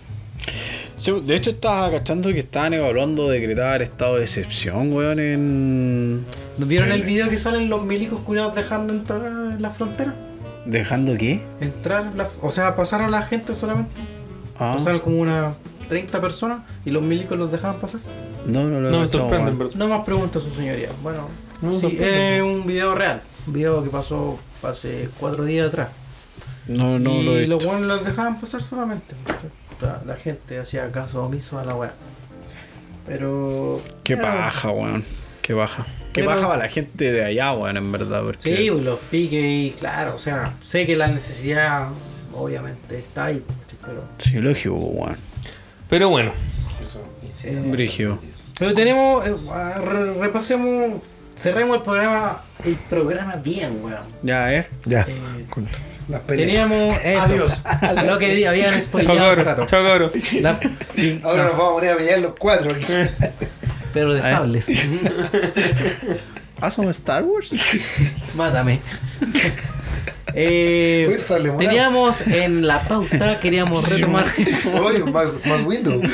Sí, de hecho, estaba cachando que estaban evaluando decretar estado de excepción, weón, en. ¿Vieron el video que salen los milicos curados dejando entrar en la frontera? ¿Dejando qué? Entrar, la- o sea, pasaron la gente solamente. Ah, Pasaron como unas 30 personas y los milicos los dejaban pasar. no, no lo No me he cachado, sorprende, en weón. verdad. No más preguntas, su señoría. Bueno, No sí, es un video real. Un video que pasó hace cuatro días atrás. No, no lo he y los buenos los dejaban pasar solamente. La gente hacía caso omiso a la weá. Pero. Qué pero- baja, weón. Qué baja. Qué Pero- baja para la gente de allá, weón, en verdad. Porque... Sí, pues, los piques y claro, o sea, sé que la necesidad obviamente está ahí, pero. Sí, lógico, weón. Pero bueno, Brigio. pero tenemos. eh, re- repasemos. Cerremos el programa. El programa bien, weón. Ya, eh. Ya, Eh, las peleas. teníamos eso. Lo que habían spoileado hace rato. chao cabrón. La- Ahora nos vamos a poner a pelear los cuatro. pero de sables. ¿Ah, son Star Wars? Mátame. Eh, Uy, sale morado. teníamos en la pauta, queríamos retomar Oye, más, más Windows.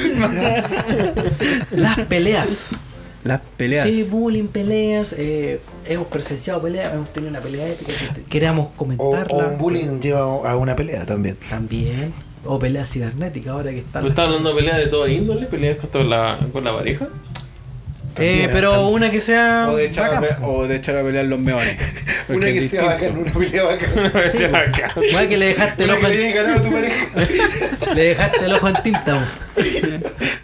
las peleas. Las peleas. Sí, bullying, peleas. eh, hemos presenciado peleas, hemos tenido una pelea épica que queríamos O, comentarla. o un bullying lleva a una pelea también. También. O peleas cibernéticas ahora que están. ¿Me estás hablando de peleas de toda índole? ¿Peleas contra la, con la pareja? Eh, pero una que sea. O de, echar a, bacán, o de echar a pelear los meones. Una que sea bacán, una pelea bacán. po. Weá, que le dejaste el Una ojo que le en, le dejaste el ojo en tinta.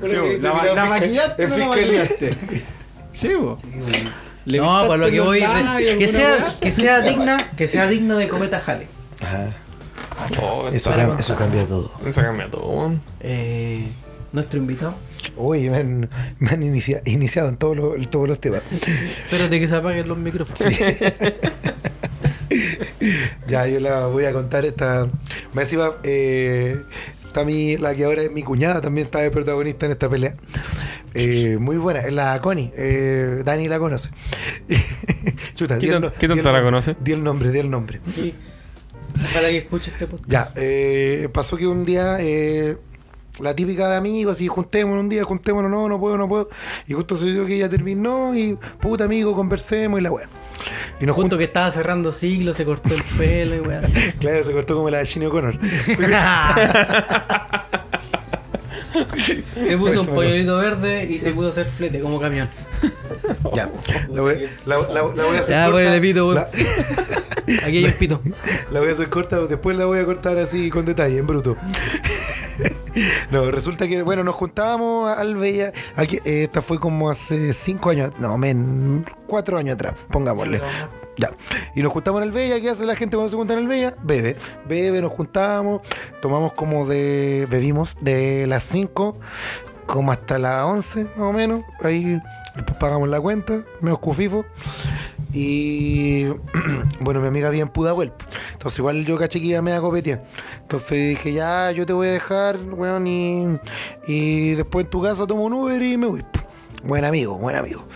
Una la, la maquillaste, no la maquillaste. Sí. Le No, para lo que voy. que sea, que sea digna, que sea digna de cometa. Ajá. Oh, Eso, cambia, eso cambia todo. Eso cambia todo. Eh, nuestro invitado. Oye, me han, me han inicia- iniciado en todos los, en todos los temas. Espérate que se apaguen los micrófonos. Ya, yo la voy a contar esta. Me encima, eh, está mi, la que ahora es mi cuñada, también está de protagonista en esta pelea. Eh, muy buena, es la Connie. Eh, Dani la conoce. Chuta, ¿Qué tan- no- qué tanto la conoce? Di el nombre, di el nombre. Sí. Ojalá que escuche este podcast. Ya, eh, pasó que un día eh, la típica de amigos, así juntémonos un día, juntémonos, no, no puedo, no puedo. Y justo dio que ella terminó y puta amigo, conversemos y la weá. Y nos Justo que estaba cerrando siglos, se cortó el pelo y weá. Claro, se cortó como la de Shinny O'Connor. Se puso un pollerito verde y se pudo hacer flete como camión. ya, la voy, la, la- la voy a hacer Ya, corta. ponele pito. La- Aquí hay un pito. La voy a hacer corta, después la voy a cortar así con detalle, en bruto. No, resulta que, bueno, nos juntábamos al Bella. Aquí, eh, esta fue como hace cinco años, no, men, cuatro años atrás, pongámosle. Ya. Y nos juntamos en el Bella. ¿Qué hace la gente cuando se junta en el Bella? Bebe. Bebe, nos juntamos, tomamos como de. Bebimos de las 5 como hasta las 11, más o menos. Ahí después pagamos la cuenta, medio cufifo. Y bueno, mi amiga vive en Pudahuel. Entonces, igual yo caché que iba media copetear. Entonces dije, ya, yo te voy a dejar, weón, y, y después en tu casa tomo un Uber y me voy. Buen amigo, buen amigo.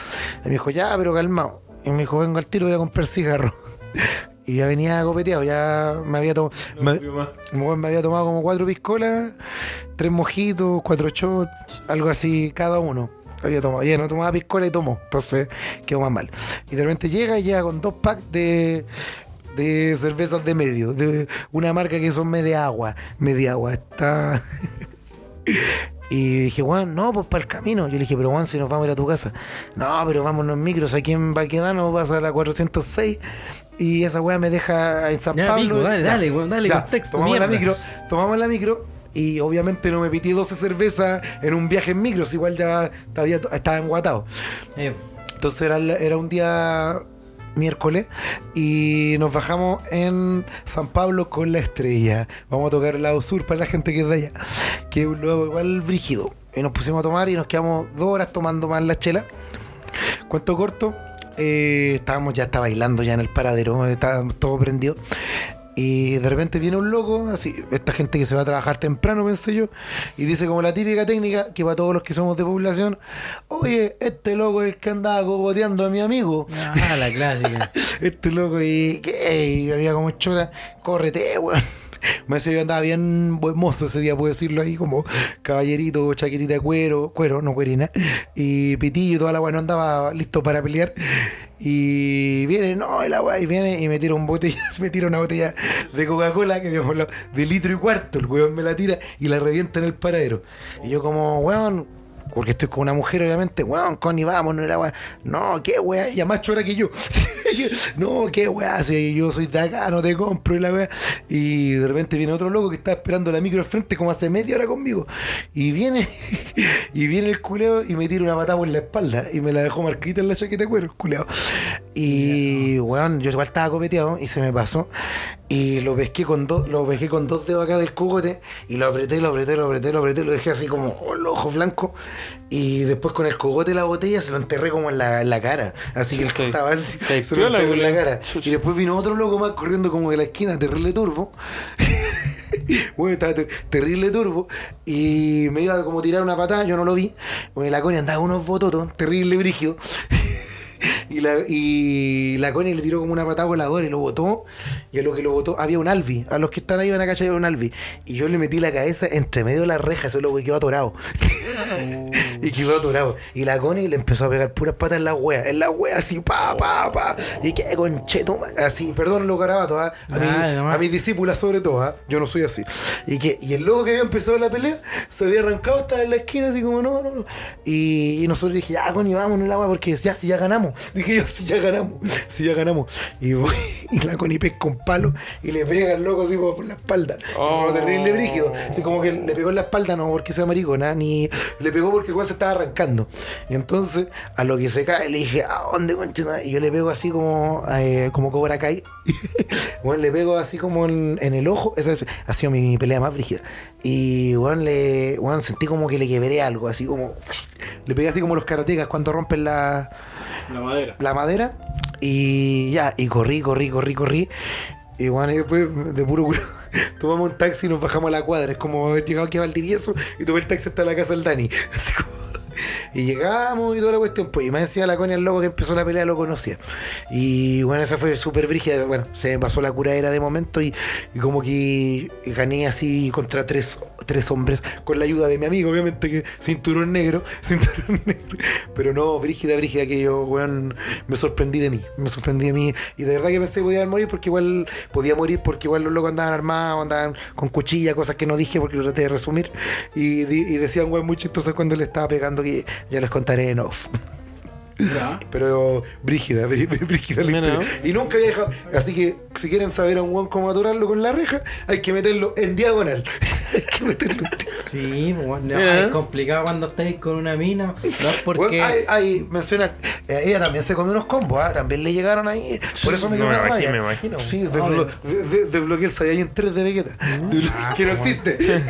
Y me dijo, ya, pero calmado. Y me dijo, vengo al tiro, voy a comprar cigarros. Y ya venía copeteado, ya me había tomado. No, me había tomado como cuatro piscolas, tres mojitos, cuatro shots, algo así cada uno. Había tomado, ya no tomaba piscola y tomó, entonces quedó más mal. Y de repente llega y llega con dos packs de, de cervezas de medio, de una marca que son media agua, media agua. Está. Y dije, Juan, no, pues para el camino. Yo le dije, pero Juan, si nos vamos a ir a tu casa. No, pero vámonos en micros. Aquí en Baquedano pasa a la 406 y esa weá me deja en San Ya, Pablo. pico, dale, dale, weón, dale, Ya, contexto, Tomamos la mierda. micro, tomamos la micro y obviamente no me pití 12 cervezas en un viaje en micros. Igual ya todavía estaba enguatado. Eh, Entonces era, la- era un día miércoles y nos bajamos en San Pablo con la estrella. Vamos a tocar el lado sur para la gente que es de allá, que es un lugar igual brígido. Y nos pusimos a tomar y nos quedamos dos horas tomando más la chela. Cuento corto, eh, estábamos ya está bailando ya en el paradero, estaba todo prendido. Y de repente viene un loco, así, esta gente que se va a trabajar temprano, pensé yo, y dice como la típica técnica, que para todos los que somos de población, oye, este loco es el que andaba cogoteando a mi amigo. ah, la clásica. Este loco, y ¿qué? Y había como chora, córrete, weón. Me decía yo andaba bien buen mozo ese día, puedo decirlo ahí, como caballerito, chaquetita de cuero, cuero, no cuerina, y pitillo, toda la weá, no andaba listo para pelear. Y viene, no, la weá, y viene y me tira un botella, me tira una botella de Coca-Cola que de litro y cuarto, el weón me la tira y la revienta en el paradero. Y yo como, weón, porque estoy con una mujer, obviamente, weón, Connie, vamos, no era weá. No, qué weá, ella más chora que yo. no, qué weá, si yo soy de acá, no te compro y la weá. Y de repente viene otro loco que está esperando la micro al frente como hace media hora conmigo. Y viene, y viene el culeo y me tira una patada por la espalda y me la dejó marquita en la chaqueta de cuero, el culeo. Y weón, yo igual estaba copeteado y se me pasó. Y lo pesqué con dos, lo pesqué con dos dedos acá del cogote y lo apreté, lo apreté, lo apreté, lo apreté, lo dejé así como con los ojos blancos. Y después con el cogote de la botella se lo enterré como en la, en la cara. Así que el que estaba así, se lo enterré en la cara. Y después vino otro loco más corriendo como de la esquina, terrible turbo. bueno, estaba ter- terrible turbo. Y me iba como a tirar una patada, yo no lo vi. Porque la coña andaba unos bototos, terrible brígido. y, la, y la Connie le tiró como una patada voladora y lo botó. Y a lo que lo botó, había un Albi. A los que están ahí van a cachar había un Albi. Y yo le metí la cabeza entre medio de la reja, ese loco quedó atorado. y quedó atorado. Y la Connie le empezó a pegar puras patas en la wea, en la wea así, pa, pa, pa. Y que concheto, así, perdón los garabatos, ¿ah? a, mi- nomás. a mis discípulas sobre todo, ¿ah? yo no soy así. Y que y el loco que había empezado la pelea se había arrancado, estaba en la esquina así como no, no, no. Y, y nosotros dije, ya, Connie, vámonos el agua porque ya, si ya ganamos. Dije yo, si ya ganamos, si ya ganamos. Y voy, y la Connie pesca un palo y le pega al loco así como por la espalda. Oh. Terrible brígido. Así como que le pegó en la espalda, no porque sea maricona, ni le pegó porque igual se estaba arrancando. Y entonces, a lo que se cae, le dije, ¿a dónde, concha? Y yo le pego así como, eh, como Cobra Kai. bueno, le pego así como en, en el ojo. Esa es- ha sido mi, pelea más brígida. Y bueno, le, bueno, sentí como que le quebré algo, así como. Le pegué así como los karatecas cuando rompen la, La madera. la madera. Y ya, y corrí, corrí, corrí, corrí. Y bueno, y después de puro culo, tomamos un taxi y nos bajamos a la cuadra. Es como haber llegado aquí a Valdivieso y tomé el taxi hasta la casa del Dani. Así como- Y llegamos y toda la cuestión. Pues, y me decía la coña el loco que empezó la pelea, lo conocía. Y bueno, esa fue súper brígida. Bueno, se me pasó la curadera de momento y, como que gané así contra tres, tres hombres con la ayuda de mi amigo, obviamente, que cinturón negro, cinturón negro. Pero no, brígida, brígida, que yo, weón, me sorprendí de mí. Me sorprendí de mí. Y de verdad que pensé que podía morir porque igual podía morir porque igual los locos andaban armados, andaban con cuchilla, cosas que no dije porque lo traté de resumir. Y decían, weón, muy chistoso cuando le estaba pegando que ya les contaré en off. Pero brígida, brí- brí- brígida la historia. Y nunca había dejado. Así que si quieren saber a un weón cómo aturarlo con la reja, hay que meterlo en diagonal. hay que meterlo en diagonal. Sí, pues, bueno, es complicado cuando estáis con una mina. No es porque. Bueno, hay, hay mencionar, eh, ella también se comió unos combos, ¿ah? también le llegaron ahí. Por eso me dio No, una raya. imagino, me imagino. Sí, desblo- de- de- desbloqueé el Saiyajin 3 de Vegeta. que no existe.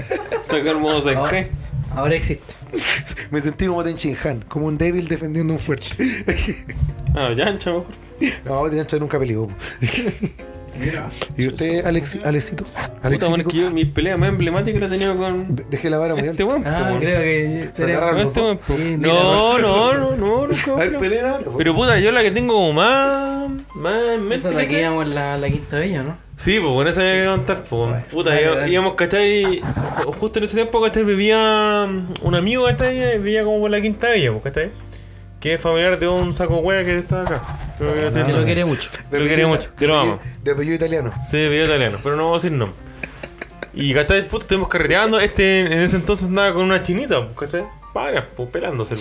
Sacar modo Senkai. Ahora existe. me sentí como Tenchin Han, como un débil defendiendo un fuerte. Ah, ya, chavo. no, Tenchin nunca peleó. ¿Y usted, Alex, Alexito? Puta, Alexito, bueno, es que yo mi pelea más emblemática la he tenido con de- dejé la vara muy este alta. Ah, po, creo que. Se agarraron los Este dos. Sí, No, no, no, no. A ver, pero- pelea puta, yo la que tengo como más. Más en mente Esa es la que íbamos la, la quinta bella, ¿no? Sí, pues bueno, esa hay que contar, pues. Puta, dale, íbamos- dale. íbamos, ¿cachai? Justo en ese tiempo, ¿cachai? Vivía mm, un amigo, ¿cachai? Vivía como por la quinta villa, pues, ¿cachai? Que es familiar de un saco hueá que está acá. Que ese- Que lo quiere mucho. Lo quiere mucho, que lo apellido-. De apellido italiano. Sí, video italiano, pero no vamos a decir nombre. Y ¿cachai? Puta, estuvimos carreteando. Este en ese entonces andaba con una chinita, pues, ¿cachai? Varias, pues, pelándose el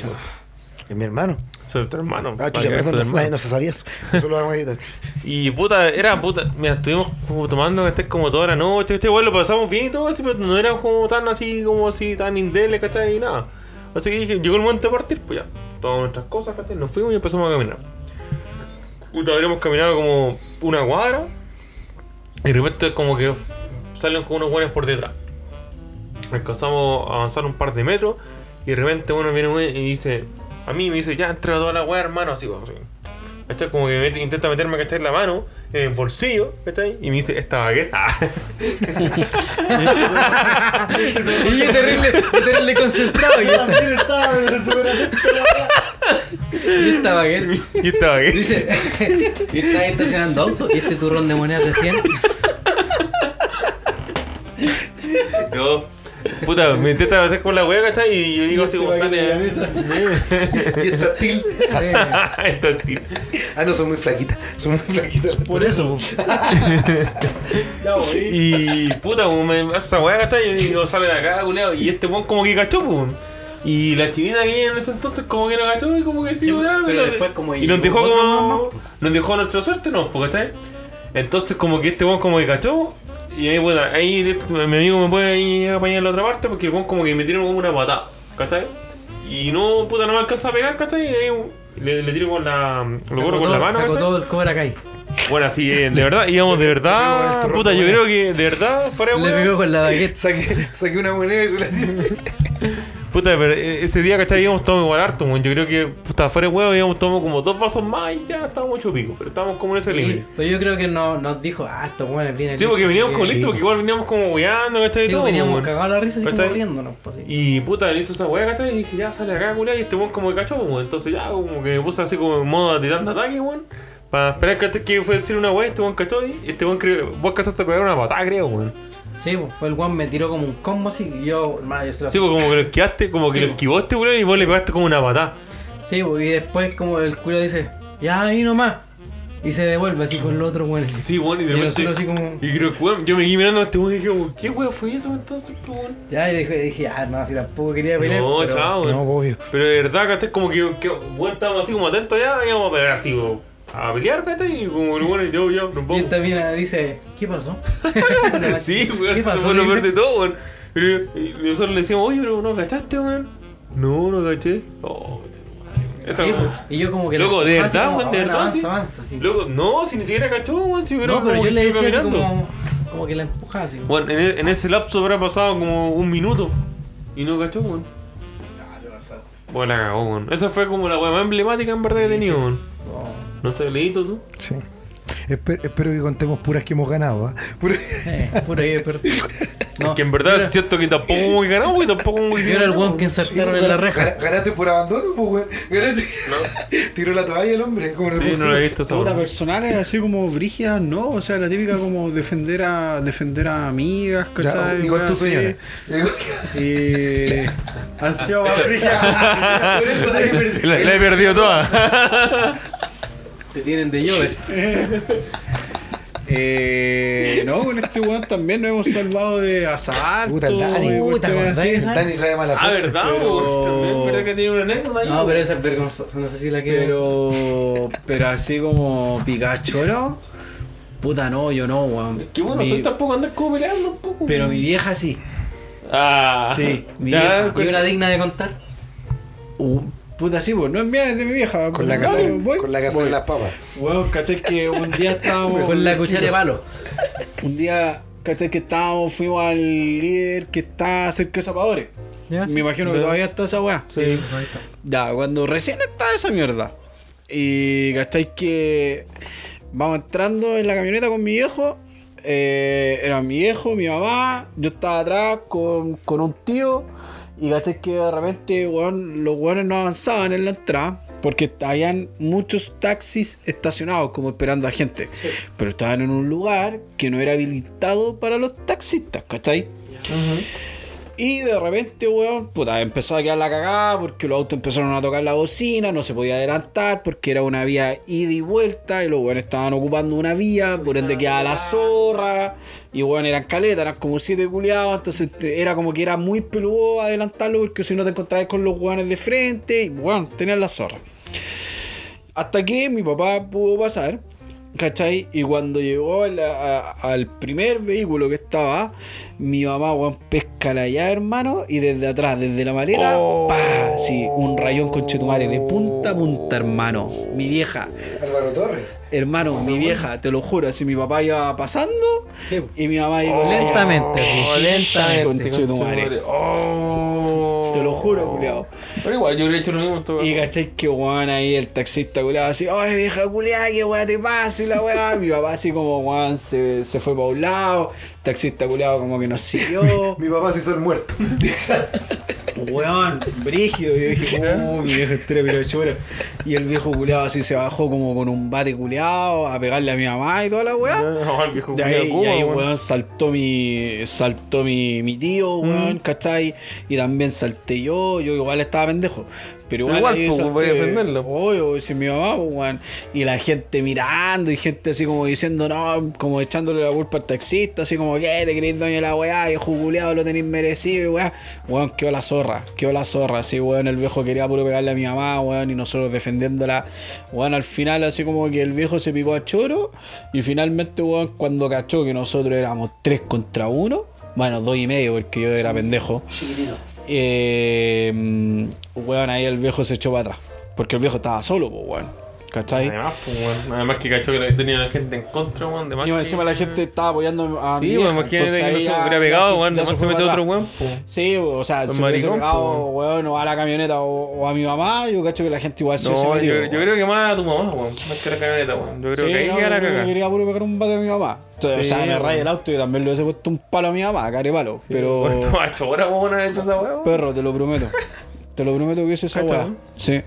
Es mi hermano. Soy tu hermano. Ah, chucha, perdón, no, hermano. no se sabía eso. Eso lo vamos a editar. Y puta, era puta. Mira, estuvimos como tomando este como toda la noche. Este igual lo pasamos bien y todo así, pero no era como tan así, como así, tan indele, ¿cachai? Y nada. Así que dije, llegó el momento de partir, pues ya. Tomamos nuestras cosas, ¿cachai? Nos fuimos y empezamos a caminar. Puta, habríamos caminado como una cuadra. Y de repente, como que salen como unos buenos por detrás. Alcanzamos a avanzar un par de metros. Y de repente uno viene y dice, a mí me dice, ya entrega toda la weá, hermano, así como así. ¿Cachai? Como que mete- intenta meterme ¿cachai? la mano en el bolsillo, ¿cachai? Y me dice, esta bagueta. Y yo terrible, yo terrible concentrado. Y yo También estaba y esta baguette. y esta bagueta. Dice, y está ahí estacionando auto y este turrón de monedas de 100. Yo, puta, me intenta hacer con la wea, ¿cachai? Y yo digo así como, Este baguette sale. Y esta til. Esta. Ah, no, son muy flaquitas. Son muy flaquitas. Por eso. Ya voy. Y puta, como me hace esa wea, ¿cachai? Yo digo, sale de acá, culeado. Y este weón como que cachó, pues. Y la chinita que en ese entonces como que no cachó y como que sí, weón, pero y- después como Y nos dejó como. Nos dejó nuestra suerte, ¿no? Pues, ¿cachai? Entonces como que este weón como que cachó. Y ahí, bueno, ahí mi amigo me puede ahí apañar en la otra parte porque como que me tiró como una patada, ¿cachai? Y no, puta, no me alcanza a pegar, ¿cachai? Y ahí le, le tiro con la. Lo corro con la mano, Sacó todo el Cobra Kai. Bueno, así, eh, de verdad, íbamos de verdad. Puta, yo creo que de verdad fuera Le pegó con la baguette. Saqué, saqué una moneda y se la tiré. Puta, pero eh, ese día, ¿cachai? Íbamos tomando igual harto, weón. Yo creo que, puta, fuera de huevo, íbamos tomando como dos vasos más y ya estábamos ocho pico. Pero estábamos como en ese límite. Pero yo creo que no, nos dijo, ah, estos buenos vienen. Sí, porque veníamos con listo, porque igual veníamos como weando, ¿cachai? Y Sí, todo, veníamos cagados la risa así como riéndonos. Pues, sí. Y puta, le hizo esa weá, ¿cachai? Y dije, ya sale acá, culiá, y este weón como que cachó, weón. Entonces ya, como que me puse así como en modo de tanto ataque, weón. Para esperar que, que fue a decir una weá, este weón cachó y este weón creo, vos cazaste a pegar una patada, creo, weón. Sí, pues, el weón me tiró como un combo así y yo, hermano, yo se lo Sí, pues como que lo esquivaste, como que Sí, lo esquivó este weón y vos le pegaste como una patada. Sí, pues, y después como el culo dice, ya ahí nomás. Y se devuelve así con el otro weón. así. Sí, weón, y de Y repente. nosotros así como, Y creo que, weón, yo me quedé mirando a este weón y dije, weón, ¿qué weón fue eso entonces, pues, weón? ya, y dije, dije, ah, no, si tampoco quería pelear. No, pero... chao, No, obvio. Pero de verdad, ¿cachai? Como que, que weón, estábamos así como atentos ya, íbamos a pegar así, weón. A pelear, ¿cachai? Y como el weón, yo, yo, nos Y esta mina dice, ¿qué pasó? Sí, weón, ¿Qué pasó? fue lo peor de todo, weón. Y nosotros le decíamos, oye, pero no cachaste, weón. No, no caché. Oh, esa Sí, y yo como que Loco, de verdad, weón, de "Ah, verdad, Avanza, sí. avanza, así. Loco, no, si ni siquiera cachó, weón. Si No, pero yo le decía así como, como que la empujaba así. Bueno, en, en ese lapso habrá pasado como un minuto. Y no cachó, weón. Bueno, la cagó, weón. Esa fue como la weá más emblemática en verdad que he tenido, weón. No sé, leíto tú. Sí. Espe- espero que contemos puras que hemos ganado. ¿ah? Puras- Eh, puro ahí, pero... No, que en verdad era- es cierto que tampoco muy ganado, weón. Tampoco muy Yo era el weón que insertaron en la reja. Gana- Ganaste por abandono, pues, weón. Ganaste. Tiró la toalla el hombre. Como Sí, no lo he visto esa personales así como brígidas, ¿no? O sea, la típica como defender a defender a amigas, Ya, ¿cachai? y con Weas tu así. señora. Y. Han sido más brígidas. La he perdido toda. Te tienen de llover. Eh, no, con este weón también nos hemos salvado de asalto. Puta, el Dani. Puta, cuestiones ¿acordás así. de esa? Dani trae mala ah, suerte. ¿verdad? pero- ¿verdad que tiene una anécdota ahí? No, pero esa es vergonzosa, no sé si la quiero. Pero. Pero así como Pikachu, Puta, no, yo no, weón. Qué bueno, Mi- tampoco andar como peleando un poco. Pero mi vieja sí. Ah, Sí, mi Ya, vieja. ¿Y una digna de contar? Uh, puta, sí, pues no es mía, es de mi vieja. Con la Pero casa, voy, con la casa de las papas. Weón, ¿cachai? Que un día estábamos. Con la cuchara de palo. Un día, ¿cachai? Que estábamos, fuimos al líder que está cerca de Zapadores. Sí. Me imagino que todavía está esa weá. Sí, ahí está. Ya, cuando recién estaba esa mierda. Y cachai que vamos entrando en la camioneta con mi viejo. eh, era mi viejo, mi mamá, yo estaba atrás con, con un tío. Y cachai que de repente weón, los weones no avanzaban en la entrada. Porque habían muchos taxis estacionados como esperando a gente. Pero estaban en un lugar que no era habilitado para los taxistas, ¿cachai? Y de repente, weón, puta, empezó a quedar la cagada porque los autos empezaron a tocar la bocina, no se podía adelantar porque era una vía ida y vuelta y los weones estaban ocupando una vía, por ende quedaba la zorra y weón eran caletas, eran como siete culiados, entonces era como que era muy peludo adelantarlo porque si no te encontrabas con los weones de frente y weón, tenían la zorra. Hasta que mi papá pudo pasar, ¿cachai? Y cuando llegó al- a- al primer vehículo que estaba, mi mamá, weón, pesca la llave, hermano, y desde atrás, desde la maleta, ¡pa! Sí, un rayón con chetumare de punta a punta, hermano. Mi vieja, Álvaro Torres. hermano, mi vieja, te lo juro, así mi papá iba pasando Sí. y mi mamá iba con. Lentamente. Oh, sí. lentamente. Conchetumare. Oh. Te lo juro, culiao. Pero igual, yo hubiera hecho lo mismo todo Y cachai que weón ahí el taxista culiado así, ay vieja culiada, qué weá te pasa y la weá. Mi papá así como weón se, se fue para un lado, taxista culiado como que nos siguió. Mi papá se hizo el muerto. Weón, brígido. Y yo dije, oh, mi vieja pero llora. Y el viejo culiado así se bajó como con un bate culiado a pegarle a mi mamá y toda la weá. No, el viejo De ahí, y ahí, weón, saltó mi. saltó mi, mi tío, weón, ¿cachai? Y también salté yo, yo igual estaba pendejo. Pero igual, pues, voy a defenderlo. Obvio, si mi mamá, pues, weón. Y la gente mirando, y gente así como diciendo, no, como echándole la culpa al taxista, así como, ¿qué? Te queréis dueño de la weá, viejo culiado, lo tenéis merecido, y weón. Weón, quedó la zorra, quedó la zorra, así, weón, el viejo quería puro pegarle a mi mamá, weón, y nosotros defendiéndola. Weón, al final, así como que el viejo se picó a choro, y finalmente, weón, cuando cachó que nosotros éramos tres contra uno, bueno, dos y medio, porque yo era pendejo. Eh, mm, weón, ahí el viejo se echó para atrás. Porque el viejo estaba solo, pues, weón. ¿Cachai? Además, pues, weón. Además que cachó que tenía la gente en contra, weón. De más Y que- encima la gente estaba apoyando a mi Sí, weón, imagínate que no se ya- hubiera pegado, se- weón. Después se se fue metió otro weón, pues. Sí, o sea, si hubiese pegado, weón, o a la camioneta o, o a mi mamá, yo cacho que la gente igual se hubiese No, yo, metido. yo creo que más a tu mamá, weón. Más que a la camioneta, weón. Yo creo Sí, que ahí no, yo la que cagada. quería puro pegar un bate a mi mamá. Entonces, Sí, o sea, me weón. rayé el auto y también le hubiese puesto un palo a mi mamá, care palo. Pero, Bueno, hasta ahora, weón, has hecho esa weón. perro, te lo prometo. Te lo prometo que hice esa. ¿no? Sí.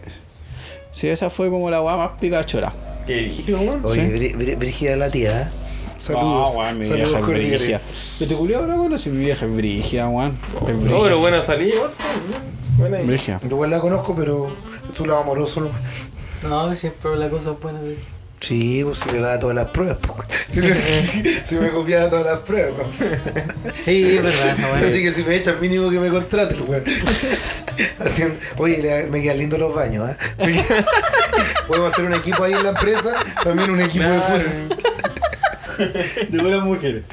Sí, esa fue como la weá más picachora. ¿Qué dije, weón? Oye, Sí. Brí- Brí- Brígida la tía, ¿eh? Saludos. No, weón, mi saludos vieja es cordiales. brígida. Yo te culiado ahora, weón, si mi vieja es brígida, weón. Es No, pero buena salida, weón. Buena ahí. Brígida. Yo igual la conozco, pero es un lado amoroso, ¿no? No, siempre la cosa buena de. Sí, pues se le daba todas las pruebas. Si, me copiaba todas las pruebas. Sí, es verdad, no, bueno. Así que si me echan mínimo que me contraten, weón. Haciendo, oye, le- me quedan lindos los baños, ¿eh? Quedan- Podemos hacer un equipo ahí en la empresa, también un equipo de fútbol. De buenas mujeres.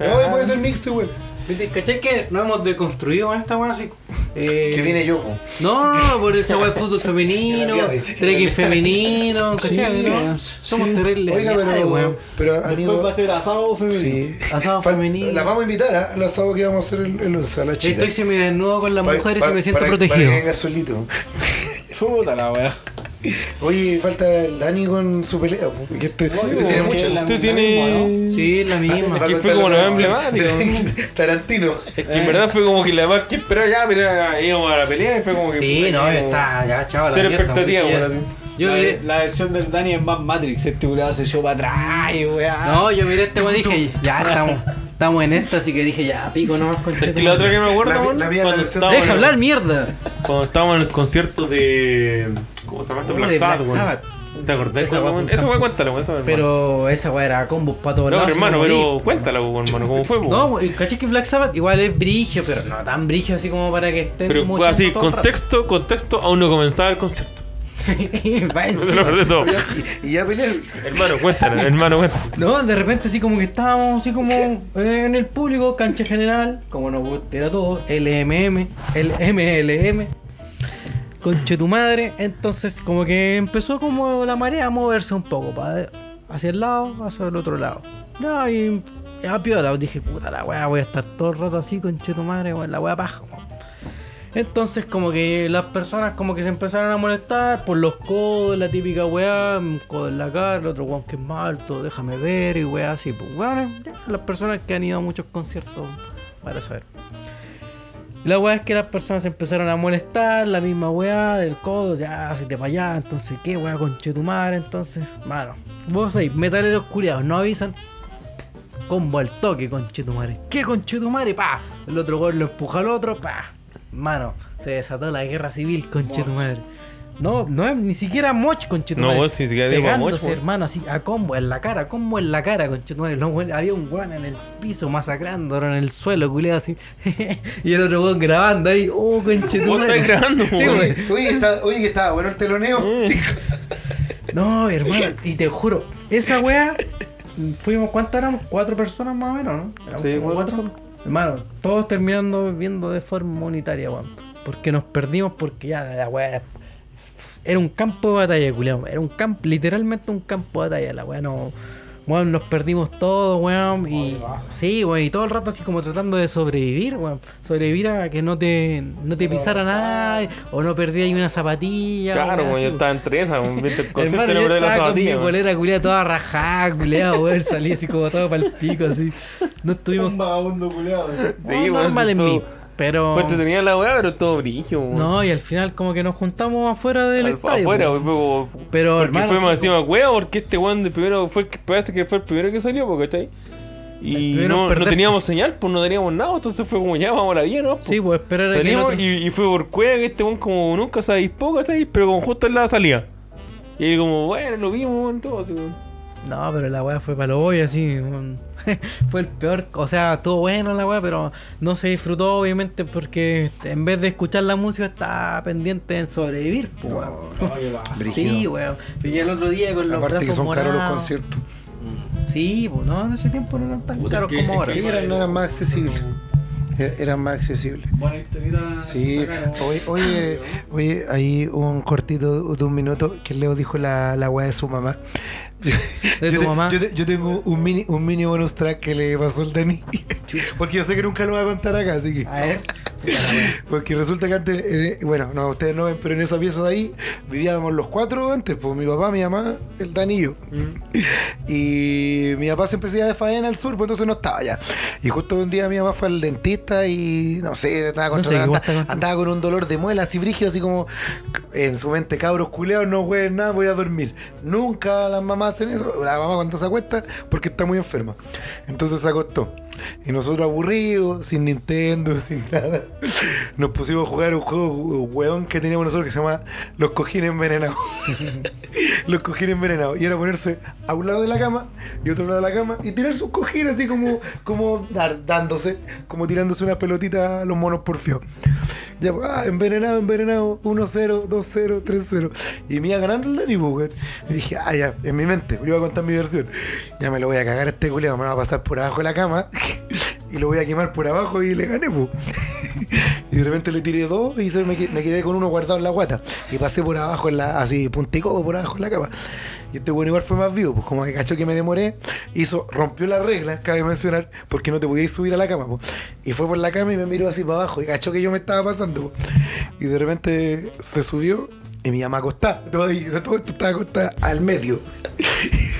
No, puede ser mixto, weón. ¿Viste? ¿Cachai que nos hemos deconstruido con esta weá así? Eh, Que viene yo. No, no, no, por esa weá de fútbol femenino, trekking femenino, ¿cachai? Sí, ¿no? sí. Somos terribles. Oiga, Ay, pero, weón. pero Después amigo. va a ser asado femenino. Sí. Asado femenino. La vamos a invitar ¿ah? al asado que vamos a hacer el, el a la chica. Estoy semidesnudo con las mujeres y me siento para- protegido. Para que venga solito. Puta la weá. Oye, falta el Dani con su pelea. Que este, este tiene muchas. Este tiene. misma, Sí, es la misma. Es que fue como la más emblemática. Tarantino. Es que en verdad fue como que la más que esperaba ya, pero íbamos a la pelea y fue como que. Sí, no, como- está ya, chaval. Cero expectativa, weón. Yo la, miré, la versión del Dani es más Matrix. Este culiado se echó para atrás y weá. no, yo miré este weón y dije, ya estamos, estamos en esta, así que dije, ya, pico nomás con la otra que me acuerdo, La- weón, la la Deja hablar, mierda. Cuando estábamos en el concierto de. ¿Cómo se llama esto? Black Sabbath, Black weón. Sabbath. ¿Te acordás? Esa weá weón, esa weá, hermano. Pero esa weá era combos para todos No, lados. hermano, pero cuéntala, weón, hermano, ¿cómo fue, weón? No, caché que Black Sabbath igual es brigio, pero no tan brigio así como para que estén Pero mucho así, contexto, contexto, aún no comenzaba el concierto. Va de todo. Y, ya pelearon. Hermano, cuéntala, hermano, cuéntala. No, de repente así como que estábamos así como eh, en el público, cancha general, como nos gusta era todo, LMM, el MLM, conche tu madre, entonces como que empezó como la marea a moverse un poco, para hacia el lado, hacia el otro lado. Ya, y ya piola, dije, puta la weá, voy a estar todo el rato así, conche tu madre, weón, la weá paja. Entonces como que las personas como que se empezaron a molestar por los codos, la típica weá, un codo en la cara, el otro weón que es más alto, déjame ver y weá así, pues bueno, las personas que han ido a muchos conciertos para saber. La weá es que las personas se empezaron a molestar, la misma weá del codo, ya, si te para allá, entonces qué weá con tu madre, entonces, mano, vos sabéis, metaleros culiados, no avisan, combo al toque, conchetumare. ¿Qué conchetumare? Pa. El otro gol lo empuja al otro, pa. Mano, se desató la guerra civil, conchetumare. No, no es ni siquiera moch, conchetumare. No, vos ni siquiera digo moch, hermano, así a combo en la cara, combo en la cara, conchetumare. No, había un weón en el piso masacrándolo en el suelo, culiado así. y el otro weón grabando ahí, oh, Vos conchetumare. estás grabando, Sí. Oye, está, oye, que estaba bueno el teloneo. No, hermano, y te juro, esa weá, fuimos, ¿cuántas éramos? Cuatro personas más o menos, ¿no? Éramos Sí, cuatro. Hermano, todos terminando viendo de forma unitaria, weón. Porque nos perdimos porque ya la weá era un campo de batalla, culiao. Era un campo, literalmente un campo de batalla, la weá no. Weón, nos perdimos todos, weón. Y sí, weón, y todo el rato así como tratando de sobrevivir, weón. Sobrevivir a que no te, no te pisara nadie, o no perdías una zapatilla. Claro, weón, yo estaba entre esas, weón. Hermano, yo estaba con mi polera culiada toda rajada, culiada, weón. Salí así como todo para el pico, así. No estuvimos Un vagabundo culiado. Sí, weón, normal en todo- mí. Pero. Fue entretenida la weá, pero todo brillo, weón. No, y al final como que nos juntamos afuera del Al- estadio. afuera, weón, fue como. Pero, porque hermano, fue más encima weá, porque este weón de primero fue que parece que fue el primero que salió, porque está ahí. Y Tuvieron no, no teníamos señal, pues no teníamos nada, entonces fue como ya vamos a la vía, ¿no? Sí, pues esperar a que Salimos no te- y, y fue por cueva que este weón como nunca se dispó, ¿cachai? Pero como justo en la salida. Y ahí como, bueno, lo vimos, weón, todo así, weón. No, pero la weá fue para lo hoy, así. weón. fue el peor. O sea, estuvo bueno la weá, pero no se disfrutó, obviamente, porque en vez de escuchar la música, estaba pendiente en sobrevivir, pues, weón. Brígido. Sí, weón. Y el otro día con los Aparte que son caros los conciertos. Sí, pues no, en ese tiempo no eran tan Puta, caros que- como ahora. Sí, eran, no eran más accesibles. e- eran más accesibles. Buena historita. Sí, oye, oye, oye, ahí hubo un cortito de un minuto que Leo dijo la, la weá de su mamá. ¿De yo tu te- mamá? Yo, te- yo tengo un mini, un mini bonus track que le pasó el Dani. Porque yo sé que nunca lo voy a contar acá, así que. A ver. Porque resulta que antes, eh, bueno, no, ustedes no ven, pero en esa pieza de ahí vivíamos los cuatro antes, pues mi papá, mi mamá, el Dani y yo. Y mi papá se empezó a ir de faena al sur, pues entonces no estaba ya. Y justo un día mi mamá fue al dentista y no sé, estaba con, No sé, ¿qué andaba, está contando? andaba con un dolor de muela así brígido, así como en su mente, cabros culeados, no jueguen nada, voy a dormir. Nunca las mamás hacen eso. La mamá cuando se acuesta, porque está muy enferma. Entonces se acostó. Y nosotros aburridos, sin Nintendo, sin nada, nos pusimos a jugar un juego hueón que teníamos nosotros que se llama Los Cojines Envenenados. Los Cojines Envenenados. Y era ponerse a un lado de la cama y otro lado de la cama y tirar sus cojines así como, como dar- dándose, como tirándose una pelotita a los monos porfiados. Ya, pues, ah, envenenado, envenenado, 1-0, 2-0, 3-0. Y me iba ganando el Dani, pues, weón. Y dije, ah, ya, en mi mente, yo iba a contar mi versión. Ya me lo voy a cagar este culiao, me va a pasar por abajo de la cama y lo voy a quemar por abajo y le gané, pues. Y de repente le tiré dos y me, que- me quedé con uno guardado en la guata. Y pasé por abajo, en la, así, punticodo por abajo en la cama. Y este bueno igual fue más vivo, pues como que cachó que me demoré, hizo, rompió la regla, cabe mencionar, porque no te podías subir a la cama, pues. Y fue por la cama y me miró así para abajo y cachó que yo me estaba pasando, pues. Y de repente se subió y mi mamá acostada. Todo, todo esto estaba acostada al medio.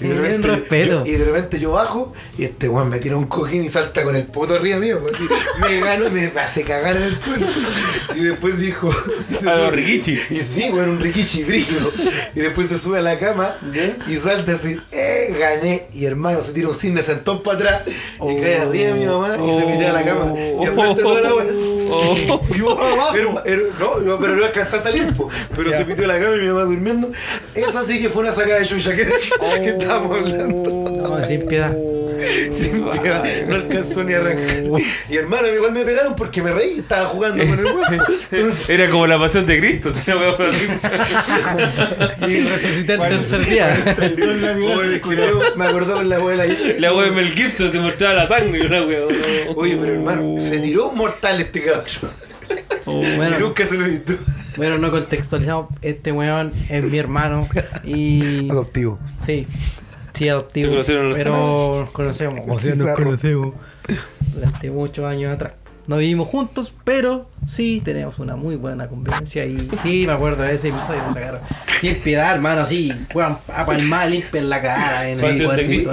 Y de, repente, respeto. yo, y de repente yo bajo y este weón me tira un cojín y salta con el poto arriba mío. Pues, así, me gano y me hace cagar en el suelo. Y después dijo. A los Rikichi. Y sí, weón, un rikichi brígido. Y después se sube a la cama y salta así, ¡eh! Gané. Y hermano se tira un cine sentón para atrás y cae arriba de mi mamá y se mete a la cama. Y aprieta toda la weá. Y yo abajo. Pero, pero- no, yo- pero no alcanzé a salir, po. pero se metió a la cama y mi mamá durmiendo. Esa sí que fue una sacada de chucha que, que estábamos hablando. No, sin piedad. Sin piedad, no alcanzó ni a arrancar. Y hermano, igual me pegaron porque me reí, estaba jugando con el huevo. Entonces, Era como la pasión de Cristo. si esa weá fue así. Y resucité el tercer día. Culiao, me acordó con la abuela. y- La weá de Mel Gibson se mostraba la sangre y una. Oye, pero hermano, se tiró un mortal este cabrón. Y Bueno, nunca se lo he visto. Bueno, no contextualizamos. Este weón es mi hermano. Y. Adoptivo. Sí. Sí, adoptivo. En pero nos conocemos. O sea, nos conocemos durante muchos años atrás. No vivimos juntos, pero sí tenemos una muy buena convivencia. Y sí, me acuerdo de ese episodio. Me sacaron sin piedad, hermano. Así, weón, a palmar, limpiar la cara. En el cuerpo. Cristo.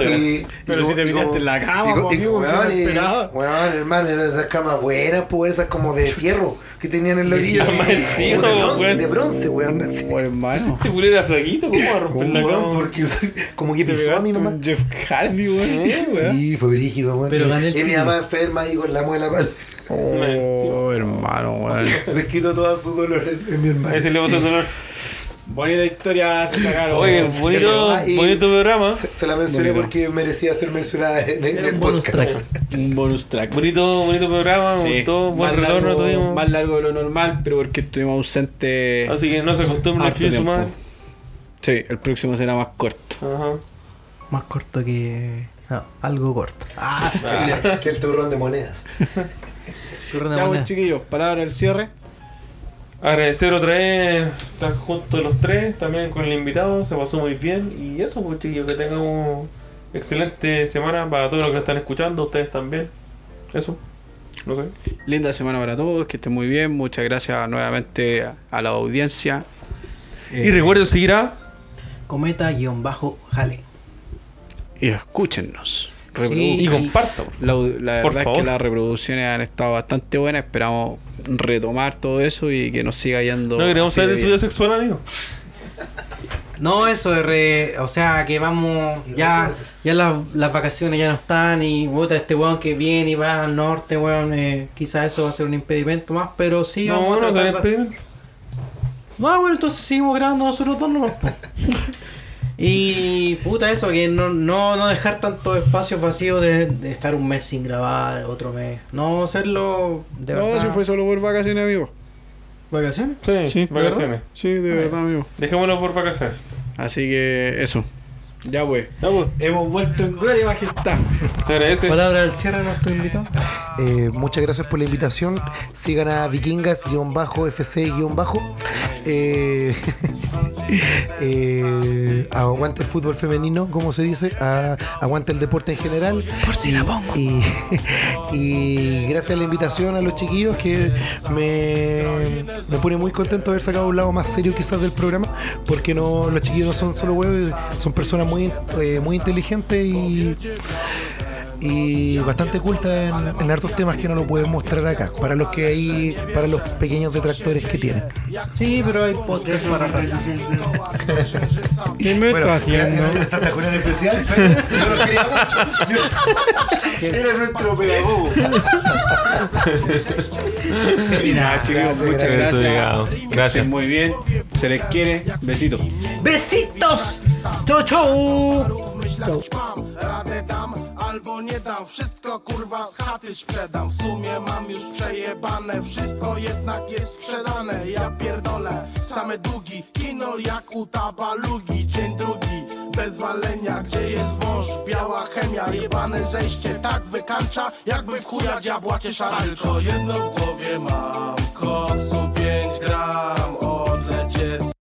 Pero si te miraste en la cama, po, amigo, ¿qué weón, y- weón, hermano, eran esas camas buenas, pues esas como de fierro que tenían en la orilla. así, de fierro, como de bronce, weón. de bronce, weón. así. Hermano. Este culero era flaquito, ¿cómo va a romper la cama? porque soy- como que pisó a mi mamá. Jeff Hardy, weón. Sí, fue brígido, weón. Pero gané el y mi mamá enferma ahí con la muela pal. Oh, hermano, weón. Les quito todo su dolor en, mi hermano. Ese le el dolor. Bonita historia se sacaron. Oye, Eso. bonito, Ah, bonito programa. Se, se la mencioné Bonito. porque merecía ser mencionada en, el un bonus podcast. track. Un bonus track. Bonito, bonito programa, me Sí. gustó, buen más retorno largo, tuvimos. Más largo de lo normal, pero porque estuvimos ausentes. Así que no se acostumbren a harto escribir su tiempo. madre. Sí, el próximo será más corto. Ajá. Más corto que. No, algo corto. Que, que el turrón de monedas. Turno de Ya, moneda. pues, chiquillos, palabra del cierre. Agradecer otra vez estar juntos los tres, también con el invitado, se pasó muy bien. Y eso, pues chiquillos, que tengamos excelente semana para todos los que están escuchando, ustedes también. Eso, no sé. Linda semana para todos, que estén muy bien. Muchas gracias nuevamente a, a la audiencia. Y recuerden seguir a Cometa-Jale. Y escúchennos. Sí. Y compartan. La, la Por verdad es que las reproducciones han estado bastante buenas. Esperamos retomar todo eso y que nos siga yendo. No queremos saber de su vida sexual, amigo. No, eso de re- o sea, que vamos, ya, ya las, las vacaciones ya no están y puta, este weón que viene y va al norte, weón, eh, quizás eso va a ser un impedimento más, pero sí, vamos No, a no, tratar impedimento. No, bueno, entonces seguimos grabando nosotros dos nomás. Y puta eso, que no, no, no dejar tanto espacio vacío de, de estar un mes sin grabar, otro mes. No hacerlo de No, verdad. si fue solo por vacaciones, amigo. ¿Vacaciones? Sí, Sí, ¿de vacaciones. Sí, de verdad, amigo. Dejémoslo por vacaciones. Así que eso. Ya pues. Hemos vuelto en gloria y majestad. se agradece. Palabra del cierre a nuestro invitado. Eh, muchas gracias por la invitación. Sigan a vikingas-fc- eh, eh, aguante el fútbol femenino, como se dice, a- aguante el deporte en general. Por si la pongo. Y, y gracias a la invitación a los chiquillos que me, me pone muy contento haber sacado un lado más serio quizás del programa, porque no los chiquillos no son solo huevos, son personas muy, eh, muy inteligentes y y bastante culta en, en hartos temas que no lo pueden mostrar acá, para los que hay, para los pequeños detractores que tienen. Sí, pero hay podcast para rato. ¿Qué me Bueno, está era, haciendo? era el Santa Julián especial, pero yo lo quería mucho. Era nuestro pedagogo. Y nada, chicos, muchas gracias. Gracias. Gracias. Muy bien. Se les quiere. Besitos. ¡Besitos! To czoło! Mam, radę dam albo nie dam. Wszystko kurwa z chaty sprzedam. W sumie mam już przejebane. Wszystko jednak jest sprzedane. Ja pierdolę, same długi. Kinol jak u tabalugi. Dzień drugi bez walenia. Gdzie jest wąż, biała chemia Jebane zejście. Tak wykańcza Jakby w chuja diabła cię szarańcza. Tylko jedno w głowie mam. Koksu 5 gram. Odlecieć